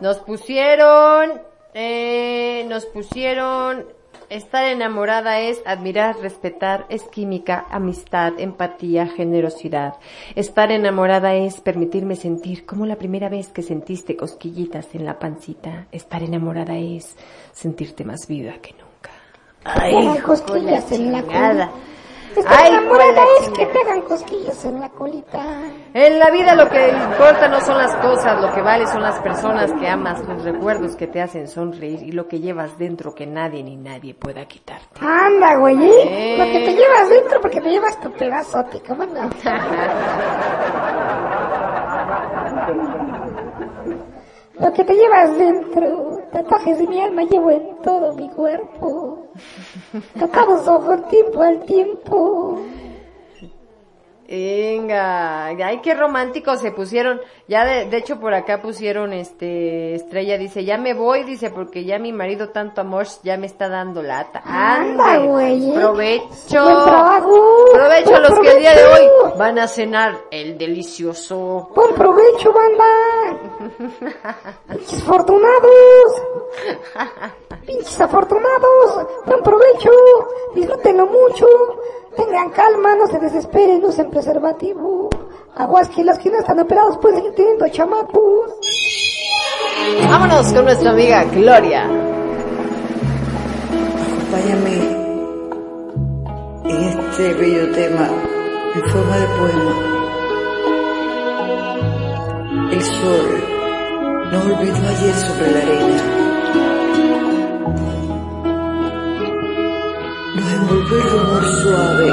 [SPEAKER 1] Nos pusieron, eh, nos pusieron, estar enamorada es admirar, respetar, es química, amistad, empatía, generosidad. Estar enamorada es permitirme sentir como la primera vez que sentiste cosquillitas en la pancita. Estar enamorada es sentirte más viva que nunca.
[SPEAKER 3] Ay, cosquillas en la. Estar
[SPEAKER 1] Ay, pues la
[SPEAKER 3] es que te hagan cosquillas en la colita.
[SPEAKER 1] En la vida lo que importa no son las cosas, lo que vale son las personas que amas, los recuerdos que te hacen sonreír y lo que llevas dentro que nadie ni nadie pueda quitarte.
[SPEAKER 3] Anda, güey. Eh. Lo que te llevas dentro porque te llevas tu pedazote, ¿cómo no? Lo que te llevas dentro, tatuajes de mi alma llevo en todo mi cuerpo. Tatuados ojo tiempo al tiempo.
[SPEAKER 1] Venga, ay, qué románticos se pusieron. Ya de, de hecho por acá pusieron este Estrella dice, "Ya me voy", dice, porque ya mi marido tanto amor ya me está dando lata.
[SPEAKER 3] Anda, güey.
[SPEAKER 1] Provecho. Provecho a los que el día de hoy van a cenar el delicioso.
[SPEAKER 3] Buen provecho, banda. Pinches afortunados. Pinches afortunados. Buen provecho. Disfrútenlo mucho. Tengan calma, no se desesperen, usen preservativo. Aguas que los que no están operados pueden ir teniendo chamacos.
[SPEAKER 1] Vámonos con nuestra amiga Gloria.
[SPEAKER 13] Acompáñame en este bello tema en forma de poema. El sol no olvidó ayer sobre la arena. Envolvió el rumor suave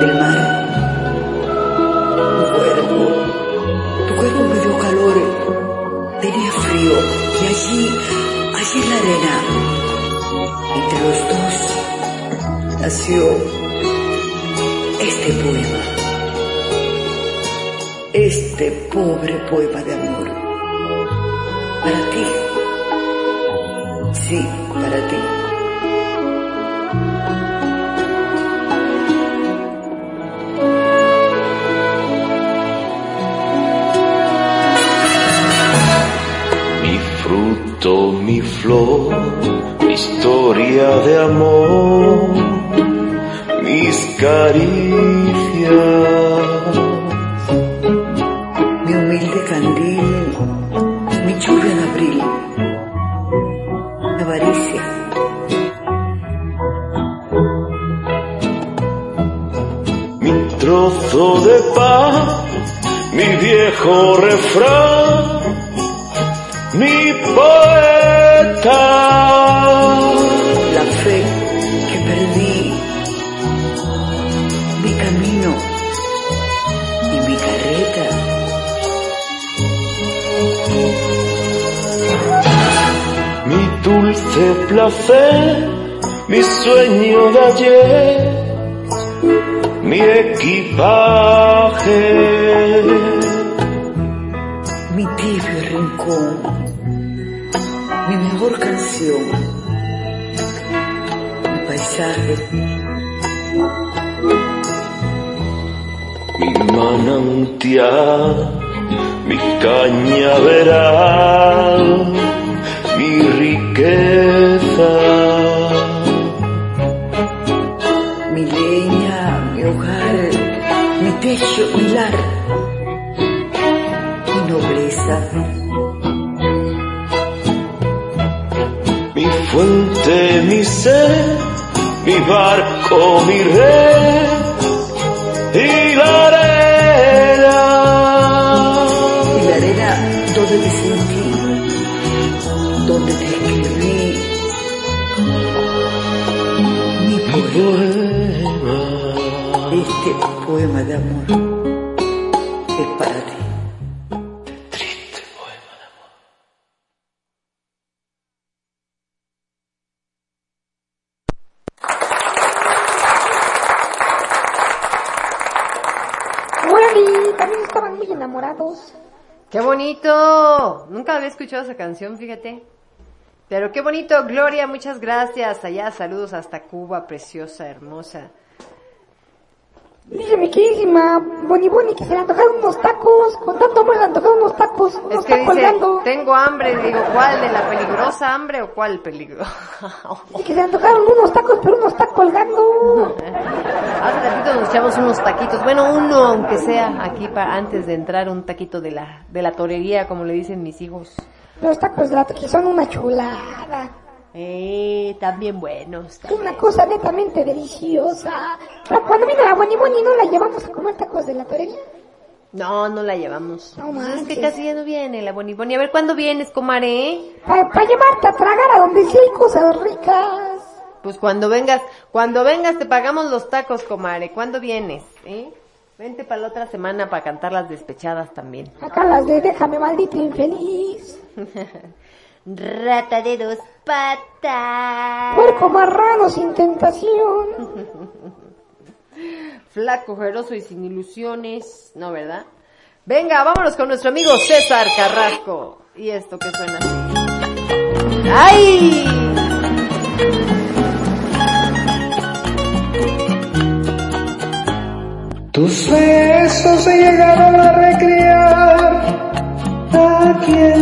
[SPEAKER 13] del mar. Tu cuerpo, tu cuerpo me dio calor, tenía frío y allí, allí en la arena, entre los dos nació este poema. Este pobre poema de amor. Para ti. Sí,
[SPEAKER 7] mi flor, mi historia de amor, mis caricias.
[SPEAKER 13] Mi humilde candil, mi lluvia de abril, avaricia.
[SPEAKER 7] Mi trozo de paz, mi viejo refrán, mi poeta.
[SPEAKER 13] La fe que perdí, mi camino y mi carreta.
[SPEAKER 7] Mi dulce placer, mi sueño de ayer, mi equipaje.
[SPEAKER 13] mi tibio rincón, mejor canción, mi paisaje,
[SPEAKER 7] mi manantial, mi cañaveral, mi riqueza.
[SPEAKER 13] mi leña, mi hogar, mi techo, mi lar,
[SPEAKER 7] fuente, mi sed, mi barco, mi red y la arena.
[SPEAKER 13] y la arena donde te sentí, donde te escribí, mi poema, este poema de amor
[SPEAKER 1] bonito! Nunca había escuchado esa canción, fíjate. Pero qué bonito, Gloria, muchas gracias. Allá, saludos hasta Cuba, preciosa, hermosa.
[SPEAKER 3] Dice mi queridísima Boni Boni que se le antojaron unos tacos. Con tanto hambre le antojaron unos tacos. Unos
[SPEAKER 1] Es que dice,
[SPEAKER 3] colgando.
[SPEAKER 1] tengo hambre, digo, ¿cuál? ¿De la peligrosa hambre o cuál peligro?
[SPEAKER 3] Que se le antojaron unos tacos, pero unos tacos colgando.
[SPEAKER 1] Hace ratito nos echamos unos taquitos, bueno, uno aunque sea aquí para antes de entrar un taquito de la de la torería, como le dicen mis hijos.
[SPEAKER 3] Los tacos de la que son una chulada.
[SPEAKER 1] Eh, también buenos.
[SPEAKER 3] Es una cosa netamente deliciosa. Pero cuando viene la Boni Boni no la llevamos a comer tacos de la torería.
[SPEAKER 1] No, no la llevamos.
[SPEAKER 3] No
[SPEAKER 1] es
[SPEAKER 3] manches.
[SPEAKER 1] que casi ya no viene la Boniboni. A ver, ¿cuándo vienes, comaré?
[SPEAKER 3] Para llevarte a tragar a donde sí hay cosas ricas.
[SPEAKER 1] Pues cuando vengas, cuando vengas te pagamos los tacos, comare. ¿Cuándo vienes? ¿Eh? Vente para la otra semana para cantar las despechadas también.
[SPEAKER 3] Acá las de déjame maldito infeliz.
[SPEAKER 1] Rata de dos patas.
[SPEAKER 3] Puerco marrano sin tentación.
[SPEAKER 1] Flaco, ojeroso y sin ilusiones. No, ¿verdad? Venga, vámonos con nuestro amigo César Carrasco. Y esto que suena así. ¡Ay!
[SPEAKER 14] Tus besos se llegaron a recrear en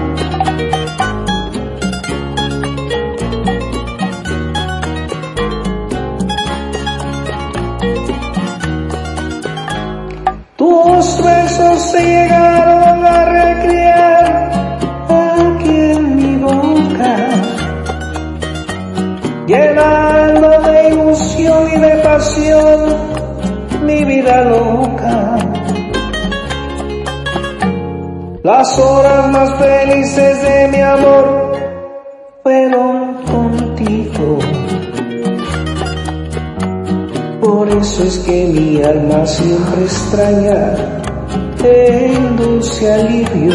[SPEAKER 14] Vida loca. Las horas más felices de mi amor fueron contigo. Por eso es que mi alma siempre extraña el dulce alivio.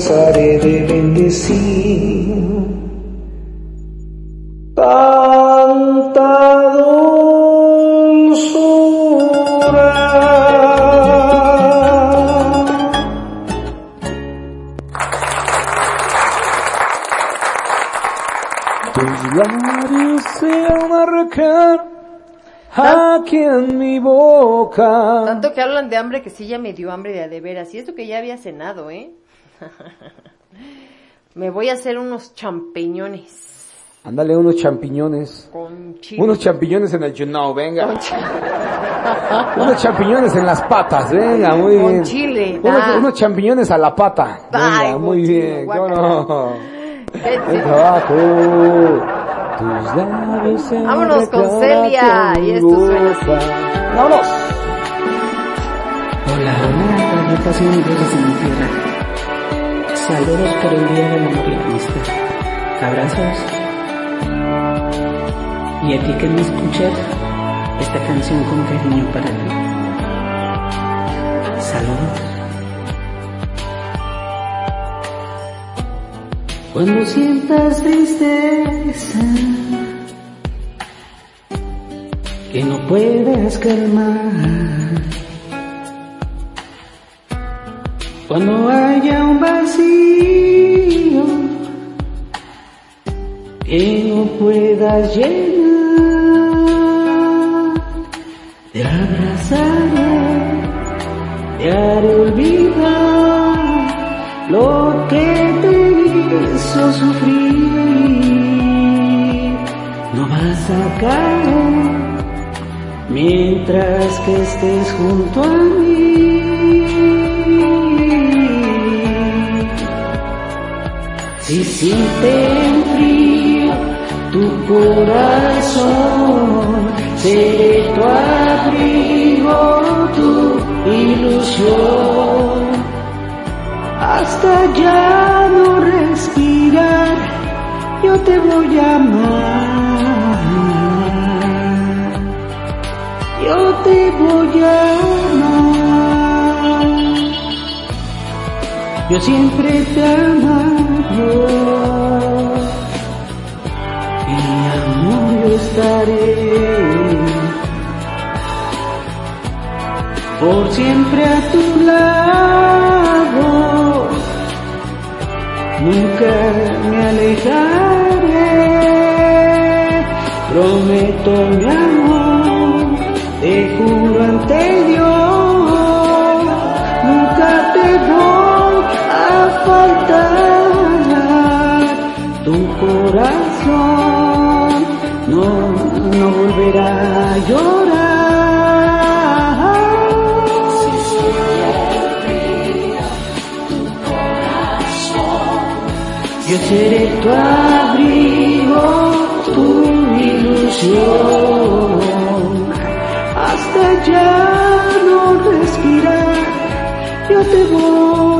[SPEAKER 14] Cansaré de bendecir tanta dulzura.
[SPEAKER 2] Tus labios se aquí en mi boca.
[SPEAKER 1] Tanto que hablan de hambre que sí ya me dio hambre de a de veras. Y eso que ya había cenado, ¿eh? me voy a hacer unos champiñones
[SPEAKER 2] Ándale unos champiñones.
[SPEAKER 1] con chile.
[SPEAKER 2] Unos champiñones en el know, venga.
[SPEAKER 1] Con
[SPEAKER 2] Unos champiñones en las patas, venga, muy
[SPEAKER 1] Con
[SPEAKER 2] bien.
[SPEAKER 1] chile,
[SPEAKER 2] Unos,
[SPEAKER 1] ah.
[SPEAKER 2] unos champiñones a la pata. Venga,
[SPEAKER 1] Ay,
[SPEAKER 2] muy bien. ¿cómo no? Tus
[SPEAKER 1] Vámonos con Celia, y esto suena
[SPEAKER 2] boca. Vámonos.
[SPEAKER 8] Hola, hola, mi tierra. Saludos por el Día del Amor y. Abrazos. Y a ti que me escuchas, esta canción con cariño para ti. Saludos. Cuando sientas tristeza que no puedas calmar, cuando haya un vacío puedas llenar, te abrazaré, te haré olvidar lo que te hizo sufrir. No vas a caer mientras que estés junto a mí. Si sienten frío corazón, seré tu abrigo, tu ilusión. Hasta ya no respirar, yo te voy a amar, yo te voy a amar, yo siempre te amaré, Por siempre a tu lado, nunca me alejaré. Prometo mi amor, no volverá a llorar. Yo seré tu abrigo, tu ilusión. Hasta ya no respirar, yo te voy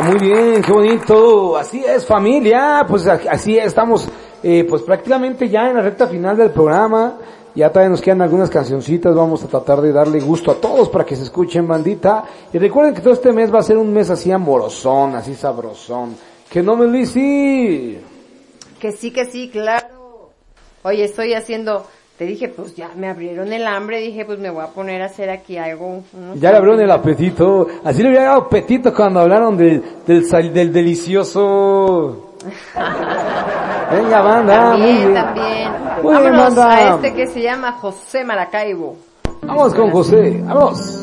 [SPEAKER 2] Muy bien, qué bonito. Así es, familia. Pues así es, estamos eh, pues prácticamente ya en la recta final del programa. Ya todavía nos quedan algunas cancioncitas. Vamos a tratar de darle gusto a todos para que se escuchen, bandita. Y recuerden que todo este mes va a ser un mes así amorosón, así sabrosón. Que no me lici.
[SPEAKER 1] Que sí, que sí, claro. Oye, estoy haciendo, te dije, pues ya me abrieron el hambre, dije, pues me voy a poner a hacer aquí algo.
[SPEAKER 2] Ya le abrieron el apetito. Así le hubiera dado apetito cuando hablaron del, del, sal- del delicioso. Venga, banda. muy
[SPEAKER 1] También,
[SPEAKER 2] bien.
[SPEAKER 1] también.
[SPEAKER 2] Muy bien,
[SPEAKER 1] Vámonos
[SPEAKER 2] banda.
[SPEAKER 1] a este que se llama José Maracaibo.
[SPEAKER 2] Vamos con José, vamos.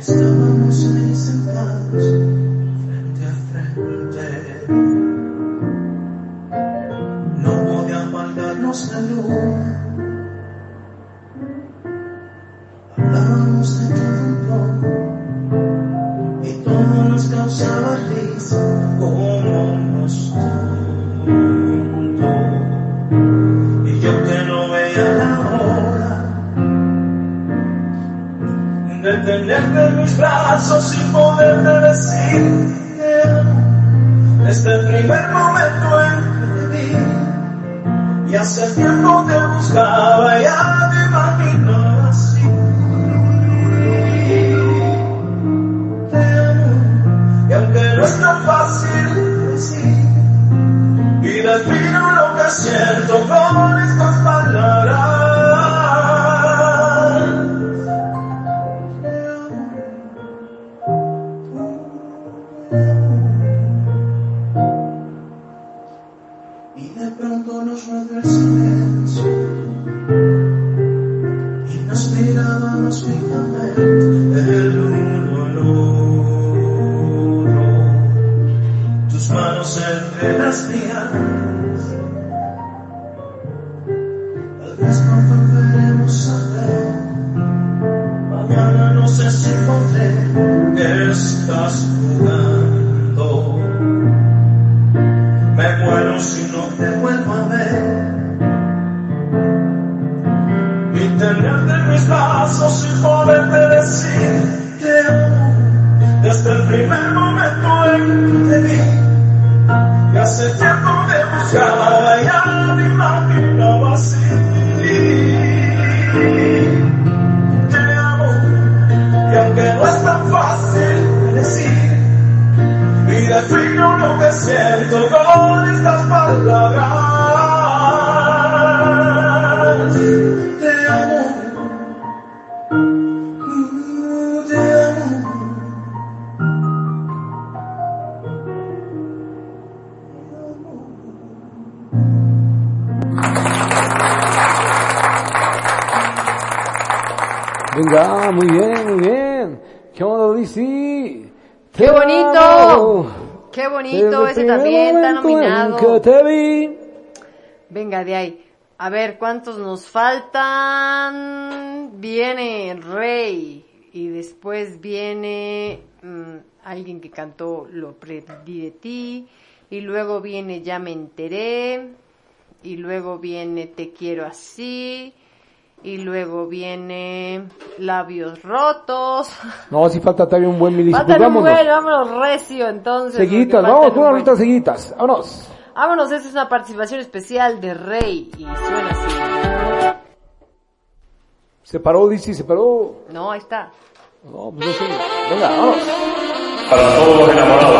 [SPEAKER 15] Estábamos ahí sentados frente a frente. No podía apagarnos la luz. Tenerte en mis brazos y poderte decir. Desde el primer momento en que te vi, y hace tiempo te buscaba, ya te imaginaba así. Te amo, y aunque no es tan fácil decir, y defino lo que siento con estas palabras.
[SPEAKER 2] Que
[SPEAKER 1] cantó Lo perdí de ti. Y luego viene Ya me enteré. Y luego viene Te quiero así. Y luego viene Labios rotos.
[SPEAKER 2] No, si falta todavía un buen milicio.
[SPEAKER 1] Faltan
[SPEAKER 2] Pues
[SPEAKER 1] un buen, vámonos recio entonces.
[SPEAKER 2] Seguitas, vamos
[SPEAKER 1] faltan
[SPEAKER 2] con
[SPEAKER 1] un
[SPEAKER 2] unas
[SPEAKER 1] buen.
[SPEAKER 2] rutas seguidas. Vámonos.
[SPEAKER 1] Vámonos, esta es una participación especial de Rey. Y suena así.
[SPEAKER 2] Se paró, Lizzy, se paró.
[SPEAKER 1] No, ahí está.
[SPEAKER 2] No, pues no sé. Venga, vámonos
[SPEAKER 16] para todos los enamorados.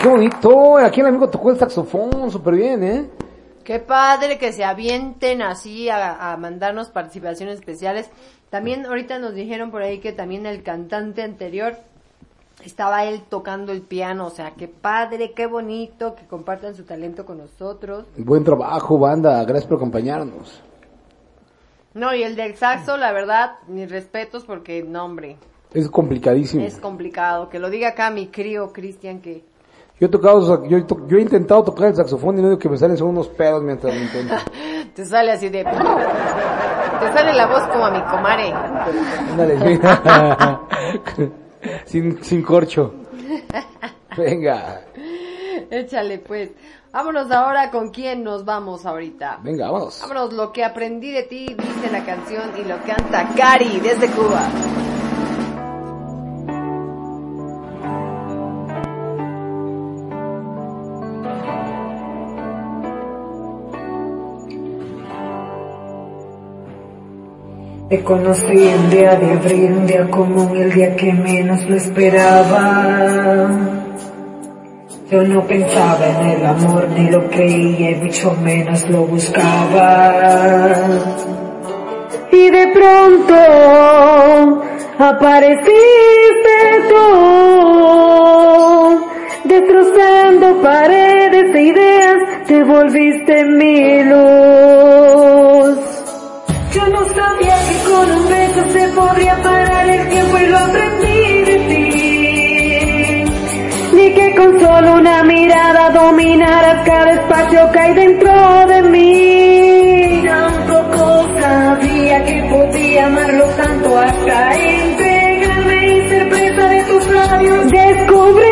[SPEAKER 2] Qué bonito. Aquí el amigo tocó el saxofón, súper bien, ¿eh?
[SPEAKER 1] Qué padre que se avienten así a, a mandarnos participaciones especiales. También ahorita nos dijeron por ahí que también el cantante anterior estaba él tocando el piano, o sea, qué padre, qué bonito que compartan su talento con nosotros.
[SPEAKER 2] Buen trabajo, banda. Gracias por acompañarnos.
[SPEAKER 1] No, y el del saxo, la verdad, mis respetos porque, no, hombre,
[SPEAKER 2] Es complicadísimo.
[SPEAKER 1] es complicado. Que lo diga acá mi crío Cristian que
[SPEAKER 2] Yo he tocado, yo, he to- yo he intentado tocar el saxofón y no digo que me salen son unos pedos mientras lo intento.
[SPEAKER 1] te sale así de... Te sale la voz como a mi comare.
[SPEAKER 2] Ándale, sin, sin corcho. Venga,
[SPEAKER 1] Échale pues. Vámonos ahora con quién nos vamos ahorita.
[SPEAKER 2] venga, vámonos.
[SPEAKER 1] Vámonos, lo que aprendí de ti, dice la canción y lo canta Cari desde Cuba.
[SPEAKER 8] Te conocí un día de abril, un día común, el día que menos lo esperaba. Yo no pensaba en el amor, ni lo creía, y mucho menos lo buscaba. Y de pronto apareciste tú, destrozando paredes de ideas, te volviste mi luz. Yo no sabía que con un beso se podría parar el tiempo y lo aprendí de ti. Ni que con solo una mirada dominaras cada espacio que hay dentro de mí. Tampoco sabía que podía amarlo tanto hasta entregarme y ser presa de tus labios. Descubrí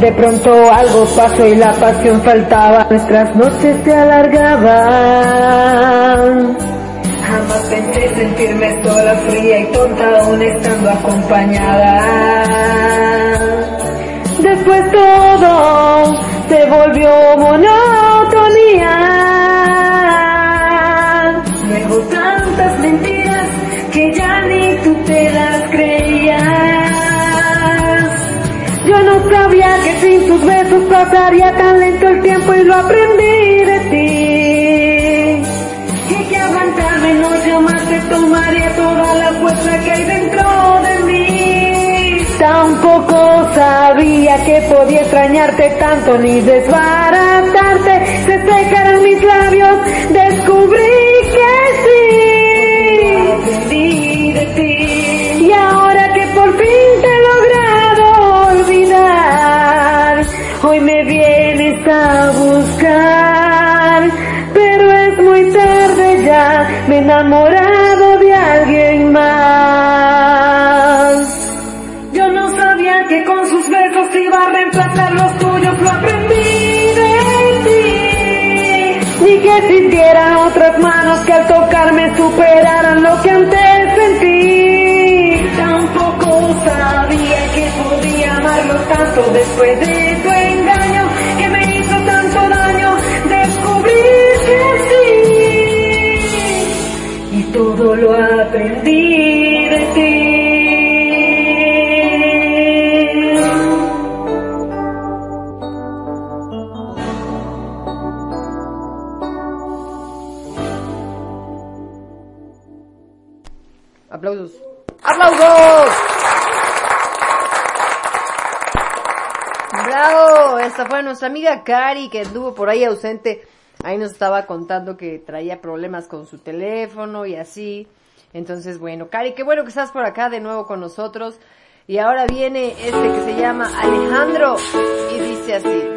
[SPEAKER 8] De pronto algo pasó y la pasión faltaba, nuestras noches se alargaban. Jamás pensé sentirme sola, fría y tonta aún estando acompañada. Después todo se volvió monotonía. Pasaría tan lento el tiempo y lo aprendí de ti. Y que aguantarme no más te tomaría toda la fuerza que hay dentro de mí. Tampoco sabía que podía extrañarte tanto ni desbaratarte. Se secaron mis labios, descubrí que sí. Aprendí de ti. Y ahora que por fin te hoy me vienes a buscar. Pero es muy tarde ya, me he enamorado de alguien más. Yo no sabía que con sus besos iba a reemplazar los tuyos, lo aprendí de ti. Ni que existieran otras manos que al tocarme superaran lo que antes sentí. Tampoco sabía que podía amarlo tanto después de tu todo lo aprendí de ti.
[SPEAKER 1] Aplausos. ¡Aplausos! Bravo, esta fue nuestra amiga Cari que anduvo por ahí ausente. Ahí nos estaba contando que traía problemas con su teléfono y así. Entonces, bueno, Cari, qué bueno que estás por acá de nuevo con nosotros. Y ahora viene este que se llama Alejandro y dice así.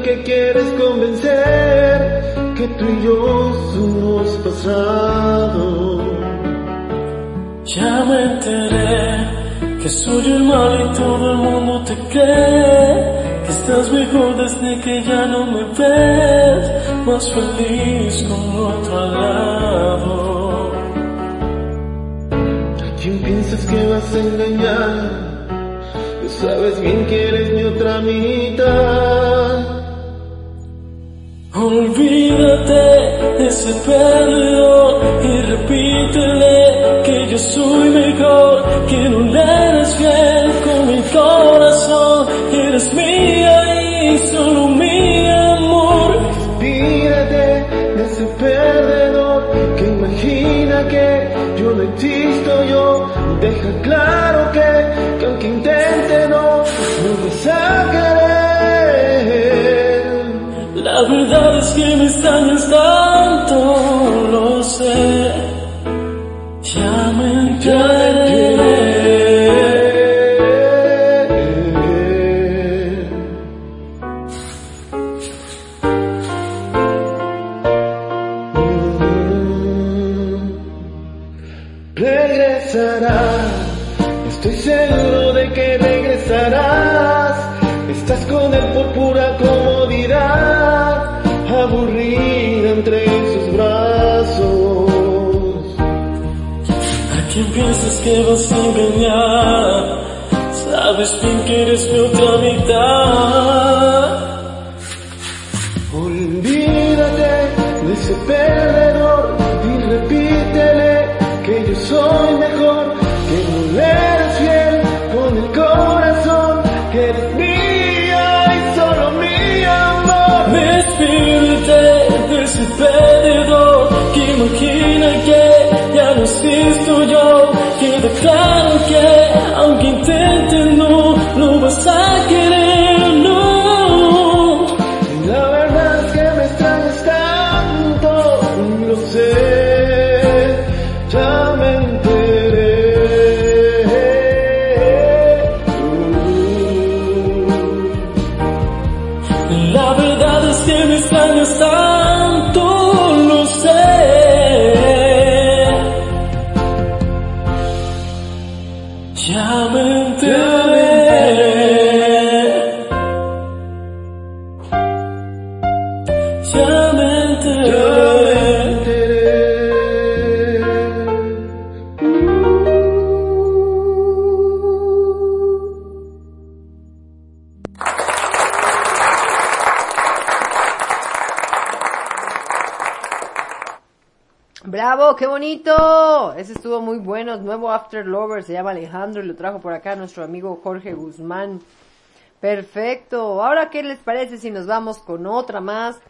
[SPEAKER 7] Que quieres convencer que tú y yo somos pasado.
[SPEAKER 17] Ya me enteré que soy el mal y todo el mundo te cree, que Estás mejor desde que ya no me ves, más feliz con otro al lado.
[SPEAKER 7] ¿A quién piensas que vas a engañar? Tú sabes bien que eres mi otra mitad.
[SPEAKER 17] Olvídate de ese perdedor y repítele que yo soy mejor, que no le eres fiel con mi corazón, eres mía extrañas tanto, lo sé.
[SPEAKER 1] After Lover. Se llama Alejandro y lo trajo por acá nuestro amigo Jorge Guzmán. Perfecto. Ahora, ¿qué les parece si nos vamos con otra más?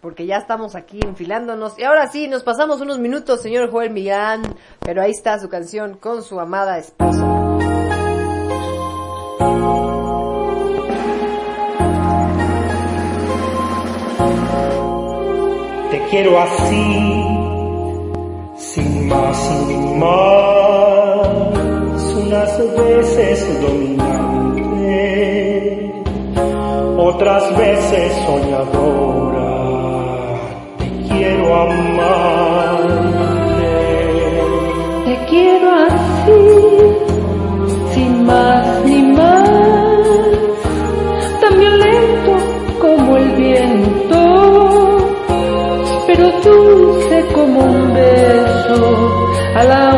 [SPEAKER 1] Porque ya estamos aquí enfilándonos. Y ahora sí, nos pasamos unos minutos, señor Joel Millán. Pero ahí está su canción con su amada esposa.
[SPEAKER 9] Te quiero así, sin más sin más, unas veces dominante, otras veces soñadora. Te quiero amarte.
[SPEAKER 18] Te quiero así, sin más ni más, tan violento como el viento, pero dulce como un beso a la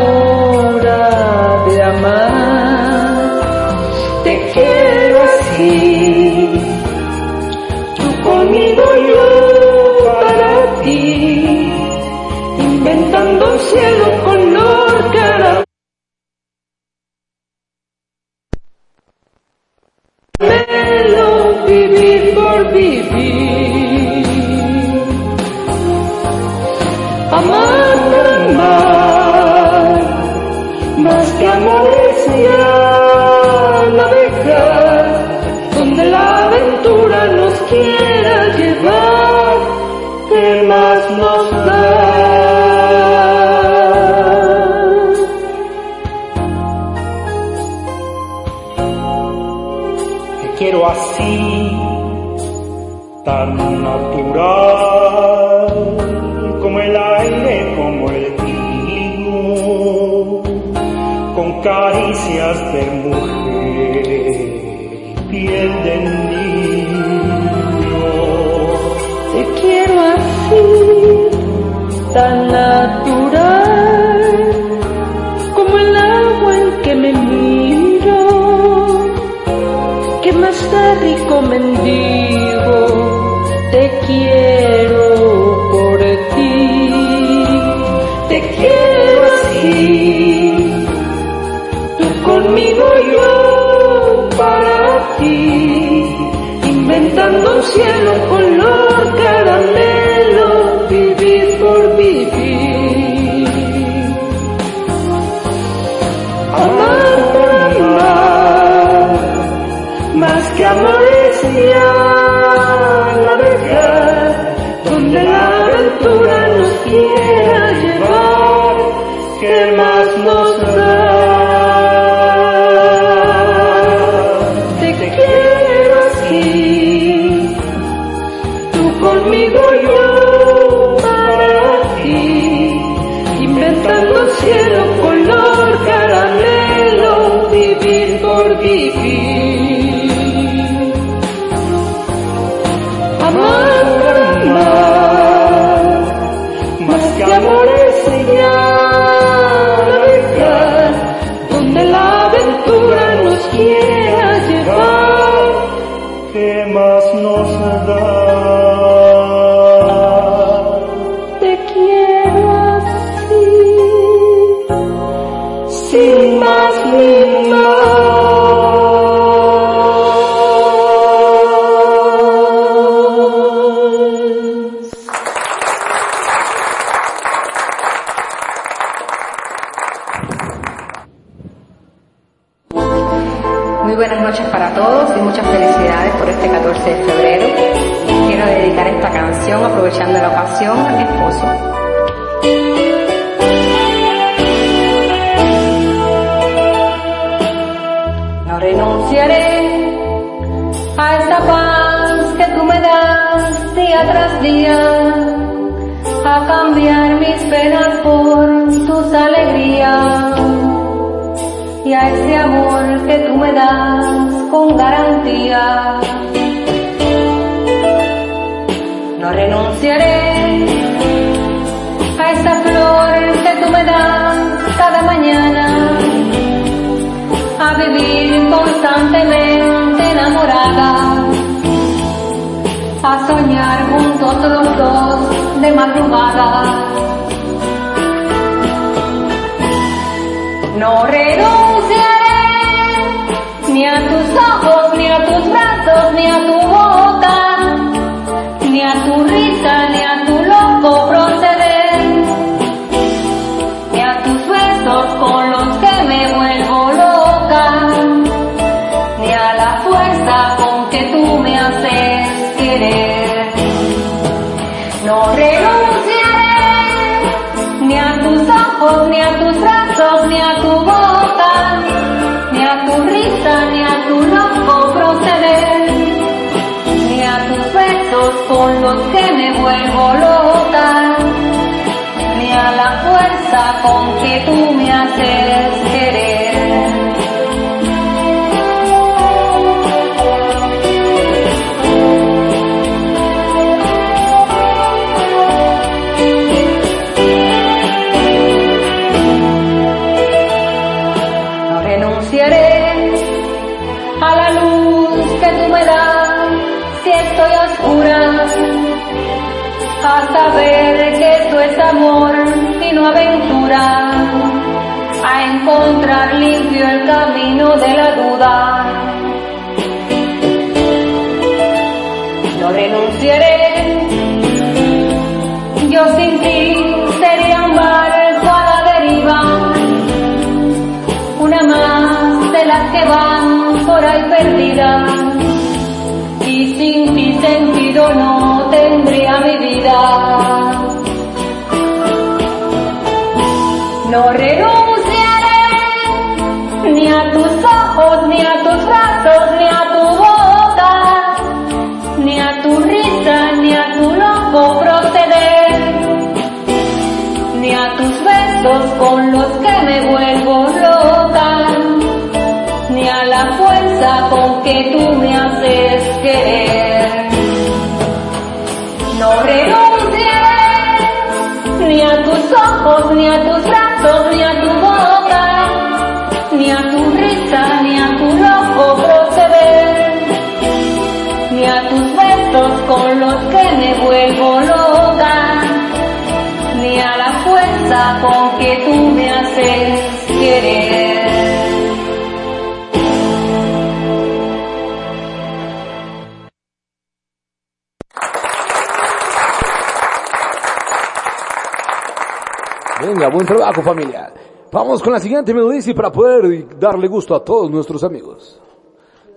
[SPEAKER 18] La
[SPEAKER 2] siguiente melodía para poder darle gusto a todos nuestros amigos.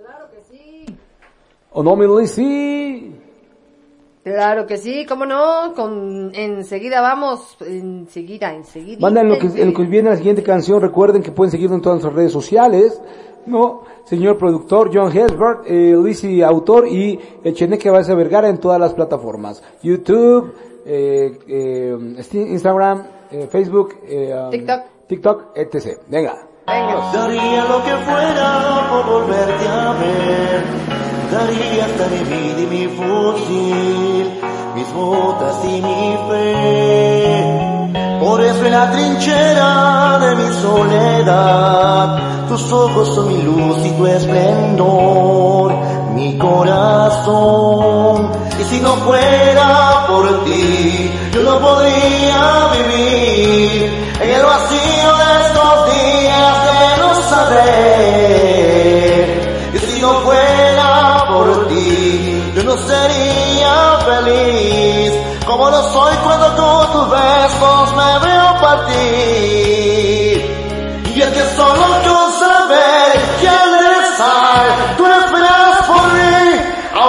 [SPEAKER 2] Claro que sí. ¿O no, melodía?
[SPEAKER 1] Claro que sí, cómo no, con, enseguida vamos, enseguida, enseguida.
[SPEAKER 2] Mandan lo que, en lo que viene la siguiente canción, recuerden que pueden seguirnos en todas nuestras redes sociales, ¿no? Señor productor John Hesbert, eh, Lizzy autor y el Cheneque Baeza Vergara en todas las plataformas. YouTube, eh, eh, Instagram, eh, Facebook, eh, um,
[SPEAKER 1] TikTok.
[SPEAKER 2] TikTok, etc. Venga.
[SPEAKER 19] Daría lo que fuera por volverte a ver. Daría hasta mi vida y mi fusil, mis botas y mi fe. Por eso en la trinchera de mi soledad, tus ojos son mi luz y tu esplendor, mi corazón. Y si no fuera por ti, yo no podría vivir en el vacío de estos días de no saber. Y si no fuera por ti, yo no sería feliz como lo soy cuando con tus besos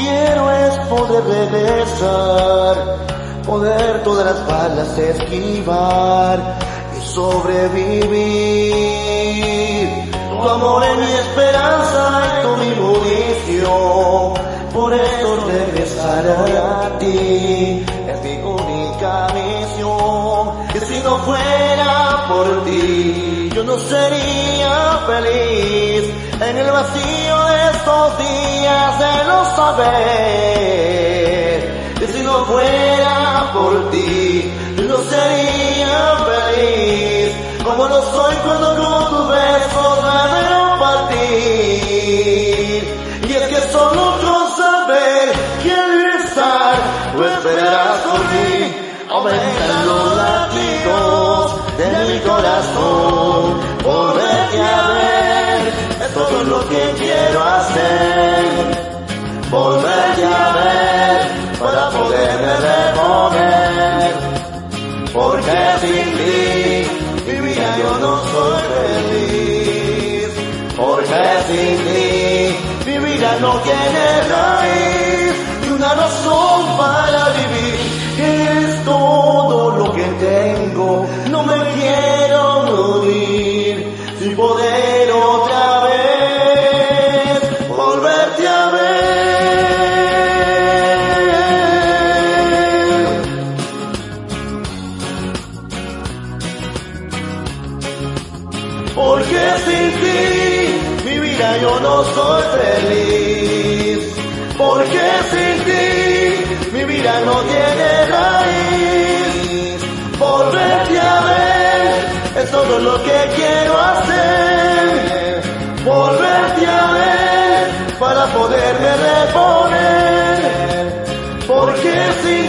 [SPEAKER 19] quiero es poder regresar, poder todas las balas esquivar y sobrevivir. Tu amor es mi esperanza y tú mi munición. Por eso regresar a ti Y si no fuera por ti, yo no sería feliz en el vacío de estos días de no saber. Y si no fuera por ti, yo no sería feliz como lo soy cuando con tus besos me veo partir. Y es que solo con saber que al estar tú esperarás por mí, aumentan los latidos de mi corazón. Volverte a ver es todo lo que quiero hacer. Volverte a ver para poderme reponer. Porque sin ti mi vida yo no soy feliz. Porque sin ti mi vida no tiene raíz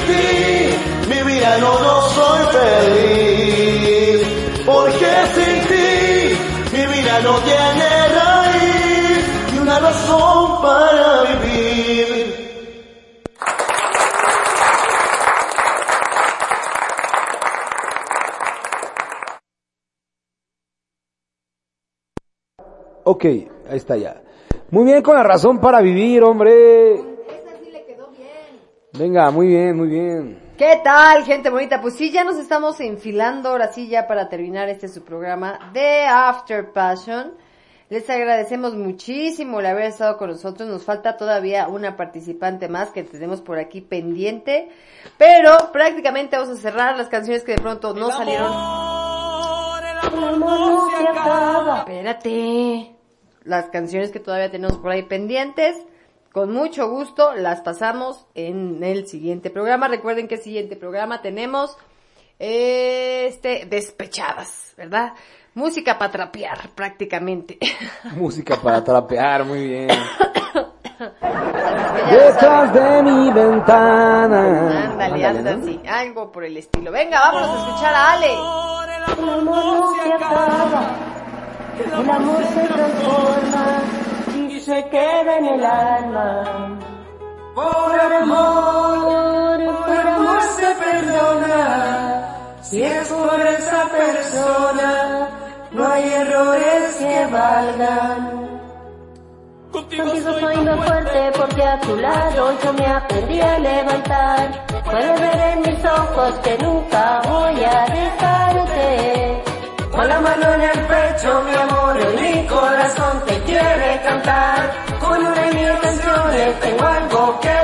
[SPEAKER 19] ti mi vida no, soy feliz. Porque sin ti mi vida no tiene raíz y una razón para vivir.
[SPEAKER 2] Ok, ahí está ya. Muy bien, con la razón para vivir, hombre. Venga, muy bien, muy bien.
[SPEAKER 1] ¿Qué tal, gente bonita? Pues sí, ya nos estamos enfilando ahora sí ya para terminar este su programa de After Passion. Les agradecemos muchísimo el haber estado con nosotros. Nos falta todavía una participante más que tenemos por aquí pendiente. Pero prácticamente vamos a cerrar las canciones que de pronto no salieron. Espérate. Las canciones que todavía tenemos por ahí pendientes. Con mucho gusto las pasamos en el siguiente programa. Recuerden que el siguiente programa tenemos este despechadas, ¿verdad? Música para trapear prácticamente.
[SPEAKER 2] Música para trapear, muy bien. Detrás de mi ventana.
[SPEAKER 1] Ándale, anda así, algo por el estilo. Venga, vámonos a escuchar a Ale.
[SPEAKER 8] El amor no se acaba, el amor se transforma y se queda en el alma.
[SPEAKER 9] Por amor, por amor se perdona. Si es por esa persona, no hay errores que valgan.
[SPEAKER 8] Contigo soy más fuerte porque a tu lado yo me aprendí a levantar. Puedes ver en mis ojos que nunca voy a dejarte.
[SPEAKER 9] Con la mano en el pecho, mi amor, cantar. Con una de mis canciones tengo algo que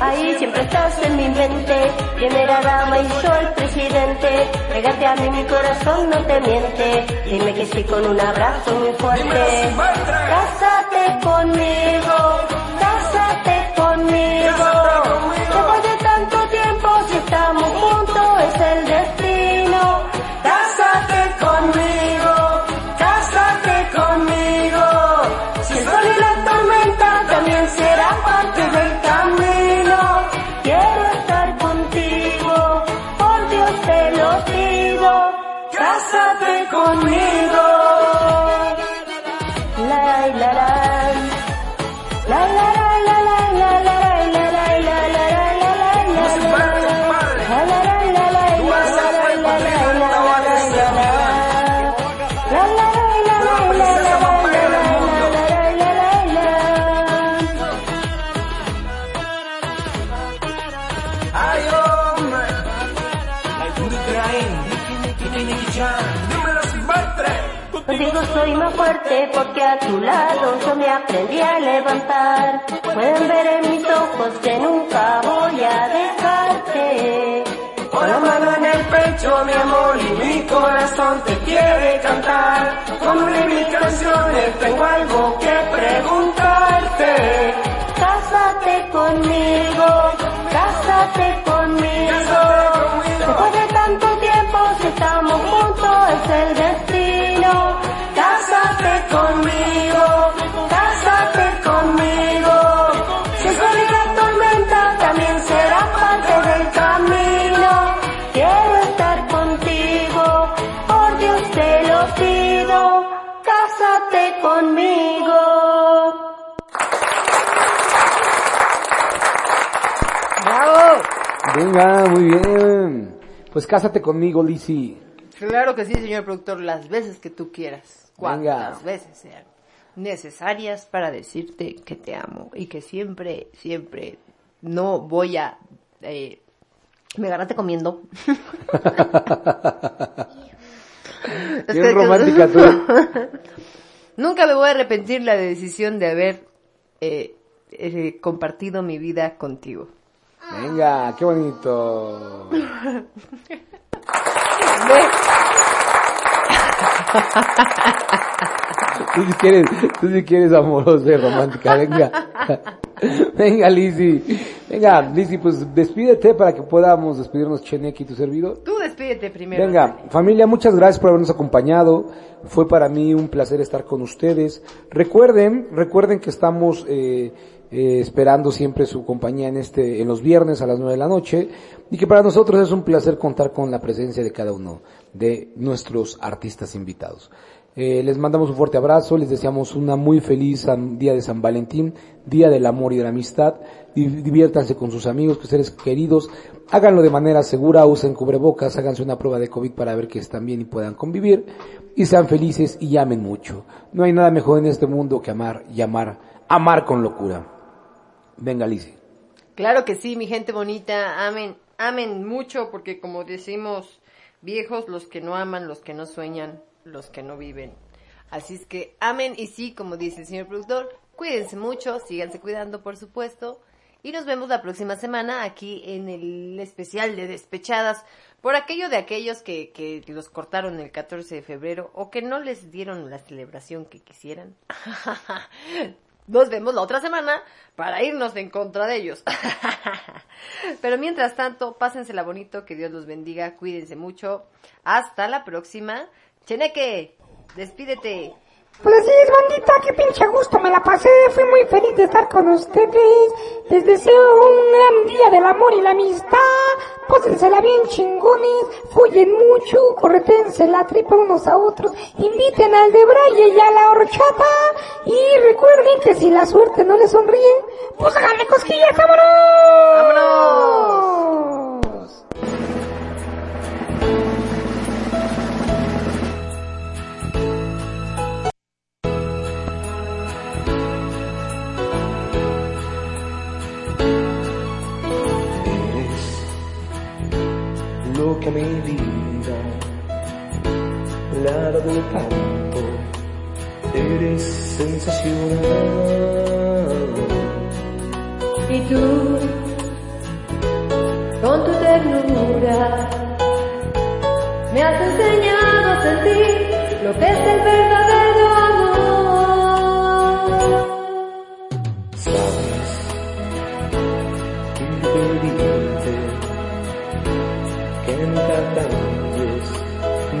[SPEAKER 8] Ahí siempre estás en mi mente, primera dama y yo el presidente. Pégate a mí, mi corazón no te miente. Dime que sí con un abrazo muy fuerte. Cásate conmigo, cásate conmigo. Contigo soy más fuerte porque a tu lado yo me aprendí a levantar. Pueden ver en mis ojos que nunca voy a dejarte.
[SPEAKER 9] Con la mano en el pecho, mi amor, y mi corazón te quiere cantar. Con una de mis canciones tengo algo que preguntarte.
[SPEAKER 8] Cásate conmigo, cásate conmigo.
[SPEAKER 2] Venga, muy bien. Pues cásate conmigo, Lizzy.
[SPEAKER 1] Claro que sí, señor productor, las veces que tú quieras. Cuantas veces sean necesarias para decirte que te amo y que siempre, siempre no voy a... Eh, me agarraste comiendo. Es que-
[SPEAKER 2] romántica tú.
[SPEAKER 1] Nunca me voy a arrepentir la decisión de haber eh, eh, compartido mi vida contigo.
[SPEAKER 2] Venga, qué bonito. Tú si quieres, tú si quieres amorosa y romántica, venga. Venga, Lizzy. Venga, Lizzy, pues despídete para que podamos despedirnos Chenek y tu servidor.
[SPEAKER 1] Tú despídete primero.
[SPEAKER 2] Venga, familia, muchas gracias por habernos acompañado. Fue para mí un placer estar con ustedes. Recuerden, recuerden que estamos eh, eh, esperando siempre su compañía en este, en los viernes a las nueve de la noche y que para nosotros es un placer contar con la presencia de cada uno de nuestros artistas invitados. Eh, les mandamos un fuerte abrazo, les deseamos una muy feliz día de San Valentín, día del amor y de la amistad. Di- Diviértanse con sus amigos, con seres queridos, háganlo de manera segura, usen cubrebocas, háganse una prueba de COVID para ver que están bien y puedan convivir, y sean felices y amen mucho. No hay nada mejor en este mundo que amar y amar, amar con locura. Venga, Lizzy.
[SPEAKER 1] Claro que sí, mi gente bonita, amen, amen mucho porque como decimos viejos, los que no aman, los que no sueñan, los que no viven. Así es que amen y sí, como dice el señor productor, cuídense mucho, síganse cuidando por supuesto y nos vemos la próxima semana aquí en el especial de Despechadas por aquello de aquellos que, que los cortaron el 14 de febrero o que no les dieron la celebración que quisieran. Nos vemos la otra semana para irnos en contra de ellos. Pero mientras tanto, pásensela bonito, que Dios los bendiga, cuídense mucho. Hasta la próxima. Cheneque, despídete.
[SPEAKER 3] Pues así es, bandita, qué pinche gusto me la pasé, fui muy feliz de estar con ustedes. Les deseo un gran día del amor y la amistad. Pásensela bien chingones, follen mucho, corretense la tripa unos a otros, inviten al de Braille y a la horchata. Y recuerden que si la suerte no les sonríe, pues háganle cosquillas, vámonos. ¡Vámonos!
[SPEAKER 20] Que mi vida dado tanto. Eres sensacional.
[SPEAKER 6] Y tú, con tu ternura, me has enseñado a sentir lo que es el verdadero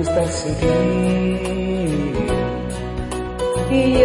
[SPEAKER 20] Estar sin ti.
[SPEAKER 6] Y